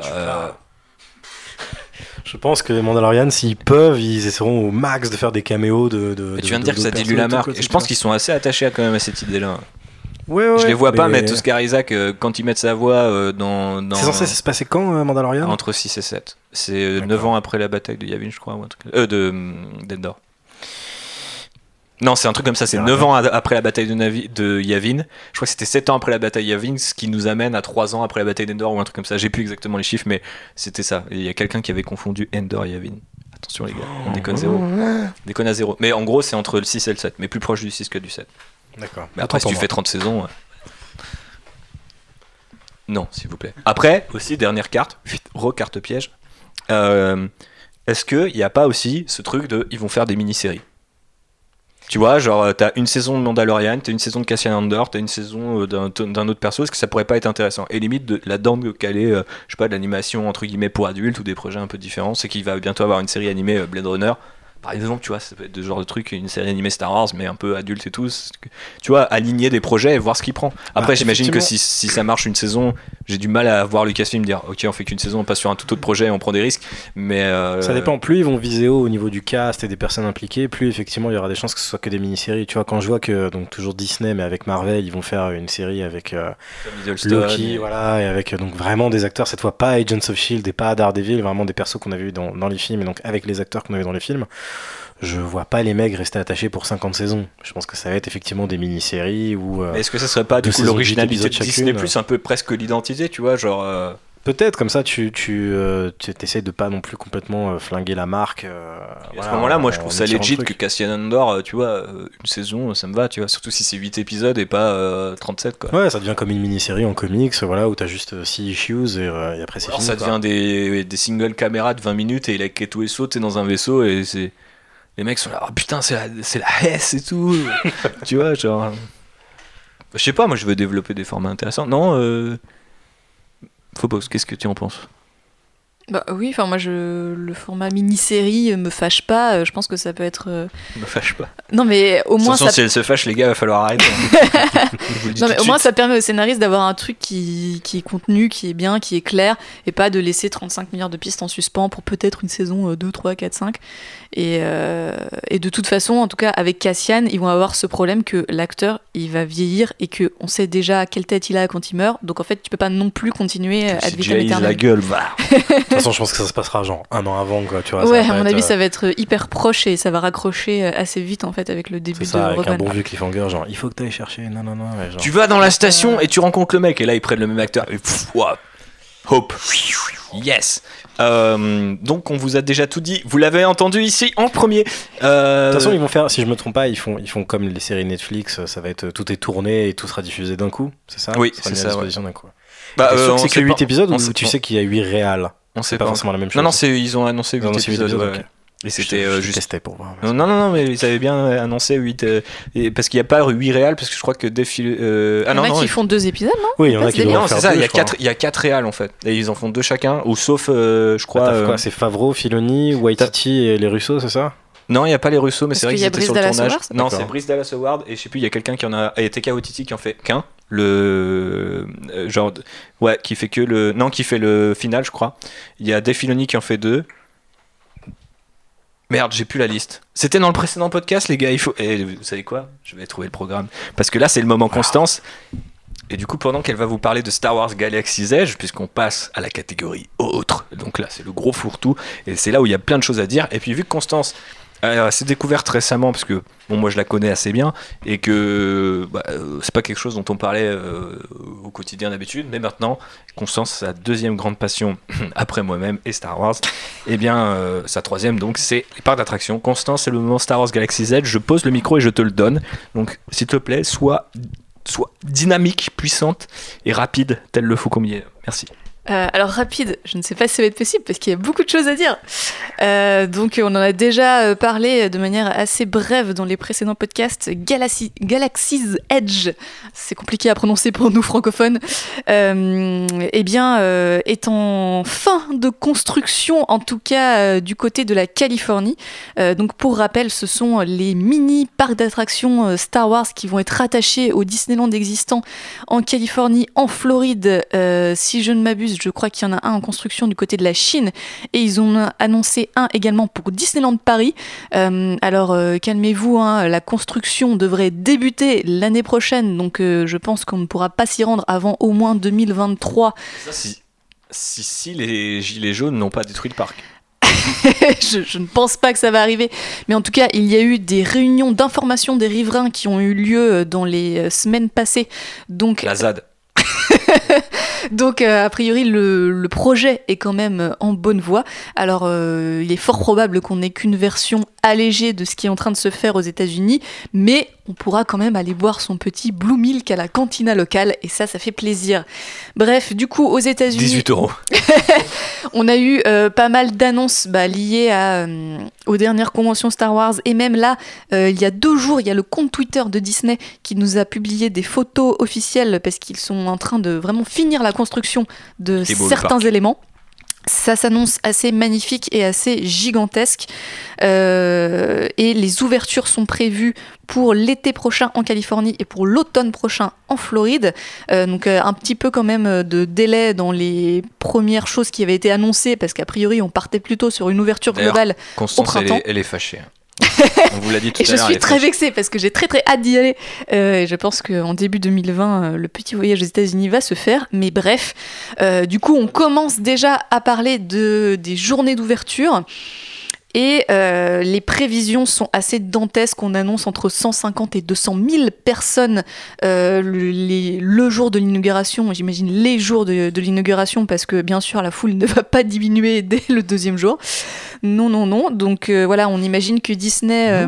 Euh, Je pense que les Mandalorians, s'ils peuvent, ils essaieront au max de faire des caméos de. tu viens de dire que ça dilue la marque. Et je pense qu'ils sont assez attachés à, quand même à cette idée-là. Ouais, ouais, je les vois pas mais- mettre Oscar Isaac euh, quand ils mettent sa voix euh, dans. dans C'est censé se passer quand, Mandalorian? Entre 6 et 7. C'est euh, 9 ans après la bataille de Yavin, je crois. Ou un truc... Euh, de d'Endor. Non, c'est un truc comme ça, c'est 9 ans après la bataille de, Navi- de Yavin. Je crois que c'était 7 ans après la bataille de Yavin, ce qui nous amène à 3 ans après la bataille d'Endor ou un truc comme ça. J'ai plus exactement les chiffres, mais c'était ça. Il y a quelqu'un qui avait confondu Endor et Yavin. Attention les gars, on déconne zéro. On déconne à zéro. Mais en gros, c'est entre le 6 et le 7, mais plus proche du 6 que du 7. D'accord. Mais après, si tu fais 30 saisons. ouais. Non, s'il vous plaît. Après, aussi, dernière carte, re-carte piège. euh, est-ce qu'il n'y a pas aussi ce truc de ils vont faire des mini-séries? Tu vois, genre, euh, t'as une saison de Mandalorian, t'as une saison de Cassian Andor, t'as une saison euh, d'un autre perso, est-ce que ça pourrait pas être intéressant? Et limite, de, là-dedans, de caler, euh, je sais pas, de l'animation entre guillemets pour adultes ou des projets un peu différents, c'est qu'il va bientôt avoir une série animée euh, Blade Runner. Par exemple, tu vois, ça peut être ce genre de truc, une série animée Star Wars, mais un peu adulte et tout. Tu vois, aligner des projets et voir ce qu'il prend. Après, Bah, j'imagine que si, ça marche une saison, j'ai du mal à voir Lucasfilm dire, ok, on fait qu'une saison, on passe sur un tout autre projet, on prend des risques. Mais euh, Ça dépend. Plus ils vont viser haut au niveau du cast et des personnes impliquées, plus effectivement il y aura des chances que ce soit que des mini-séries. Tu vois, quand je vois que donc toujours Disney, mais avec Marvel, ils vont faire une série avec euh, Loki, et- voilà, et avec euh, donc vraiment des acteurs cette fois pas Agents of Shield et pas Daredevil, vraiment des persos qu'on avait vu dans, dans les films et donc avec les acteurs qu'on avait dans les films. Je vois pas les mecs rester attachés pour 50 saisons. Je pense que ça va être effectivement des mini-séries ou euh, est-ce que ça serait pas du coup l'originalité de Disney. Plus, un peu presque l'identité, tu vois, genre. euh, peut-être comme ça tu tu euh, tu essayes de pas non plus complètement euh, flinguer la marque. euh, à ce moment-là, moi je trouve ça legit que Cassian Andor, tu vois, une saison, ça me va, tu vois, surtout si c'est 8 épisodes et pas euh, 37 quoi. Ouais, ça devient comme une mini-série en comics, voilà, où t'as juste 6 issues et, et après c'est fini. ça quoi. devient des, des single caméras de 20 minutes et il a Keto et saut, t'es dans un vaisseau et c'est. Les mecs sont là, oh putain, c'est la, c'est la S et tout. tu vois, genre. Je sais pas, moi je veux développer des formats intéressants. Non, euh. Phobos, qu'est-ce que tu en penses? Bah oui, enfin moi je le format mini-série me fâche pas, euh, je pense que ça peut être euh, Me fâche pas. non mais au moins Attention, ça si elle se fâche, les gars, va falloir arrêter. hein. Non, mais au moins ça permet au scénariste d'avoir un truc qui, qui est contenu, qui est bien, qui est clair, et pas de laisser 35 milliards de pistes en suspens pour peut-être une saison euh, 2, 3, 4, 5. Et, euh, et de toute façon, en tout cas avec Cassian, ils vont avoir ce problème que l'acteur, il va vieillir et que on sait déjà quelle tête il a quand il meurt, donc en fait tu peux pas non plus continuer à a la gueule, va. De toute façon, je pense que ça se passera genre un an avant, quoi, tu vois. ça Ouais, à mon avis, euh, ça va être hyper proche et ça va raccrocher euh, assez vite en fait avec le début ça, de avec un bon vieux cliffhanger, genre il faut que t'ailles chercher, non, non, non. ouais, genre. Tu vas dans la station et tu rencontres le mec et là ils prennent le même acteur. Et pff. Hope. Yes. Euh, donc on vous a déjà tout dit. Vous l'avez entendu ici en premier. Euh, De toute façon, ils vont faire, si je me trompe pas, ils font, ils font comme les séries Netflix, ça va être tout est tourné et tout sera diffusé d'un coup, c'est ça? Oui, c'est ça, d'un coup. bah, euh, c'est sait que pas- 8 épisodes on ou tu sais qu'il y a 8 réals? On sait C'est pas pas. forcément la même chose. Non, non, c'est- ils ont annoncé 8 Ils ont annoncé huit épisodes. épisodes, ouais. ok. Et c'était je euh, juste. testais pour voir. Non, non, non, non, mais ils avaient bien annoncé 8. euh, et- parce qu'il n'y a pas 8 réals, parce que je crois que défilé. Euh, Il y ah en non, a non, qui font deux épisodes, non Oui, il y en a qui non, c'est ça, il y, a je crois. 4, il y a 4 réals en fait. Et ils en font deux chacun, ou sauf, euh, je crois. Euh, quoi C'est Favreau, Filoni, Waititi et les Russo, c'est ça Non, il n'y a pas les Russo, mais c'est vrai qu'il qu'ils y a étaient Brice sur le Dallas tournage. Howard, non, c'est Brice Dallas Howard, et je sais plus, il y a quelqu'un qui en a. Et TK Waititi qui en fait qu'un. Le. euh, genre. de- Ouais, qui fait que le. Non, qui fait le final, je crois. Il y a Dave Filoni qui en fait deux. Merde, j'ai plus la liste. C'était dans le précédent podcast, les gars. Il faut. Et vous savez quoi? Je vais trouver le programme. Parce que là, c'est le moment Constance. Et du coup, pendant qu'elle va vous parler de Star Wars Galaxy's Edge, puisqu'on passe à la catégorie autre, donc là, c'est le gros fourre-tout, et c'est là où il y a plein de choses à dire. Et puis, vu que Constance euh, s'est découverte récemment, parce que bon, moi je la connais assez bien, et que bah, euh, c'est pas quelque chose dont on parlait euh, au quotidien d'habitude, mais maintenant, Constance, sa deuxième grande passion, après moi-même, et Star Wars, et bien euh, sa troisième, donc, c'est les parcs d'attraction. Constance, c'est le moment Star Wars Galaxy's Edge, je pose le micro et je te le donne. Donc, s'il te plaît, sois, sois dynamique, puissante et rapide, tel le Faucombier. Merci. Euh, alors rapide, je ne sais pas si ça va être possible parce qu'il y a beaucoup de choses à dire. Euh, donc on en a déjà euh, parlé de manière assez brève dans les précédents podcasts. Galaxy, Galaxy's Edge, c'est compliqué à prononcer pour nous francophones. Eh bien, est en fin de construction, en tout cas du côté de la Californie. Donc pour rappel, ce sont les mini parcs d'attractions Star Wars qui vont être rattachés au Disneyland existant en Californie, en Floride, si je ne m'abuse, je crois qu'il y en a un en construction du côté de la Chine, et ils ont annoncé un également pour Disneyland Paris. Euh, alors euh, calmez-vous, hein, la construction devrait débuter l'année prochaine, donc euh, je pense qu'on ne pourra pas s'y rendre avant au moins 2023. Ça, si, si, si les gilets jaunes n'ont pas détruit le parc. je, je ne pense pas que ça va arriver. Mais en tout cas, il y a eu des réunions d'information des riverains qui ont eu lieu dans les semaines passées. Donc, La ZAD. donc euh, a priori, le, projet est quand même euh, en bonne voie. Alors, euh, il est fort probable qu'on n'ait qu'une version allégée de ce qui est en train de se faire aux États-Unis, mais on pourra quand même aller boire son petit Blue Milk à la cantina locale et ça, ça fait plaisir. Bref, du coup, aux États-Unis, 18 euros. on a eu euh, pas mal d'annonces bah, liées à, euh, aux dernières conventions Star Wars. Et même là, euh, il y a deux jours, il y a le compte Twitter de Disney qui nous a publié des photos officielles parce qu'ils sont en train de vraiment finir la construction de certains éléments. Ça s'annonce assez magnifique et assez gigantesque. Euh, et les ouvertures sont prévues pour l'été prochain en Californie et pour l'automne prochain en Floride. Euh, donc euh, un petit peu quand même de délai dans les premières choses qui avaient été annoncées parce qu'a priori on partait plutôt sur une ouverture globale Constance, elle printemps. est, elle est fâchée. On vous l'a dit tout Et à je suis très vexée parce que j'ai très très hâte d'y aller. Euh, et je pense qu'en début 2020, euh, le petit voyage aux États-Unis va se faire. Mais bref, euh, du coup, on commence déjà à parler de, des journées d'ouverture. Et euh, les prévisions sont assez dantesques. On annonce entre 150 et 200 000 personnes euh, le, jour de l'inauguration. J'imagine les jours de, l'inauguration parce que bien sûr la foule ne va pas diminuer dès le deuxième jour. Non, non, non. Donc euh, voilà, on imagine que Disney.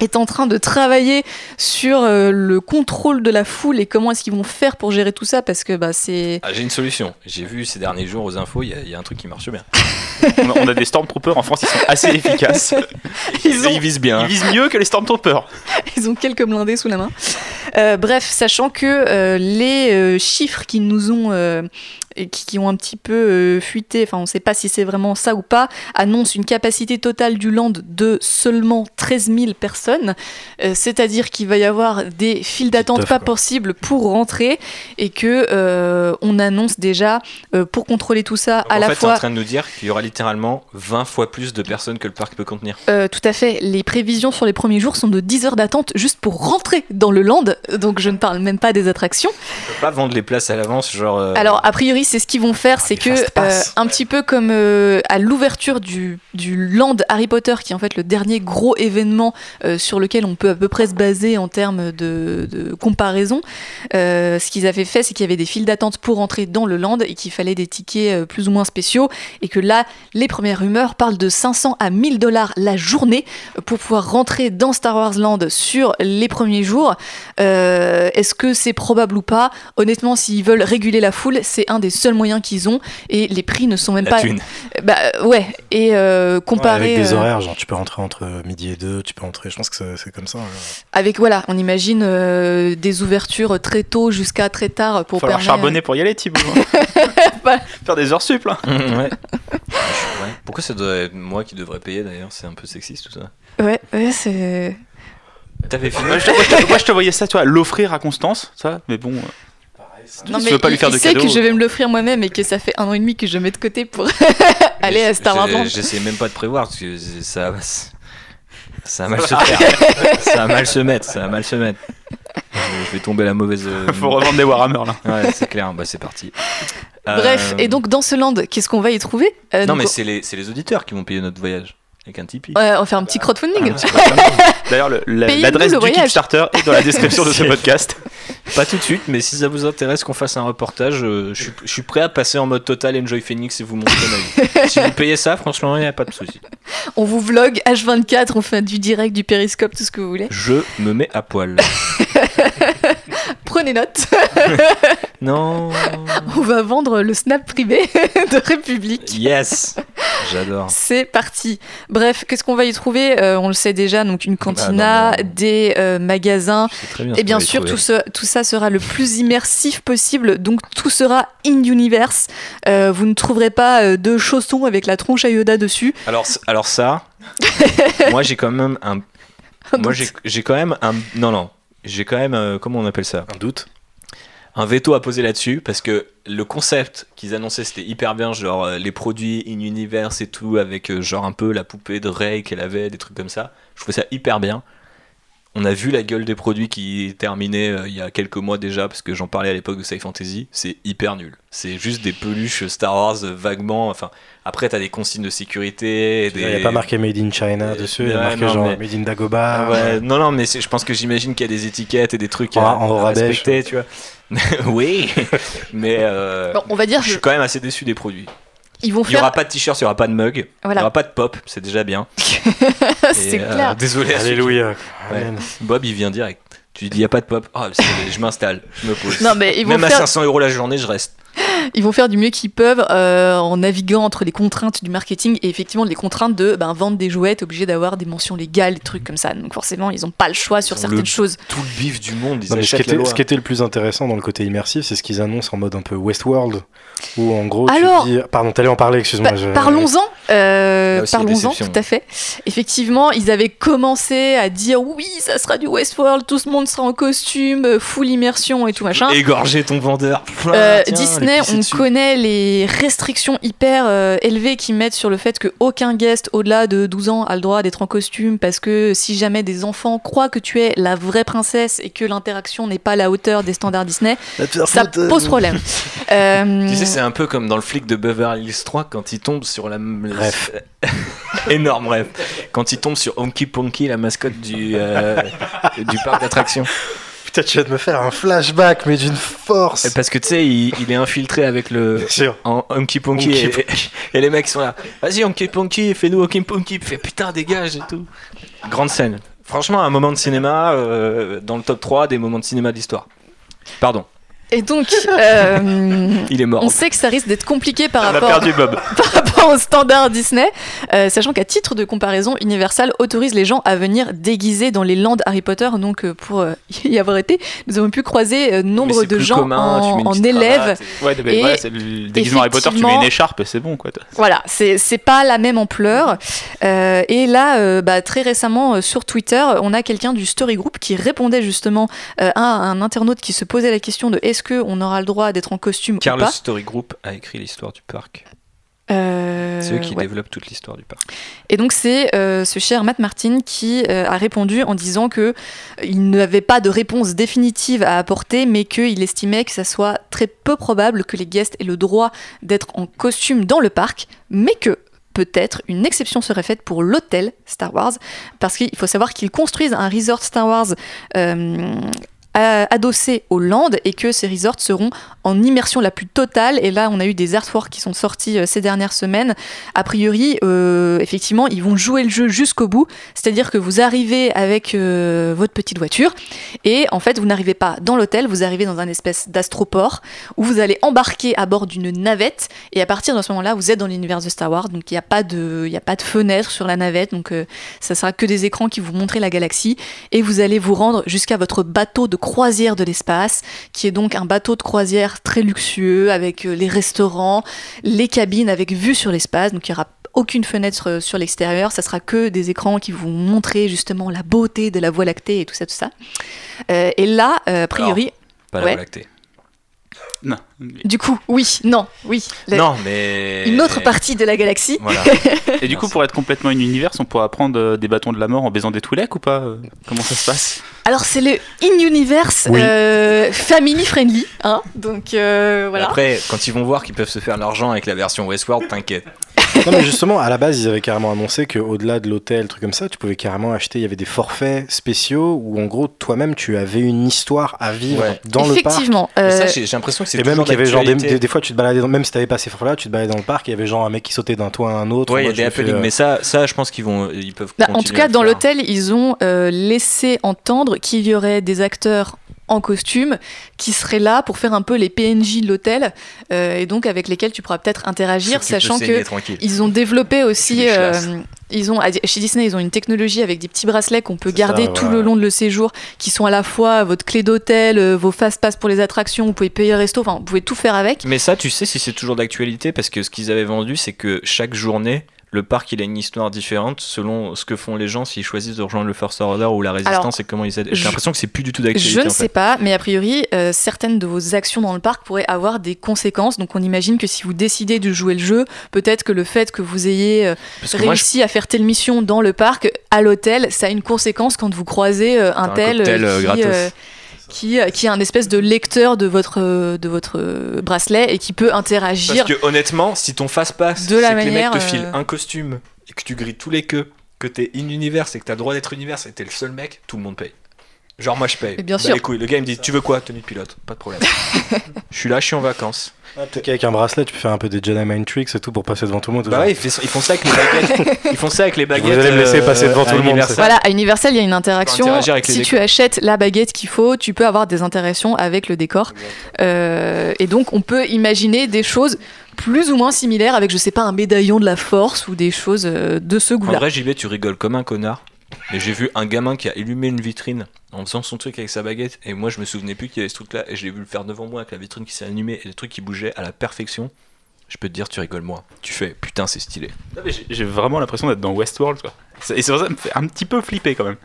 Est en train de travailler sur euh, le contrôle de la foule et comment est-ce qu'ils vont faire pour gérer tout ça parce que bah, c'est Ah, J'ai une solution. J'ai vu ces derniers jours aux infos, il y, a- il y a un truc qui marche bien. on, a, on a des Stormtroopers en France, ils sont assez efficaces. Ils ont- Ils visent bien. Ils visent mieux que les Stormtroopers. ils ont quelques blindés sous la main. Euh, bref, sachant que euh, les euh, chiffres qui nous ont euh, et qui, qui ont un petit peu euh, fuité, enfin on ne sait pas si c'est vraiment ça ou pas, annoncent une capacité totale du land de seulement 13 000 personnes, Euh, c'est-à-dire qu'il va y avoir des files d'attente pas possibles pour rentrer et que euh, on annonce déjà pour contrôler tout ça à en la fait, fois en train de nous dire qu'il y aura littéralement 20 fois plus de personnes que le parc peut contenir. Tout à fait. Les prévisions sur les premiers jours sont de 10 heures d'attente juste pour rentrer dans le land. Donc je ne parle même pas des attractions. On peut pas vendre les places à l'avance, genre. Alors a priori c'est ce qu'ils vont faire, c'est des que euh, un petit peu comme euh, à l'ouverture du, du land Harry Potter, qui est en fait le dernier gros événement euh, sur lequel on peut à peu près se baser en termes de, de comparaison. ce qu'ils avaient fait, c'est qu'il y avait des files d'attente pour entrer dans le land et qu'il fallait des tickets plus ou moins spéciaux et que là les premières rumeurs parlent de 500 à 1000 dollars la journée pour pouvoir rentrer dans Star Wars Land sur les premiers jours. Est-ce que c'est probable ou pas? Honnêtement, s'ils veulent réguler la foule, c'est un des seuls moyens qu'ils ont et les prix ne sont même la pas. thune. Bah ouais. Et euh, Ouais, comparé avec des euh, horaires, genre tu peux rentrer entre midi et deux, tu peux rentrer. Je pense que c'est- comme ça. hein. avec voilà, on imagine euh, des ouvertures très tôt jusqu'à très tard pour Faut permettre. charbonner pour y aller, Thibaut. Bah. Faire des heures sup, là. ouais. Ouais. Pourquoi ça doit être moi qui devrais payer d'ailleurs? C'est un peu sexiste tout ça. Ouais, ouais, c'est. T'avais filmé Moi je, te, voyais ça, tu vois, l'offrir à Constance, ça, mais bon. euh, Non, mais tu veux pas lui faire de cadeau. que je vais me l'offrir moi-même et que ça fait un an et demi que je mets de côté pour aller à Star Wars. J'essaie même pas de prévoir parce que ça. Ça va mal se faire. ça va mal se mettre. Ça mal se mettre. Je, vais tomber la mauvaise. euh, Faut revendre des Warhammer, là. Ouais, c'est clair. Bah, c'est parti. Bref, Euh, et donc dans ce land, qu'est-ce qu'on va y trouver? Euh, Non, donc, mais c'est les, c'est les auditeurs qui vont payer notre voyage. Avec un Tipeee. Ouais, on faire un petit crowdfunding. D'ailleurs, l'adresse du voyage. Kickstarter est dans la description de ce podcast. Pas tout de suite, mais si ça vous intéresse qu'on fasse un reportage, euh, je suis, je suis prêt à passer en mode total Enjoy Phoenix et vous montrer ma vie. si vous payez ça, franchement, il n'y a pas de souci. On vous vlog H24, on fait du direct, du périscope, tout ce que vous voulez. Je me mets à poil. Prenez note. Non. On va vendre le snap privé de République. Yes. J'adore. C'est parti. Bref, qu'est-ce qu'on va y trouver? Euh, On le sait déjà, donc une cantina, Ah, non, non. des euh, magasins. Bien. Et bien sûr, tout, ce- tout ça sera le plus immersif possible, donc tout sera in-universe. Euh, vous ne trouverez pas euh, de chaussons avec la tronche à Yoda dessus. Alors, alors ça, moi j'ai quand même un. Moi j'ai quand même un. Non, non. J'ai quand même. euh, comment on appelle ça Un doute. un veto à poser là-dessus parce que le concept qu'ils annonçaient c'était hyper bien, genre euh, les produits in universe et tout, avec euh, genre un peu la poupée de Rey qu'elle avait, des trucs comme ça. Je trouvais ça hyper bien. On a vu la gueule des produits qui terminaient euh, il y a quelques mois déjà, parce que j'en parlais à l'époque de Sci Fantasy. C'est hyper nul. C'est juste des peluches Star Wars euh, vaguement. Enfin, après, t'as des consignes de sécurité. Il n'y a pas marqué Made in China Euh, dessus, il y a ouais, marqué non, genre mais- Made in Dagobah. Ah ouais, non, non, mais je pense que j'imagine qu'il y a des étiquettes et des trucs à, en à rabais, respecter, tu vois. oui, mais euh, Bon, on va dire je suis quand même assez déçu des produits. Ils vont Il y faire. aura pas de t-shirt, il y aura pas de mug, il Voilà. y aura pas de pop, c'est déjà bien. c'est euh, clair. désolé. Alléluia. Ouais. Bob, il vient direct. Tu dis, il y a pas de pop. Ah, c'est- je m'installe, je me pose. Non, mais ils vont Même à faire- 500 euros la journée, je reste. Ils vont faire du mieux qu'ils peuvent euh, en naviguant entre les contraintes du marketing et effectivement les contraintes de ben, vendre des jouets, t'es obligé d'avoir des mentions légales, des trucs comme ça. Donc forcément, ils n'ont pas le choix sur Ils ont certaines le- choses. Tout le bif du monde, ils Non, mais ce, qui était, loi. ce qui était le plus intéressant dans le côté immersif, c'est ce qu'ils annoncent en mode un peu Westworld, où en gros, Alors- tu dis... Pardon, t'allais en parler, excuse-moi. Pa- je- Parlons-en, euh, aussi, parlons-en, tout à fait. Effectivement, ils avaient commencé à dire oui, ça sera du Westworld, tout ce monde sera en costume, full immersion et tout machin. Égorger ton vendeur. Euh, Tiens, Disney, on dessus. connaît les restrictions hyper euh, élevées qu'ils mettent sur le fait qu'aucun guest au-delà de 12 ans a le droit d'être en costume parce que si jamais des enfants croient que tu es la vraie princesse et que l'interaction n'est pas à la hauteur des standards Disney, ça pose problème. Euh, Tu sais, c'est un peu comme dans le flic de Beverly Hills 3 quand il tombe sur la. Bref. Énorme rêve. Quand il tombe sur Honky Ponky, la mascotte du, euh, du parc d'attractions. Putain, tu vas de me faire un flashback, mais d'une force. Parce que tu sais, il, il est infiltré avec le. Bien sûr. En Honky Ponky et, et les mecs sont là. Vas-y, Honky Ponky, fais-nous Honky Ponky. Fait putain, dégage et tout. Grande scène. Franchement, un moment de cinéma euh, dans le top 3 des moments de cinéma de l'histoire. Pardon, Et donc, euh, il est mort. on sait que ça risque d'être compliqué par On a rapport, perdu Bob. par rapport aux standards Disney, euh, sachant qu'à titre de comparaison, Universal autorise les gens à venir déguisés dans les landes Harry Potter. Donc, euh, pour euh, y avoir été, nous avons pu croiser euh, nombre de gens commun, en, en élèves. Ouais, mais Et voilà, c'est le déguisement Harry Potter, tu mets une écharpe et c'est bon quoi. Voilà, c'est pas la même ampleur. Euh, et là, euh, bah, très récemment, euh, sur Twitter, on a quelqu'un du Story Group qui répondait justement euh, à un internaute qui se posait la question de est-ce qu'on aura le droit d'être en costume Car ou le pas. Story Group a écrit l'histoire du parc. Euh, C'est eux qui ouais. développent toute l'histoire du parc. Et donc c'est euh, ce cher Matt Martin qui euh, a répondu en disant que il n'avait pas de réponse définitive à apporter, mais qu'il estimait que ça soit très peu probable que les guests aient le droit d'être en costume dans le parc, mais que peut-être une exception serait faite pour l'hôtel Star Wars, parce qu'il faut savoir qu'ils construisent un resort Star Wars euh, a- adossé aux Landes et que ces resorts seront en immersion la plus totale. Et là, on a eu des artworks qui sont sortis euh, ces dernières semaines. A priori, euh, effectivement, ils vont jouer le jeu jusqu'au bout. C'est-à-dire que vous arrivez avec euh, votre petite voiture et en fait, vous n'arrivez pas dans l'hôtel, vous arrivez dans un espèce d'astroport où vous allez embarquer à bord d'une navette et à partir de ce moment-là, vous êtes dans l'univers de Star Wars. Donc il n'y a pas de, a pas de fenêtre sur la navette. Donc euh, ça sera que des écrans qui vous montrent la galaxie et vous allez vous rendre jusqu'à votre bateau de croisière de l'espace, qui est donc un bateau de croisière très luxueux avec euh, les restaurants, les cabines avec vue sur l'espace. Donc il y aura aucune fenêtre euh, sur l'extérieur, ça sera que des écrans qui vont montrer justement la beauté de la Voie lactée et tout ça, tout ça. Euh, et là, euh, a priori, Pas Ouais. la Voie lactée. Non. du coup, oui, non, oui, la- Non, mais. une autre partie de la galaxie. Voilà. Et du coup, pour être complètement une univers, on pourra prendre euh, des bâtons de la mort en baisant des Twi'lek ou pas euh, Comment ça se passe? Alors c'est le in-universe Oui. euh, family friendly, hein, donc euh, voilà. Après, quand ils vont voir qu'ils peuvent se faire l'argent avec la version Westworld, t'inquiète. Non, mais justement, à la base, ils avaient carrément annoncé qu'au-delà de l'hôtel, truc comme ça, tu pouvais carrément acheter. Il y avait des forfaits spéciaux où, en gros, toi-même, tu avais une histoire à vivre Ouais. dans le parc. Effectivement. Mais euh, ça, j'ai l'impression que c'est Et même qu'il y avait genre des, d'actualité. des, des fois tu te baladais dans, même si t'avais pas ces forfaits là tu te baladais dans le parc il y avait genre un mec qui sautait d'un toit à un autre Ouais, il y a des happenings, euh, mais ça, ça, je pense qu'ils vont, ils peuvent. Bah, en tout cas, dans l'hôtel, ils ont euh, laissé entendre qu'il y aurait des acteurs en costume qui seraient là pour faire un peu les PNJ de l'hôtel euh, et donc avec lesquels tu pourras peut-être interagir, sachant que tranquille. ils ont développé aussi. euh, ils ont, chez Disney, ils ont une technologie avec des petits bracelets qu'on peut garder ça, tout le long de le séjour, qui sont à la fois votre clé d'hôtel, euh, vos fast-pass pour les attractions, vous pouvez payer le resto, enfin, vous pouvez tout faire avec. Mais ça, tu sais si c'est toujours d'actualité parce que ce qu'ils avaient vendu, c'est que chaque journée, le parc il a une histoire différente selon ce que font les gens s'ils choisissent de rejoindre le First Order ou la Résistance Alors, et comment ils aident. J'ai l'impression que c'est plus du tout d'actualité. Je ne en sais pas, mais a priori, euh, certaines de vos actions dans le parc pourraient avoir des conséquences. Donc on imagine que si vous décidez de jouer le jeu, peut-être que le fait que vous ayez euh, moi, je réussi à faire telle mission dans le parc, à l'hôtel, ça a une conséquence quand vous croisez euh, un un tel cocktail, qui, qui, euh, qui a un espèce de lecteur de votre, euh, de votre euh, bracelet et qui peut interagir. Parce que honnêtement, si ton face passe, De la c'est que les mecs te filent un costume et que tu grilles tous les queues, que t'es in univers et que t'as le droit d'être univers et que t'es le seul mec, tout le monde paye. Genre, moi je paye. Mais bien Bah, sûr. les couilles. Le gars il me dit Tu veux quoi Tenue de pilote? Pas de problème. je suis là, je suis en vacances. Peut-être qu'avec un bracelet, tu peux faire un peu des Jedi Mind Tricks et tout pour passer devant tout le monde. Bah ouais, ils, fait- ils font ça avec les baguettes. ils font ça avec les baguettes. allez me laisser euh, passer devant à tout le monde, Universal. Voilà, à Universal, il y a une interaction. interagir avec les Si décors. tu achètes la baguette qu'il faut, tu peux avoir des interactions avec le décor. Euh, et donc, on peut imaginer des choses plus ou moins similaires avec, je sais pas, un médaillon de la force ou des choses euh, de ce En goût-là. vrai, JB, tu rigoles comme un connard. Et j'ai vu un gamin qui a allumé une vitrine en faisant son truc avec sa baguette. Et moi, je me souvenais plus qu'il y avait ce truc-là. Et je l'ai vu le faire devant moi avec la vitrine qui s'est allumée et les trucs qui bougeaient à la perfection. Je peux te dire, tu rigoles moi. Tu fais, putain, c'est stylé. J'ai- vraiment l'impression d'être dans Westworld, quoi. Et c'est pour ça que ça me fait un petit peu flipper quand même.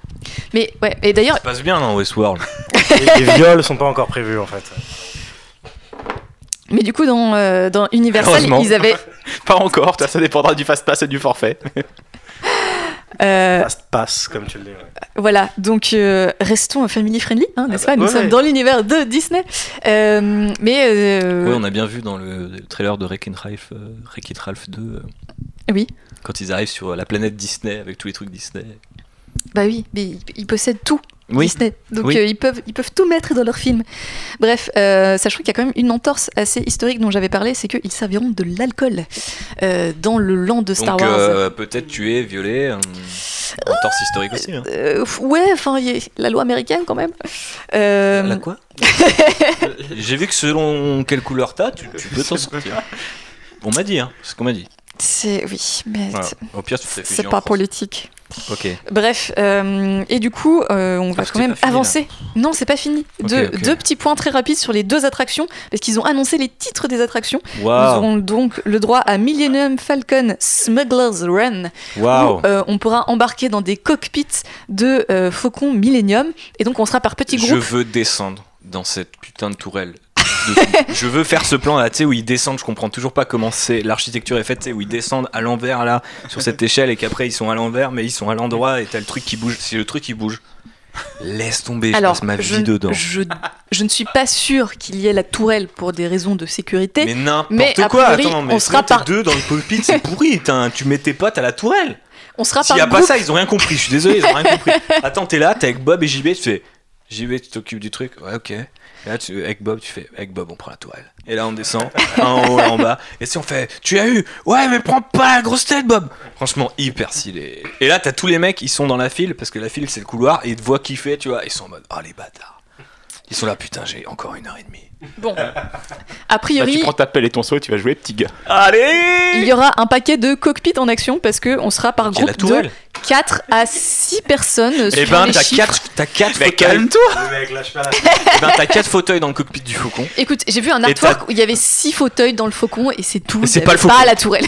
Mais ouais, et d'ailleurs, Ça passe bien dans Westworld. Les, les viols sont pas encore prévus en fait. mais du coup, dans, euh, dans Universal, ils avaient. Pas encore, ça dépendra du fast pass et du forfait. Euh, Fast pass, comme tu le dis. ouais. Voilà, donc euh, restons family friendly, hein, n'est-ce bah, pas? Nous ouais. sommes dans l'univers de Disney. Euh, mais euh, Ouais, on a bien vu dans le, le trailer de Wreck-It Ralph, euh, Ralph 2. euh, Oui. Quand ils arrivent sur la planète Disney avec tous les trucs Disney. bah oui, mais ils, ils possèdent tout. Oui. Disney. Donc Oui. euh, ils, peuvent, ils peuvent tout mettre dans leur film. Bref, euh, sachant qu'il y a quand même une entorse assez historique dont j'avais parlé, c'est qu'ils serviront de l'alcool euh, dans le land de Star Donc Wars. euh, peut-être tuer, violer. Entorse historique aussi. Hein. Euh, ouais, enfin, il y a la loi américaine quand même. Euh, La quoi? J'ai vu que selon quelle couleur t'as, tu, tu peux t'en sortir. On m'a dit, hein. C'est ce qu'on m'a dit. C'est oui, mais Voilà. c'est- Au pire, pas politique. Ok. Bref, euh, et du coup, euh, on va c'était quand même là. avancer. Non, c'est pas fini. Deux, petits points très rapides sur les deux attractions, parce qu'ils ont annoncé les titres des attractions. Nous Waouh. aurons donc le droit à Millennium Falcon Smuggler's Run, où euh, on pourra embarquer dans des cockpits de Faucon Millennium, et donc on sera par petits Je groupes. veux descendre dans cette putain de tourelle. je veux faire ce plan là, tu sais, où ils descendent. Je comprends toujours pas comment c'est l'architecture est faite, tu sais, où ils descendent à l'envers là, sur cette échelle, et qu'après ils sont à l'envers, mais ils sont à l'endroit, et t'as le truc qui bouge. Si le truc qui bouge, laisse tomber, je passe ma je, vie dedans. je, je ne suis pas sûre qu'il y ait la tourelle pour des raisons de sécurité. Mais n'importe quoi, priori, attends, mais on sera par- deux dans le cockpit, c'est pourri. Tu mets tes potes à la tourelle. on sera S'il par y a pas ça, ils ont rien compris. Je suis désolé, ils ont rien compris. Attends, t'es là, t'es avec Bob et JB, tu fais JB, tu t'occupes du truc. Ouais, ok. Et là, tu, avec Bob, tu fais avec Bob, on prend la tourelle. Et là, on descend, en haut, en bas. Et si on fait Tu as eu? Ouais, mais prends pas la grosse tête, Bob. Franchement, hyper stylé. Et là, t'as tous les mecs, ils sont dans la file, parce que la file, c'est le couloir, et ils te voient kiffer, tu vois. Ils sont en mode Oh les bâtards. Ils sont là, putain, j'ai encore une heure et demie. Bon, a Bah, priori, tu prends ta pelle et ton seau et tu vas jouer petit gars. il Allez y aura un paquet de cockpits en action parce que on sera par Il groupe de tourelle. 4 à 6 personnes. Suivant ben, les t'as chiffres. 4 t'as quatre Mais fauteuils. calme-toi pas Eh ben, t'as 4 fauteuils dans le cockpit du faucon. Écoute, j'ai vu un artwork où il y avait 6 fauteuils dans le faucon et c'est tout. C'est il pas le faucon. la tourelle.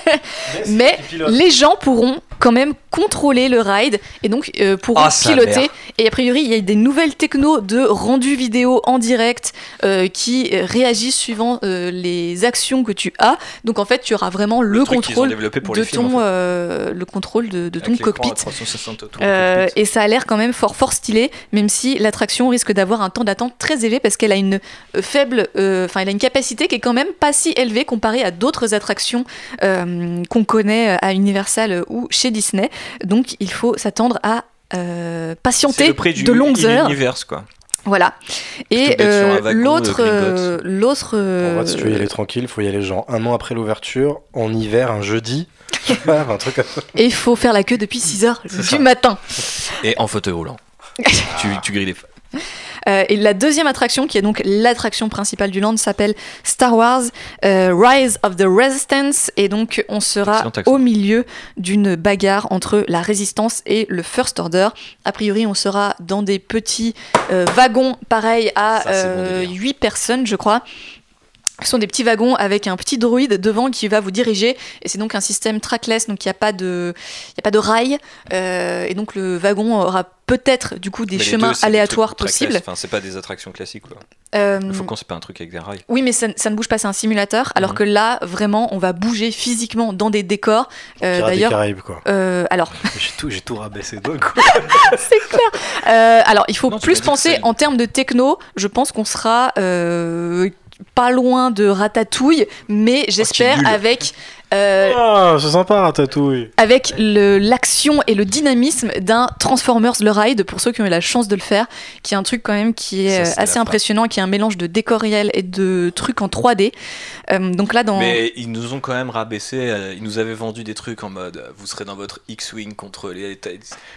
Mais les gens pourront quand même contrôler le ride et donc euh, pourront Ah, piloter. Et a priori, il y a des nouvelles technos de rendu vidéo en direct euh, qui euh, réagissent suivant euh, les actions que tu as. Donc en fait, tu auras vraiment le, contrôle pour de films, ton en fait. le contrôle de, de ton cockpit. 360 autour du cockpit. et ça a l'air quand même fort fort stylé, même si l'attraction risque d'avoir un temps d'attente très élevé parce qu'elle a une faible, enfin elle a une capacité qui est quand même pas si élevée comparée à d'autres attractions qu'on connaît à Universal ou chez Disney. Donc il faut s'attendre à euh, patienter le prix du de longues heures. univers, quoi. Voilà. Et euh, l'autre, euh, l'autre. Si tu veux y aller tranquille, faut y aller genre un an après l'ouverture, en hiver, un jeudi. Un truc comme ça. Et il faut faire la queue depuis 6 heures du ça. matin. Et en fauteuil roulant. tu, tu grilles les fans. Euh, et la deuxième attraction, qui est donc l'attraction principale du land, s'appelle Star Wars euh, Rise of the Resistance. Et donc, on sera au milieu d'une bagarre entre la résistance et le First Order. A priori, on sera dans des petits euh, wagons, pareil à Ça, c'est bon euh, délire. 8 personnes, je crois. Ce sont des petits wagons avec un petit droïde devant qui va vous diriger. Et c'est donc un système trackless, donc il n'y a pas de, il y a pas de rail. Euh, et donc le wagon aura peut-être du coup des Mais chemins deux, c'est des aléatoires possibles. Enfin, c'est pas des attractions classiques, quoi. Euh, Le faucon, c'est pas un truc avec des rails. oui, mais ça, ça ne bouge pas, c'est un simulateur. Alors Mhm. que là, vraiment, on va bouger physiquement dans des décors. Euh, D'ailleurs, Caraïbes, quoi. euh, alors, J'ai tout, j'ai tout rabaissé d'un coup. c'est clair. Euh, alors, il faut Non, plus penser en termes de techno. Je pense qu'on sera euh, pas loin de Ratatouille, mais j'espère nul. avec Euh, Ah, c'est sympa, Ratatouille. avec le- l'action et le dynamisme d'un Transformers le ride pour ceux qui ont eu la chance de le faire qui est un truc quand même qui est Ça, assez impressionnant qui est un mélange de décor réel et de trucs en 3D Euh, donc là dans Mais ils nous ont quand même rabaissé, euh, ils nous avaient vendu des trucs en mode euh, vous serez dans votre X-Wing contre les.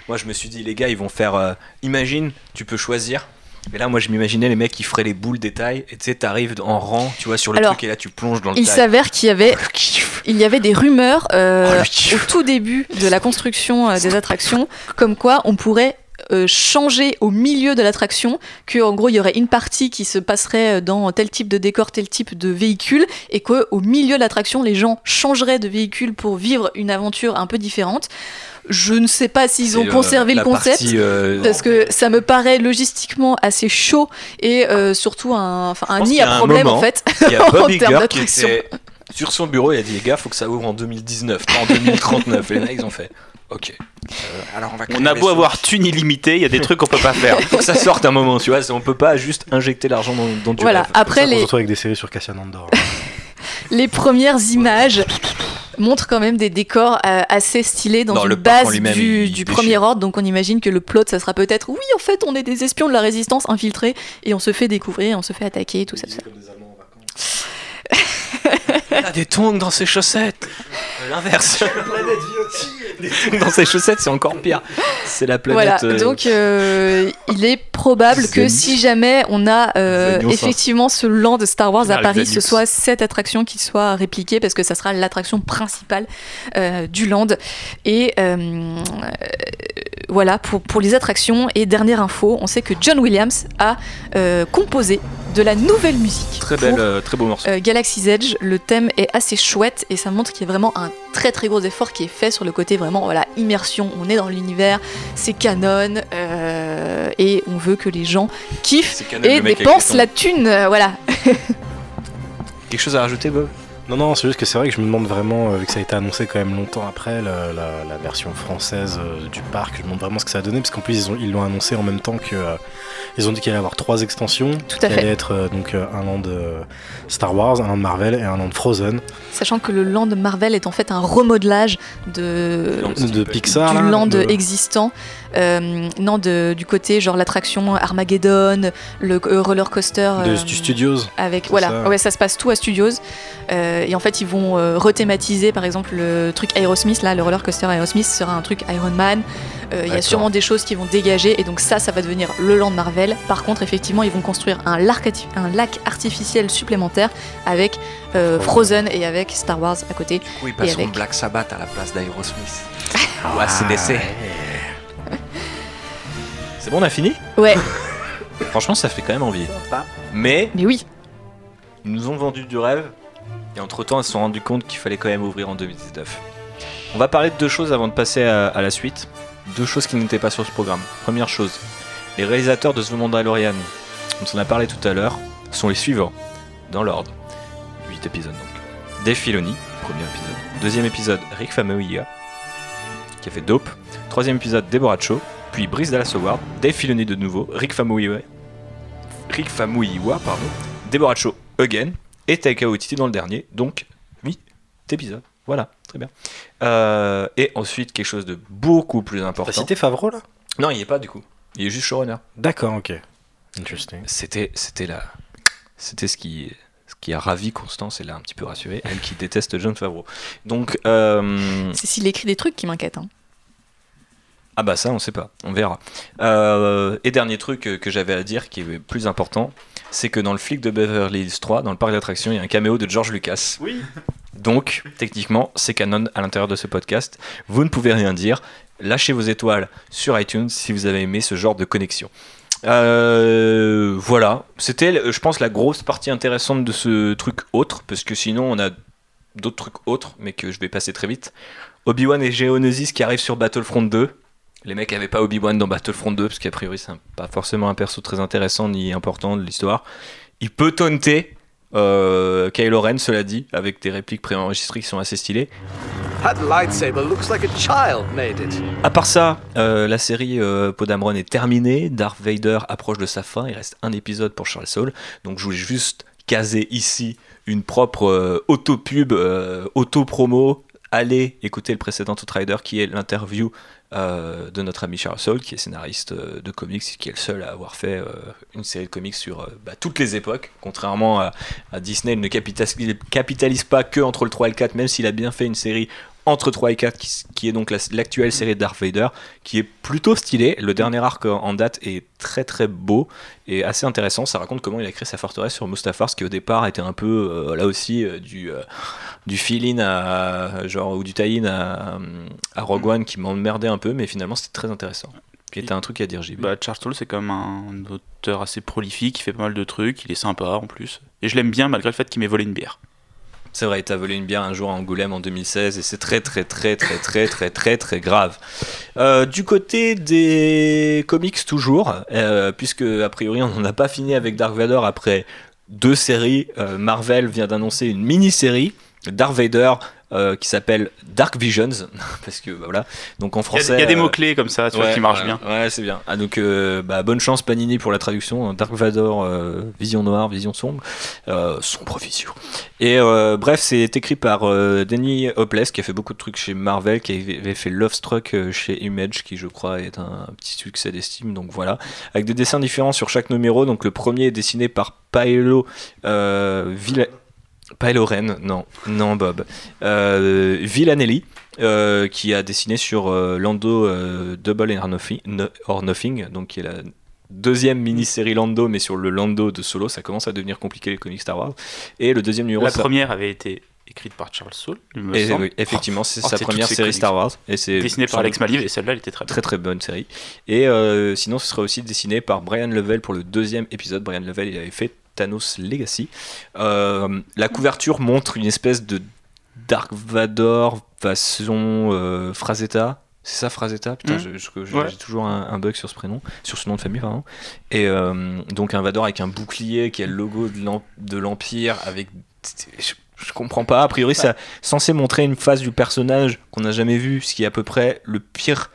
Moi je me suis dit, les gars, ils vont faire. euh, imagine, tu peux choisir. Mais là, moi je m'imaginais les mecs qui feraient les boules des tailles et tu sais, t'arrives en rang, tu vois, sur le Alors, truc et là tu plonges dans le il s'avère qu'il y avait il y avait des rumeurs euh, Oh, au tout début de la construction euh, des attractions comme quoi on pourrait euh, changer au milieu de l'attraction, que en gros il y aurait une partie qui se passerait dans tel type de décor, tel type de véhicule, et que au milieu de l'attraction les gens changeraient de véhicule pour vivre une aventure un peu différente. Je ne sais pas s'ils ont euh, conservé le concept. partie, euh, Parce que ça me paraît logistiquement assez chaud et euh, surtout un, enfin, un nid à un problème moment, en fait Il y a en Bob termes Iger qui d'attraction. était sur son bureau, il a dit les gars, faut que ça ouvre en 2019, pas en 2039. et les mecs ils ont fait ok. Euh, alors on va On a les beau avoir thune illimitée, il y a des trucs qu'on peut pas faire. faut que ça sorte un moment, tu vois, on peut pas juste injecter l'argent dans, dans du Voilà, rêve. après Ça, on se les, retrouve avec des séries sur Cassian Andor. les premières images montrent quand même des décors euh, assez stylés dans une le base du, du premier ordre. Donc on imagine que le plot, ça sera peut-être oui, en fait, on est des espions de la résistance infiltrés et on se fait découvrir, on se fait attaquer, tout ça. tout ça. Il a des tongs dans ses chaussettes. Euh, L'inverse. Dans ses chaussettes, c'est encore pire. C'est la planète. Voilà, euh, donc euh, il est probable que si jamais on a euh, effectivement ce land de Star Wars à Paris, ce soit cette attraction qui soit répliquée parce que ça sera l'attraction principale euh, du land. Et euh, euh, voilà pour, pour les attractions. Et dernière info, on sait que John Williams a euh, composé de la nouvelle musique. Très pour, belle, euh, très beau morceau. euh, Galaxy's Edge, le thème est assez chouette et ça montre qu'il y a vraiment un très très gros effort qui est fait sur le côté vraiment voilà immersion. On est dans l'univers, c'est canon et on veut que les gens kiffent canon, et le dépensent la thune. voilà. Quelque chose à rajouter, Bob? Non, non, c'est juste que c'est vrai que je me demande vraiment, euh, vu que ça a été annoncé quand même longtemps après, la, la- la version française euh, du parc, je me demande vraiment ce que ça a donné, parce qu'en plus ils ont- ils l'ont annoncé en même temps que. euh, ils ont dit qu'il allait y avoir trois extensions. Tout à qui fait. allait être euh, donc un land Star Wars, un land Marvel et un land Frozen. Sachant que le land Marvel est en fait un remodelage de, De Pixar. du land de- existant. Euh, non, de- du côté genre l'attraction Armageddon, le euh, roller coaster. de euh, Stu Studios. Avec voilà, ça. ouais, ça se passe tout à Studios. Euh, et en fait, ils vont euh, rethématiser, par exemple, le truc Aerosmith. Là, le roller coaster Aerosmith sera un truc Iron Man. Euh, Il y a sûrement des choses qui vont dégager, et donc ça, ça va devenir le land Marvel. Par contre, effectivement, ils vont construire un lac, arti- un lac artificiel supplémentaire avec euh, Frozen et avec Star Wars à côté. Oui, Et avec- Black Sabbath à la place d'Aerosmith. Ou ACDC. C'est bon, on a fini Ouais, Franchement, ça fait quand même envie. Mais mais oui. ils nous ont vendu du rêve. Et entre temps, ils se sont rendus compte qu'il fallait quand même ouvrir en 2019. On va parler de deux choses avant de passer à, à la suite. Deux choses qui n'étaient pas sur ce programme. Première chose, les réalisateurs de The Mandalorian, dont on a parlé tout à l'heure, sont les suivants, dans l'ordre. 8 épisodes donc. Dave Filoni, premier épisode. Deuxième épisode, Rick Famuyiwa, qui a fait Dope. Troisième épisode, Deborah Cho. Puis Brice Dallas Howard, Dave Filoni de nouveau, Rick Famuyiwa, Rick Famuyiwa, pardon, Deborah Cho again, et Taika Waititi dans le dernier, donc 8 épisodes. Voilà, très bien. Euh, et ensuite, quelque chose de beaucoup plus T'as important. cité Favreau là? Non, il n'y est pas du coup. Il est juste showrunner. D'accord, ok. Interesting. C'était, c'était la, c'était ce qui, ce qui a ravi Constance et l'a un petit peu rassuré, elle qui déteste John Favreau. Donc, euh, C'est s'il écrit des trucs qui m'inquiètent. hein. Ah bah ça, on sait pas, on verra. Euh, et dernier truc que j'avais à dire, qui est plus important, c'est que dans le flic de Beverly Hills 3, dans le parc d'attractions, il y a un caméo de George Lucas. Oui. Donc, techniquement, c'est canon à l'intérieur de ce podcast. Vous ne pouvez rien dire. Lâchez vos étoiles sur iTunes si vous avez aimé ce genre de connexion. Euh, voilà, c'était, je pense, la grosse partie intéressante de ce truc autre, parce que sinon, on a d'autres trucs autres, mais que je vais passer très vite. Obi-Wan et Geonosis qui arrivent sur Battlefront 2. Les mecs avaient pas Obi-Wan dans Battlefront 2, parce qu'a priori, c'est pas forcément un perso très intéressant ni important de l'histoire. Il peut taunter euh, Kylo Ren, cela dit, avec des répliques préenregistrées qui sont assez stylées. That lightsaber looks like a child made it. À part ça, euh, la série euh, Podamron est terminée. Darth Vader approche de sa fin. Il reste un épisode pour Charles Saul. Donc je voulais juste caser ici une propre euh, auto-pub, euh, auto-promo. Allez écouter le précédent Outrider qui est l'interview euh, de notre ami Charles Soule, qui est scénariste euh, de comics, qui est le seul à avoir fait euh, une série de comics sur bah, toutes les époques. Contrairement à, Disney, il ne capitalise, pas que entre le 3 et le 4, même s'il a bien fait une série entre 3 et 4, qui, est donc la- l'actuelle série Darth Vader, qui est plutôt stylée. Le dernier arc en date est très très beau et assez intéressant. Ça raconte comment il a créé sa forteresse sur Mustafar, ce qui au départ était un peu là aussi du, du fill-in à, genre, ou du tie-in à, à Rogue One qui m'emmerdait un peu, mais finalement c'était très intéressant. Puis a un truc à dire, JB. Bah, Charles Soule, c'est quand même un auteur assez prolifique, il fait pas mal de trucs, il est sympa en plus. Et je l'aime bien malgré le fait qu'il m'ait volé une bière. C'est vrai, il t'a volé une bière un jour à Angoulême en 2016 et c'est très très très très très très très très grave. Euh, du côté des comics toujours, euh, puisque a priori on n'en a pas fini avec Dark Vader après deux séries, euh, Marvel vient d'annoncer une mini-série, Dark Vader, euh, qui s'appelle Dark Visions, parce que bah, voilà, donc en y français... il y a, des euh, mots-clés comme ça, tu vois, qui marchent bien. Ouais, c'est bien. Ah, donc, euh, bah, bonne chance Panini pour la traduction. Dark Vador, euh, vision noire, vision sombre, euh, sombre vision. Et euh, bref, c'est écrit par euh, Danny Hopeless qui a fait beaucoup de trucs chez Marvel, qui avait fait Love Struck chez Image, qui je crois est un, petit succès d'estime. Donc voilà, avec des dessins différents sur chaque numéro. Donc le premier est dessiné par Paolo euh, Villa- Paolo Ren, non, non Bob, euh, Villanelli. euh, qui a dessiné sur euh, Lando Double or Nothing, No- or Nothing, donc qui est la deuxième mini-série Lando, mais sur le Lando de Solo, ça commence à devenir compliqué les comics Star Wars. Et le deuxième numéro, La ça- première avait été écrite par Charles Soule, il me et semble. oui, effectivement, c'est Oh, sa première série comics. Star Wars. Et c'est Dessinée par Alex Maliv, et celle-là, elle était très bonne. Très très bonne série. Et euh, sinon, ce sera aussi dessiné par Brian Level pour le deuxième épisode. Brian Level, il avait fait Thanos Legacy. Euh, la couverture montre une espèce de Dark Vador façon euh, Frazetta. C'est ça, Frazetta? Putain, Ouais. j'ai toujours un, un bug sur ce prénom, sur ce nom de famille, pardon. Et euh, donc un Vador avec un bouclier qui a le logo de l'em- de l'Empire avec. Je, je comprends pas. A priori, c'est censé montrer une phase du personnage qu'on n'a jamais vu, ce qui est à peu près le pire.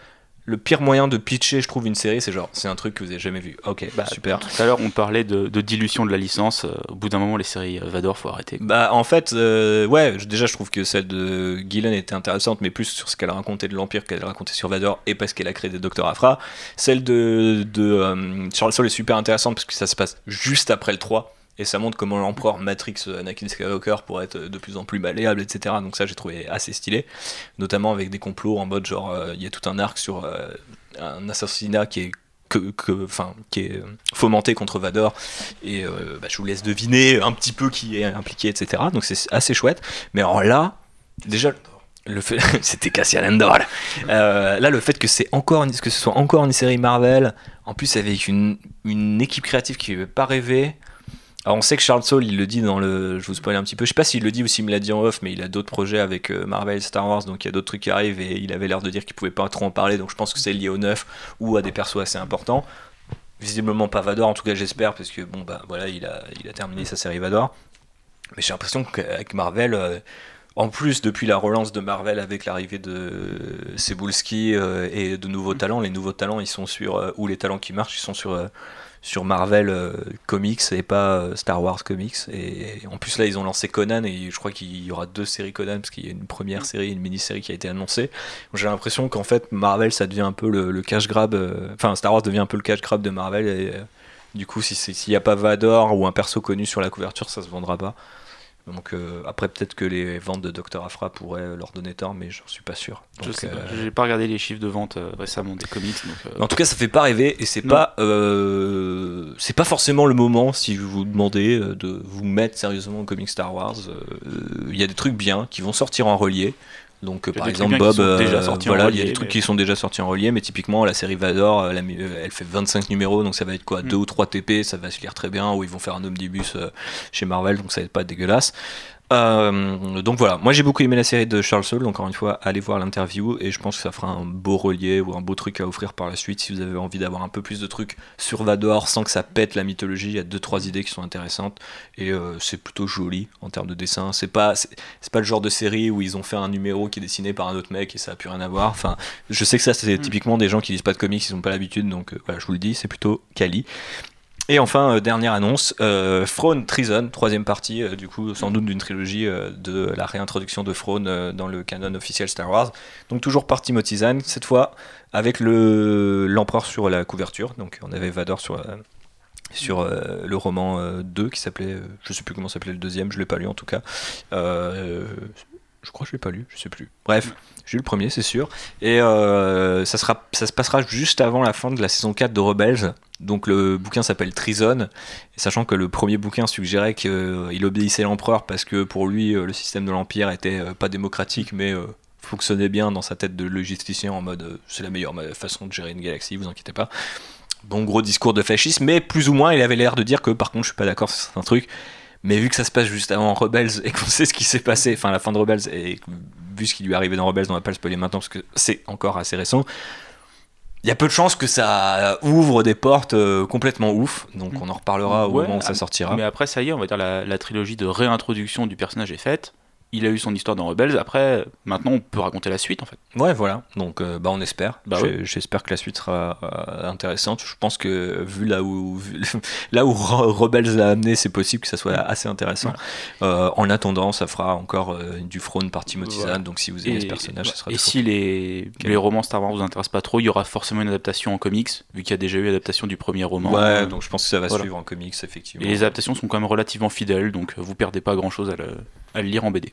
Le pire moyen de pitcher, je trouve, une série, c'est genre, c'est un truc que vous avez jamais vu. Ok, bah, super. Tout à l'heure, on parlait de, de dilution de la licence. euh, Au bout d'un moment, les séries euh, Vador, faut arrêter. Bah en fait, euh, ouais, déjà je trouve que celle de Gillen était intéressante, mais plus sur ce qu'elle racontait de l'Empire qu'elle racontait sur Vador, et parce qu'elle a créé des Docteur Afra. Celle de, de euh, Charles Soule est super intéressante parce que ça se passe juste après le 3, et ça montre comment l'empereur Matrix Anakin Skywalker pourrait être de plus en plus malléable, etc. Donc ça j'ai trouvé assez stylé, notamment avec des complots en mode genre, euh, il y a tout un arc sur euh, un assassinat qui est que, que- qui est euh, fomenté contre Vador. Et bah, je vous laisse deviner un petit peu qui est impliqué, etc. Donc c'est assez chouette. Mais alors là, déjà. Le c'était Cassian Andor. Là, le fait que c'est encore que ce soit encore une série Marvel, en plus avec une, une équipe créative qui ne veut pas rêver. Alors on sait que Charles Soule, il le dit dans le, je vous spoil un petit peu. Je sais pas s'il le dit ou s'il me l'a dit en off, mais il a d'autres projets avec euh, Marvel, Star Wars, donc il y a d'autres trucs qui arrivent et il avait l'air de dire qu'il pouvait pas trop en parler. Donc je pense que c'est lié au neuf ou à des persos assez importants. Visiblement pas Vador, en tout cas j'espère, parce que bon bah voilà, il a, terminé sa série Vador. Mais j'ai l'impression qu'avec Marvel, euh, en plus depuis la relance de Marvel avec l'arrivée de Cebulski euh, et de nouveaux talents, les nouveaux talents ils sont sur, ou les talents qui marchent, ils sont sur, sur Marvel euh, Comics et pas euh, Star Wars Comics. Et, en plus là ils ont lancé Conan et je crois qu'il y aura deux séries Conan parce qu'il y a une première série et une mini-série qui a été annoncée. J'ai l'impression qu'en fait Marvel ça devient un peu le, le cash grab, euh, enfin Star Wars devient un peu le cash grab de Marvel et du coup s'il n'y a pas Vador ou un perso connu sur la couverture ça se vendra pas. Donc euh, après peut-être que les ventes de Dr. Afra pourraient leur donner tort mais j'en suis pas sûr. Je sais pas. euh, J'ai pas regardé les chiffres de vente euh, récemment des comics. Donc, En tout cas, ça fait pas rêver et c'est pas c'est pas forcément le moment si vous vous demandez de vous mettre sérieusement au comic Star Wars. Il y a des trucs bien qui vont sortir en relié. Donc euh, par exemple Bob, euh, voilà, il y a des trucs mais- qui sont déjà sortis en relié, mais typiquement la série Vador, euh, elle fait 25 numéros, donc ça va être quoi, Mm. 2 ou 3 TP, ça va se lire très bien, ou ils vont faire un omnibus euh, chez Marvel, donc ça va être pas dégueulasse. Euh, donc voilà, moi j'ai beaucoup aimé la série de Charles Soule, donc encore une fois, allez voir l'interview et je pense que ça fera un beau relié ou un beau truc à offrir par la suite si vous avez envie d'avoir un peu plus de trucs sur Vador sans que ça pète la mythologie. Il y a deux trois idées qui sont intéressantes et euh, c'est plutôt joli en termes de dessin. C'est pas c'est c'est pas le genre de série où ils ont fait un numéro qui est dessiné par un autre mec et ça a plus rien à voir. Enfin, je sais que ça c'est typiquement des gens qui lisent pas de comics, ils ont pas l'habitude, donc euh, voilà, je vous le dis, c'est plutôt quali. Et enfin, euh, dernière annonce, euh, Throne Treason, troisième partie, euh, du coup, sans doute d'une trilogie euh, de la réintroduction de Throne dans le canon officiel Star Wars. Donc toujours par Timothy Zahn, cette fois avec le l'empereur sur la couverture. Donc on avait Vador sur, sur le roman euh, 2 qui s'appelait, euh, je sais plus comment s'appelait le deuxième, je l'ai pas lu en tout cas. Je crois que je l'ai pas lu, je sais plus. Bref, j'ai lu le premier, c'est sûr. Et ça, ça se passera juste avant la fin de la saison 4 de Rebels. Donc le bouquin s'appelle Treason. Et sachant que le premier bouquin suggérait qu'il obéissait l'empereur parce que pour lui, euh, le système de l'Empire était euh, pas démocratique, mais euh, fonctionnait bien dans sa tête de logisticien en mode euh, c'est la meilleure façon de gérer une galaxie, vous inquiétez pas. Bon, gros discours de fascisme, mais plus ou moins, il avait l'air de dire que par contre, je suis pas d'accord sur certains trucs. Mais vu que ça se passe juste avant Rebels et qu'on sait ce qui s'est passé, enfin la fin de Rebels, et vu ce qui lui est arrivé dans Rebels, on va pas le spoiler maintenant parce que c'est encore assez récent. Il y a peu de chances que ça ouvre des portes euh, complètement ouf, donc on en reparlera au Ouais, moment où ça ah, sortira. Mais après, ça y est, on va dire la, la trilogie de réintroduction du personnage est faite. Il a eu son histoire dans Rebels. Après, maintenant, on peut raconter la suite en fait. Ouais, voilà. Donc, euh, bah, on espère. Bah. J'espère que la suite sera euh, intéressante. Je pense que vu là où, vu- là où Re- Rebels l'a amené, c'est possible que ça soit assez intéressant. Euh, en attendant, ça fera encore du front par Timothy Voilà. Zahn. Donc, si vous aimez Et- ce personnage, ça sera Et si les, les romans Star Wars vous intéressent pas trop, il y aura forcément une adaptation en comics, vu qu'il y a déjà eu adaptation du premier roman. Ouais, donc je pense que ça va Voilà. suivre en comics, effectivement. Et les adaptations sont quand même relativement fidèles, donc vous perdez pas grand chose à le, à le lire en BD.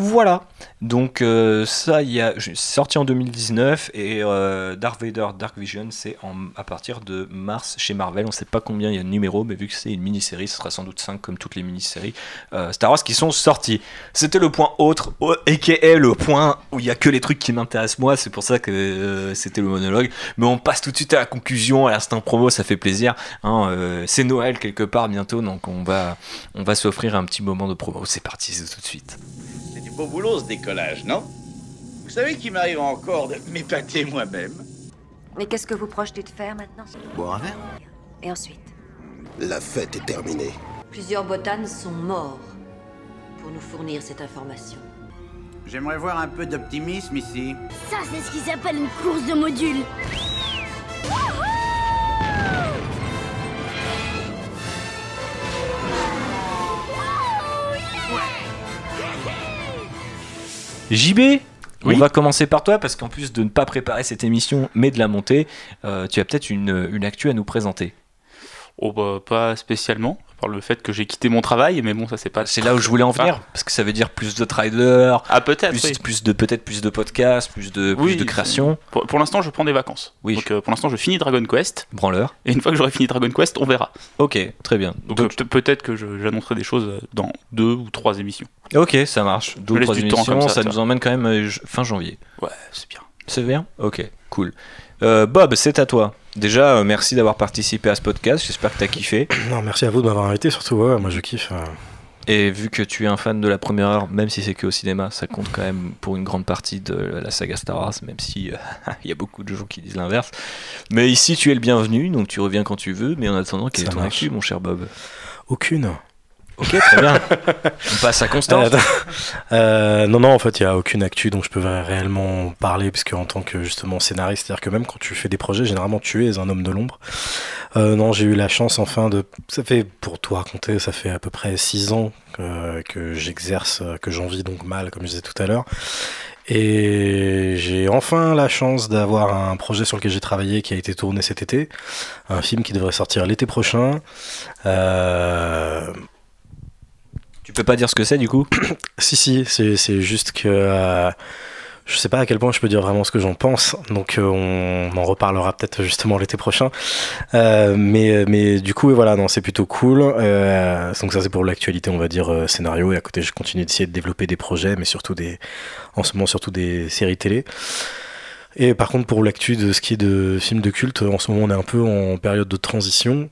Voilà. Donc euh, ça, il a sorti en 2019 et euh, Darth Vader Dark Vision, c'est à partir de mars chez Marvel. On ne sait pas combien il y a de numéros, mais vu que c'est une mini-série, ce sera sans doute 5 comme toutes les mini-séries euh, Star Wars qui sont sorties. C'était le point autre, au- aka le point où il y a que les trucs qui m'intéressent moi. C'est pour ça que c'était le monologue. Mais on passe tout de suite à la conclusion, à l'instant promo, ça fait plaisir. hein, c'est Noël quelque part bientôt, donc on va, on va s'offrir un petit moment de promo. C'est parti, c'est tout de suite. Beau boulot ce décollage, non Vous savez qu'il m'arrive encore de m'épater moi-même Mais qu'est-ce que vous projetez de faire maintenant Boire un verre Et ensuite La fête est terminée. Plusieurs botanes sont morts pour nous fournir cette information. J'aimerais voir un peu d'optimisme ici. Ça, c'est ce qui s'appelle une course de modules. JB Oui. On va commencer par toi parce qu'en plus de ne pas préparer cette émission mais de la monter, euh, tu as peut-être une, une actu à nous présenter. Oh bah pas spécialement, par le fait que j'ai quitté mon travail, mais bon ça c'est pas. C'est là où je voulais en venir parce que ça veut dire plus de traders, Ah peut-être. plus, oui. plus de peut-être plus de podcasts, plus de plus Oui, de création. Pour, pour l'instant, je prends des vacances. Oui. Donc euh, pour l'instant, je finis Dragon Quest. Branleur. Et une fois que j'aurai fini Dragon Quest, on verra. Ok, très bien. Donc, Donc, euh, peut- peut-être que j'annoncerai des choses euh, dans deux ou trois émissions. ok, ça marche. Deux laisse trois du temps émissions, comme ça, nous emmène quand même euh, fin janvier. Ouais, c'est bien. C'est bien? Ok, cool. Euh, Bob, c'est à toi. Déjà, euh, merci d'avoir participé à ce podcast. J'espère que tu as kiffé. Non, merci à vous de m'avoir invité, surtout. Ouais, moi je kiffe. euh. Et vu que tu es un fan de la première heure, même si c'est que au cinéma, ça compte quand même pour une grande partie de la saga Star Wars, même si euh, il y a beaucoup de gens qui disent l'inverse. Mais ici, tu es le bienvenu, donc tu reviens quand tu veux. Mais en attendant, quelle est ton actu, mon cher Bob? Aucune. Ok, très bien. On passe à Constance. Euh, euh, non, non, en fait, il n'y a aucune actu dont je peux réellement parler, puisque en tant que justement scénariste, c'est-à-dire que même quand tu fais des projets, généralement tu es un homme de l'ombre. Euh, non, j'ai eu la chance enfin de. Ça fait, pour tout raconter, ça fait à peu près six ans que, que j'exerce, que j'en vis donc mal, comme je disais tout à l'heure. Et j'ai enfin la chance d'avoir un projet sur lequel j'ai travaillé qui a été tourné cet été. Un film qui devrait sortir l'été prochain. Euh, Tu peux pas dire ce que c'est du coup si, si, c'est juste que euh, je sais pas à quel point je peux dire vraiment ce que j'en pense, donc euh, on en reparlera peut-être justement l'été prochain. Euh, mais, mais du coup, voilà, non, c'est plutôt cool. Donc ça, c'est pour l'actualité, on va dire, scénario. Et à côté, je continue d'essayer de développer des projets, mais surtout des, en ce moment, surtout des séries télé. Et par contre, pour l'actu de ce qui est de films de culte, en ce moment, on est un peu en période de transition.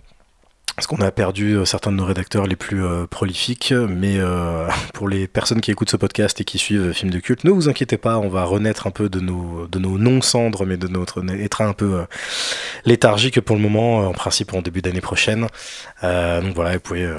Parce qu'on a perdu euh, certains de nos rédacteurs les plus euh, prolifiques, mais euh, pour les personnes qui écoutent ce podcast et qui suivent Films de culte, ne vous inquiétez pas, on va renaître un peu de nos, de nos non-cendres, mais de notre état un peu léthargique pour le moment, en principe en début d'année prochaine. Donc voilà, vous pouvez,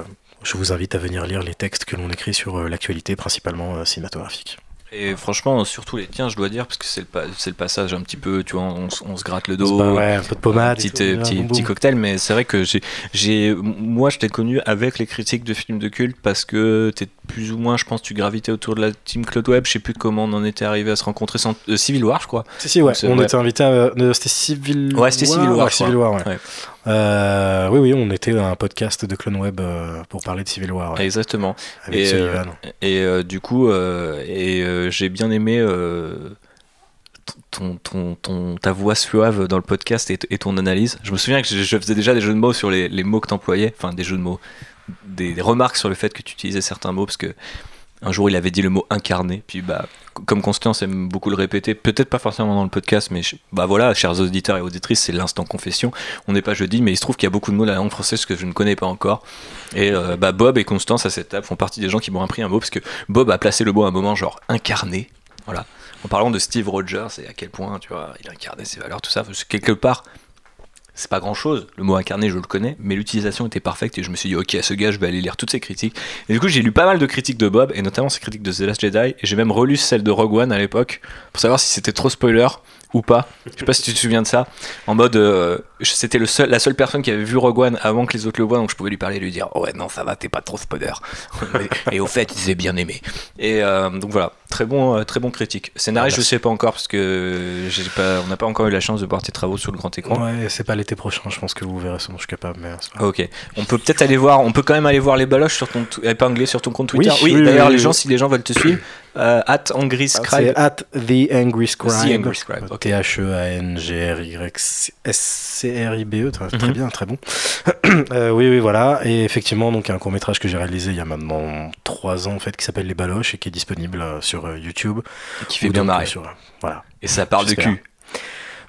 je vous invite à venir lire les textes que l'on écrit sur l'actualité, principalement cinématographique. Et franchement, surtout les tiens, je dois dire, parce que c'est le, pa- c'est le passage un petit peu, tu vois, on, on se gratte le dos, ouais, un peu de pommade et petit, tout, euh, petit, cocktail, mais c'est vrai que j'ai, moi, je t'ai connu avec les critiques de films de culte parce que t'es plus ou moins, je pense, tu gravitais autour de la team Claude Web. Je sais plus comment on en était arrivé à se rencontrer. Sans, euh, Civil War, je crois. Si, si, ouais. Donc, On ouais. était invité à. euh, C'était Civil Ouais, c'était Civil War, ouais, je Civil crois. War, ouais. Euh, oui, oui, on était à un podcast de Clone Web euh, pour parler de Civil War. ouais. Exactement. Avec et Sullivan. euh, et du coup, et j'ai bien aimé ton, ton, ton, ta voix suave dans le podcast et, et ton analyse. Je me souviens que je, je faisais déjà des jeux de mots sur les, les mots que t'employais, enfin des jeux de mots, des, des remarques sur le fait que tu utilisais certains mots, parce que un jour il avait dit le mot incarné, puis bah comme Constance aime beaucoup le répéter, peut-être pas forcément dans le podcast, mais bah voilà, chers auditeurs et auditrices, c'est l'instant confession. On n'est pas jeudi, mais il se trouve qu'il y a beaucoup de mots de la langue française que je ne connais pas encore. Et euh, bah Bob et Constance à cette table font partie des gens qui m'ont appris un mot, parce que Bob a placé le mot à un moment genre incarné, voilà. En parlant de Steve Rogers et à quel point, tu vois, il incarnait ses valeurs, tout ça, quelque part, c'est pas grand chose. Le mot incarné, je le connais, mais l'utilisation était parfaite et je me suis dit, ok, à ce gars, je vais aller lire toutes ses critiques. Et du coup, j'ai lu pas mal de critiques de Bob, et notamment ses critiques de The Last Jedi, et j'ai même relu celle de Rogue One à l'époque, pour savoir si c'était trop spoiler ou pas. Je sais pas si tu te souviens de ça. En mode, euh, c'était le seul, la seule personne qui avait vu Rogue One avant que les autres le voient, donc je pouvais lui parler et lui dire, oh ouais, non, ça va, t'es pas trop spoiler. et, et au fait, ils avaient bien aimé. Et euh, donc voilà, très bon, euh, très bon critique. Scénario, Ah, je sais pas encore, parce que pas, on n'a pas encore eu la chance de voir tes travaux sur le grand écran. Ouais, c'est pas l'été prochain, je pense que vous verrez ce dont je suis capable. Mais pas grave. Ok, on peut peut-être aller voir, on peut quand même aller voir les baloches sur ton épinglées sur ton compte Twitter. Oui, Oui, oui, d'ailleurs oui, les gens, si les gens veulent te suivre, euh, at Angry Ah, Scribe. C'est at The Angry Scribe. The Angry Scribe. T-H-E-A-N-G-R-Y-S-C-R-I-B-E. Très, très Mhm. bien, très bon. Euh, oui, oui, voilà. Et effectivement, donc, il y a un court-métrage que j'ai réalisé il y a maintenant 3 ans, en fait, qui s'appelle Les Baloches et qui est disponible euh, sur YouTube. Et qui fait bien donc, marrer. sur, voilà. Et ça parle de cul.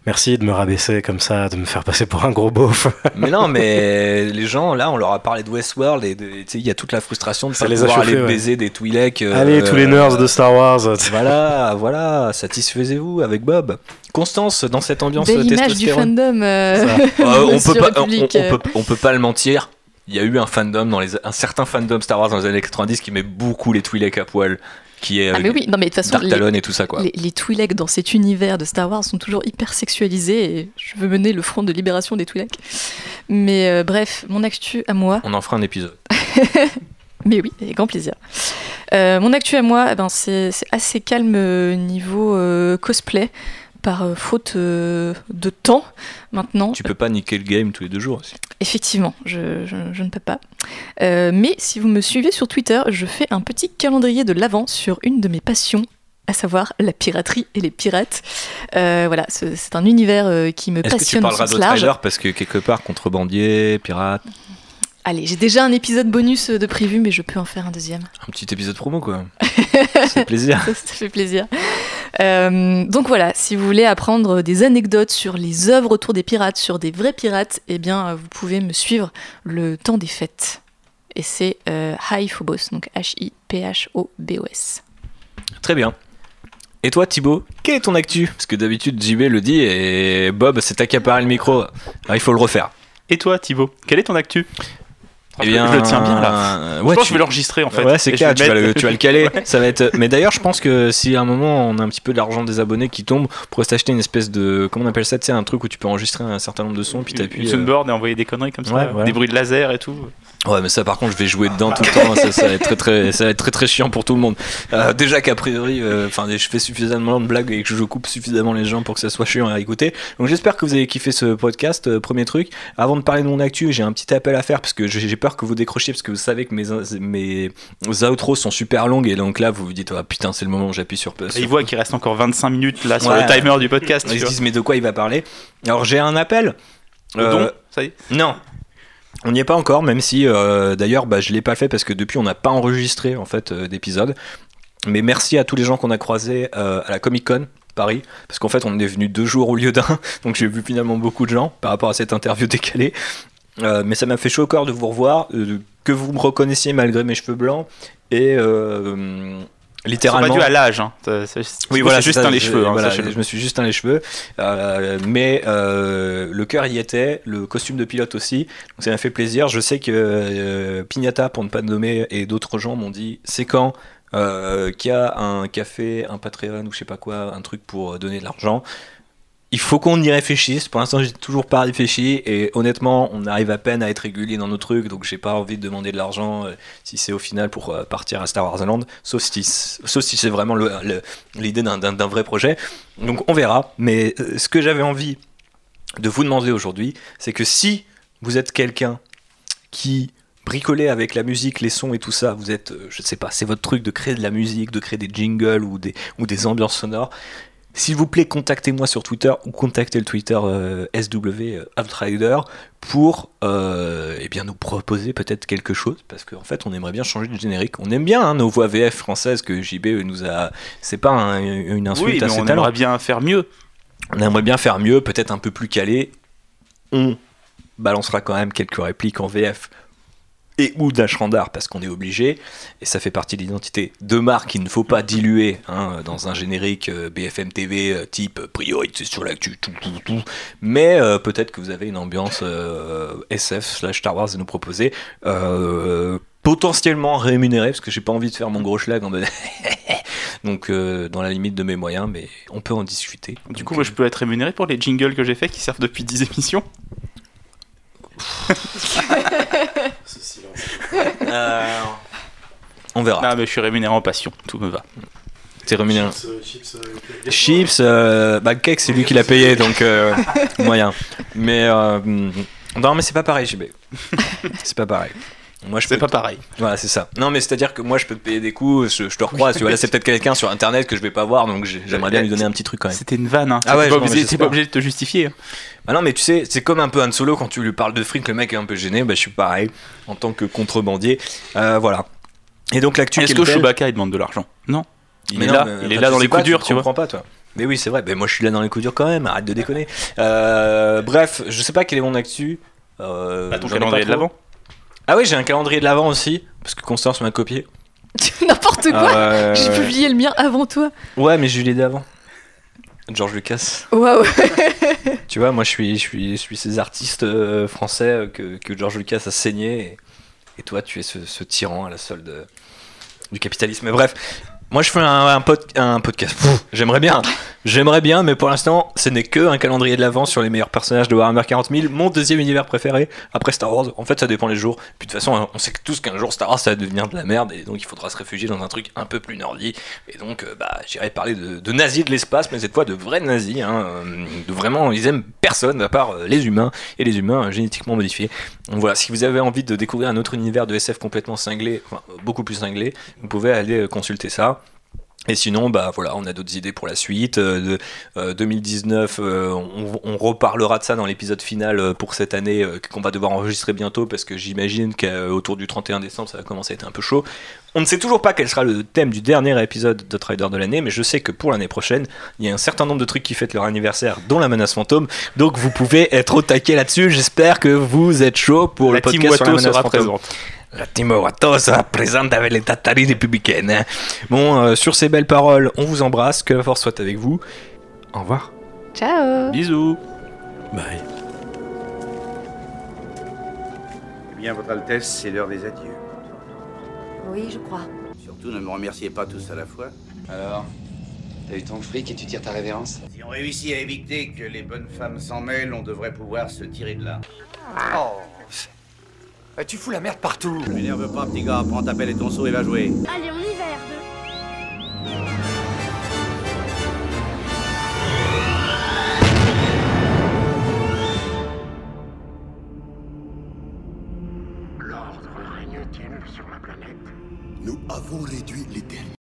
Merci de me rabaisser comme ça, de me faire passer pour un gros beauf. Mais non, mais les gens, là, on leur a parlé de Westworld et de- tu sais, il y a toute la frustration de Ça pas les a pouvoir aller ouais. baiser des Twi'lek. euh, Allez, tous les nerds de Star Wars. Voilà, voilà, satisfaisez-vous avec Bob. Constance, dans cette ambiance Belle image du fandom. euh. Euh, on, peut pas, on, on euh. peut, on peut pas le mentir. Il y a eu un fandom dans les, un certain fandom Star Wars dans les années 90 qui met beaucoup les Twi'lek à poil, qui est Ah mais oui, non mais de toute façon, les, et tout ça quoi. les, les Twi'lek dans cet univers de Star Wars sont toujours hyper sexualisés et je veux mener le front de libération des Twi'lek. Mais euh, bref, mon actu à moi, On en fera un épisode. mais oui, avec grand plaisir. Euh, mon actu à moi, eh ben, c'est assez calme euh, niveau euh, cosplay, par euh, faute euh, de temps maintenant. Tu peux pas niquer le game tous les deux jours aussi. Effectivement, je, je- je ne peux pas. Euh, mais si vous me suivez sur Twitter, je fais un petit calendrier de l'avant sur une de mes passions, à savoir la piraterie et les pirates. Voilà, c'est un univers qui me Est-ce que tu passionne parleras de large. parce que quelque part contrebandier, pirate, Allez, j'ai déjà un épisode bonus de prévu, mais je peux en faire un deuxième. un petit épisode promo quoi. C'est plaisir. Ça, ça fait plaisir. Euh, donc voilà, si vous voulez apprendre des anecdotes sur les œuvres autour des pirates, sur des vrais pirates, eh bien, euh, vous pouvez me suivre le temps des fêtes. Et c'est euh, Phobos, donc H-I-P-H-O-B-O-S. Très bien. Et toi Thibaut, quel est ton actu? Parce que d'habitude JB le dit et Bob s'est accaparé le micro. Alors, il faut le refaire. Et toi, Thibaut, quel est ton actu? Eh Je- bien, je le tiens bien là. euh, je ouais, pense que tu- je vais l'enregistrer en fait. Ouais, c'est je clair, tu vas, le, tu vas le caler. Ouais. Ça va être. Mais d'ailleurs, je pense que si à un moment on a un petit peu d'argent des abonnés qui tombe, on pourrait s'acheter une espèce de. Comment on appelle ça Tu sais, un truc où tu peux enregistrer un certain nombre de sons, puis Une, t'appuies. une euh, soundboard et envoyer des conneries comme ça, Ouais, voilà. des bruits de laser et tout. Ouais, mais ça, par contre, je vais jouer dedans tout le temps. Ça, ça va être très, très, ça va être très, très chiant pour tout le monde. Euh, déjà qu'a priori, euh, enfin, je fais suffisamment de blagues et que je coupe suffisamment les gens pour que ça soit chiant à écouter. Donc, j'espère que vous avez kiffé ce podcast. Euh, premier truc, avant de parler de mon actu, j'ai un petit appel à faire parce que j'ai peur que vous décrochiez parce que vous savez que mes, mes outros sont super longues et donc là, vous vous dites, ah putain, c'est le moment où j'appuie sur. Et sur- ils voient qu'il reste encore 25 minutes là sur Ouais. le timer du podcast. Ils se disent, mais de quoi il va parler? Alors, j'ai un appel. Euh, don, ça y est non. On n'y est pas encore, même si euh, d'ailleurs bah, je l'ai pas fait parce que depuis on n'a pas enregistré en fait euh, d'épisode. Mais merci à tous les gens qu'on a croisés euh, à la Comic Con Paris, parce qu'en fait on est venu deux jours au lieu d'un, donc j'ai vu finalement beaucoup de gens par rapport à cette interview décalée. Mais ça m'a fait chaud au corps de vous revoir, que vous me reconnaissiez malgré mes cheveux blancs et littéralement. C'est pas dû à l'âge. Hein. C'est- Oui, voilà, juste un les cheveux. hein, voilà, je me suis juste un les cheveux, Euh, mais euh, le cœur y était, le costume de pilote aussi. Donc ça m'a fait plaisir. Je sais que euh, Pignata, pour ne pas le nommer, et d'autres gens m'ont dit c'est quand euh, qui a un café, un Patreon ou je sais pas quoi, un truc pour euh, donner de l'argent. Il faut qu'on y réfléchisse. Pour l'instant, j'ai toujours pas réfléchi et honnêtement, on arrive à peine à être régulier dans nos trucs, donc j'ai pas envie de demander de l'argent euh, si c'est au final pour euh, partir à Star Wars Land, sauf si, sauf si c'est vraiment l'idée d'un- vrai projet. Donc on verra. Mais euh, ce que j'avais envie de vous demander aujourd'hui, c'est que si vous êtes quelqu'un qui bricolait avec la musique, les sons et tout ça, vous êtes, je sais pas, c'est votre truc de créer de la musique, de créer des jingles ou des ambiances sonores. S'il vous plaît, contactez-moi sur Twitter ou contactez le Twitter euh, SW euh, Outrider pour euh, eh bien nous proposer peut-être quelque chose parce qu'en fait on aimerait bien changer de générique. On aime bien hein, nos voix VF françaises que JB nous a. C'est pas un- une insulte Oui, à mais ses on talents. aimerait bien faire mieux. On aimerait bien faire mieux, peut-être un peu plus calé. On balancera quand même quelques répliques en VF et ou d'Ashrandar parce qu'on est obligé. Et ça fait partie de l'identité de marque qu'il ne faut pas diluer hein, dans un générique euh, BFM TV euh, type priorité sur l'actu, tout, tout, tout. Mais euh, peut-être que vous avez une ambiance euh, SF slash Star Wars à nous proposer. euh, potentiellement rémunérée parce que j'ai pas envie de faire mon gros schlag en mode donc euh, dans la limite de mes moyens mais on peut en discuter Du coup, moi, je peux être rémunéré pour les jingles que j'ai fait qui servent depuis 10 émissions Euh, on verra. Ah, mais je suis rémunéré en passion, tout me va. T'es rémunéré. Chips, euh, bah, le cake, c'est lui qui l'a payé, donc euh, moyen. Mais euh, non, mais c'est pas pareil, JB. C'est pas pareil. Moi, je C'est peux- pas pareil. Voilà, c'est ça. Non, mais c'est-à-dire que moi, je peux te payer des coups, je, je te recroise. tu vois, là, c'est peut-être quelqu'un sur internet que je vais pas voir, donc j'ai- j'aimerais bien lui donner un petit truc quand même. C'était une vanne, hein. Ah ouais, pas, obligé- t'es pas obligé de te justifier. hein. Bah non, mais tu sais, c'est comme un peu Han Solo quand tu lui parles de fric, le mec est un peu gêné. Bah, je suis pareil en tant que contrebandier. Euh, voilà. Et donc l'actu. Est-ce que Chewbacca il demande de l'argent? Non. Il Mais est non, là, mais, il est là dans les coups durs, tu vois. comprends pas, toi. Mais oui, c'est vrai. Mais moi, je suis là dans les coups durs quand même. Arrête de déconner. Euh, bref, je sais pas quel est mon actu. Euh, Bah, ton calendrier de l'avant. Ah oui, j'ai un calendrier de l'avant aussi, parce que Constance m'a copié. N'importe quoi Euh, J'ai publié le mien avant toi. Ouais, mais je l'ai dit avant. George Lucas. Waouh Tu vois, moi, je suis, je suis, je suis ces artistes euh, français euh, que, que George Lucas a saigné. Et, et toi, tu es ce, ce tyran à la solde du capitalisme. Mais bref, moi, je fais un, un, pod- un podcast. J'aimerais bien. J'aimerais bien, mais pour l'instant, ce n'est que un calendrier de l'avant sur les meilleurs personnages de Warhammer 40 000. Mon deuxième univers préféré après Star Wars. En fait, ça dépend les jours. Puis de toute façon, on sait que tous qu'un jour Star Wars, ça va devenir de la merde. Et donc, il faudra se réfugier dans un truc un peu plus nerdy. Et donc, euh, bah, j'irai parler de, de nazis de l'espace, mais cette fois de vrais nazis. Hein, euh, de vraiment, ils aiment personne à part euh, les humains et les humains euh, génétiquement modifiés. Donc voilà, si vous avez envie de découvrir un autre univers de SF complètement cinglé, enfin, beaucoup plus cinglé, vous pouvez aller consulter ça. Et sinon, bah voilà, on a d'autres idées pour la suite. Euh, de, euh, 2019, euh, on, on reparlera de ça dans l'épisode final euh, pour cette année euh, qu'on va devoir enregistrer bientôt parce que j'imagine qu'autour du 31 décembre, ça va commencer à être un peu chaud. On ne sait toujours pas quel sera le thème du dernier épisode de Trader de l'année, mais je sais que pour l'année prochaine, il y a un certain nombre de trucs qui fêtent leur anniversaire, dont la menace fantôme. Donc vous pouvez être au taquet là-dessus. J'espère que vous êtes chaud pour La le podcast sur la menace sera fantôme. présente. La sera présente avec les Tataris républicaines. hein. Bon, euh, sur ces belles paroles, on vous embrasse. Que la force soit avec vous. Au revoir. Ciao Bisous. Bye. Eh bien, Votre Altesse, c'est l'heure des adieux. Oui, je crois. Surtout, ne me remerciez pas tous à la fois. Alors T'as eu ton fric et tu tires ta révérence? Si on réussit à éviter que les bonnes femmes s'en mêlent, on devrait pouvoir se tirer de là. Oh. Eh, Tu fous la merde partout. Ne m'énerve pas, petit gars. Prends ta pelle et ton seau et va jouer. Allez, on y va, R2. Nous avons réduit les derniers.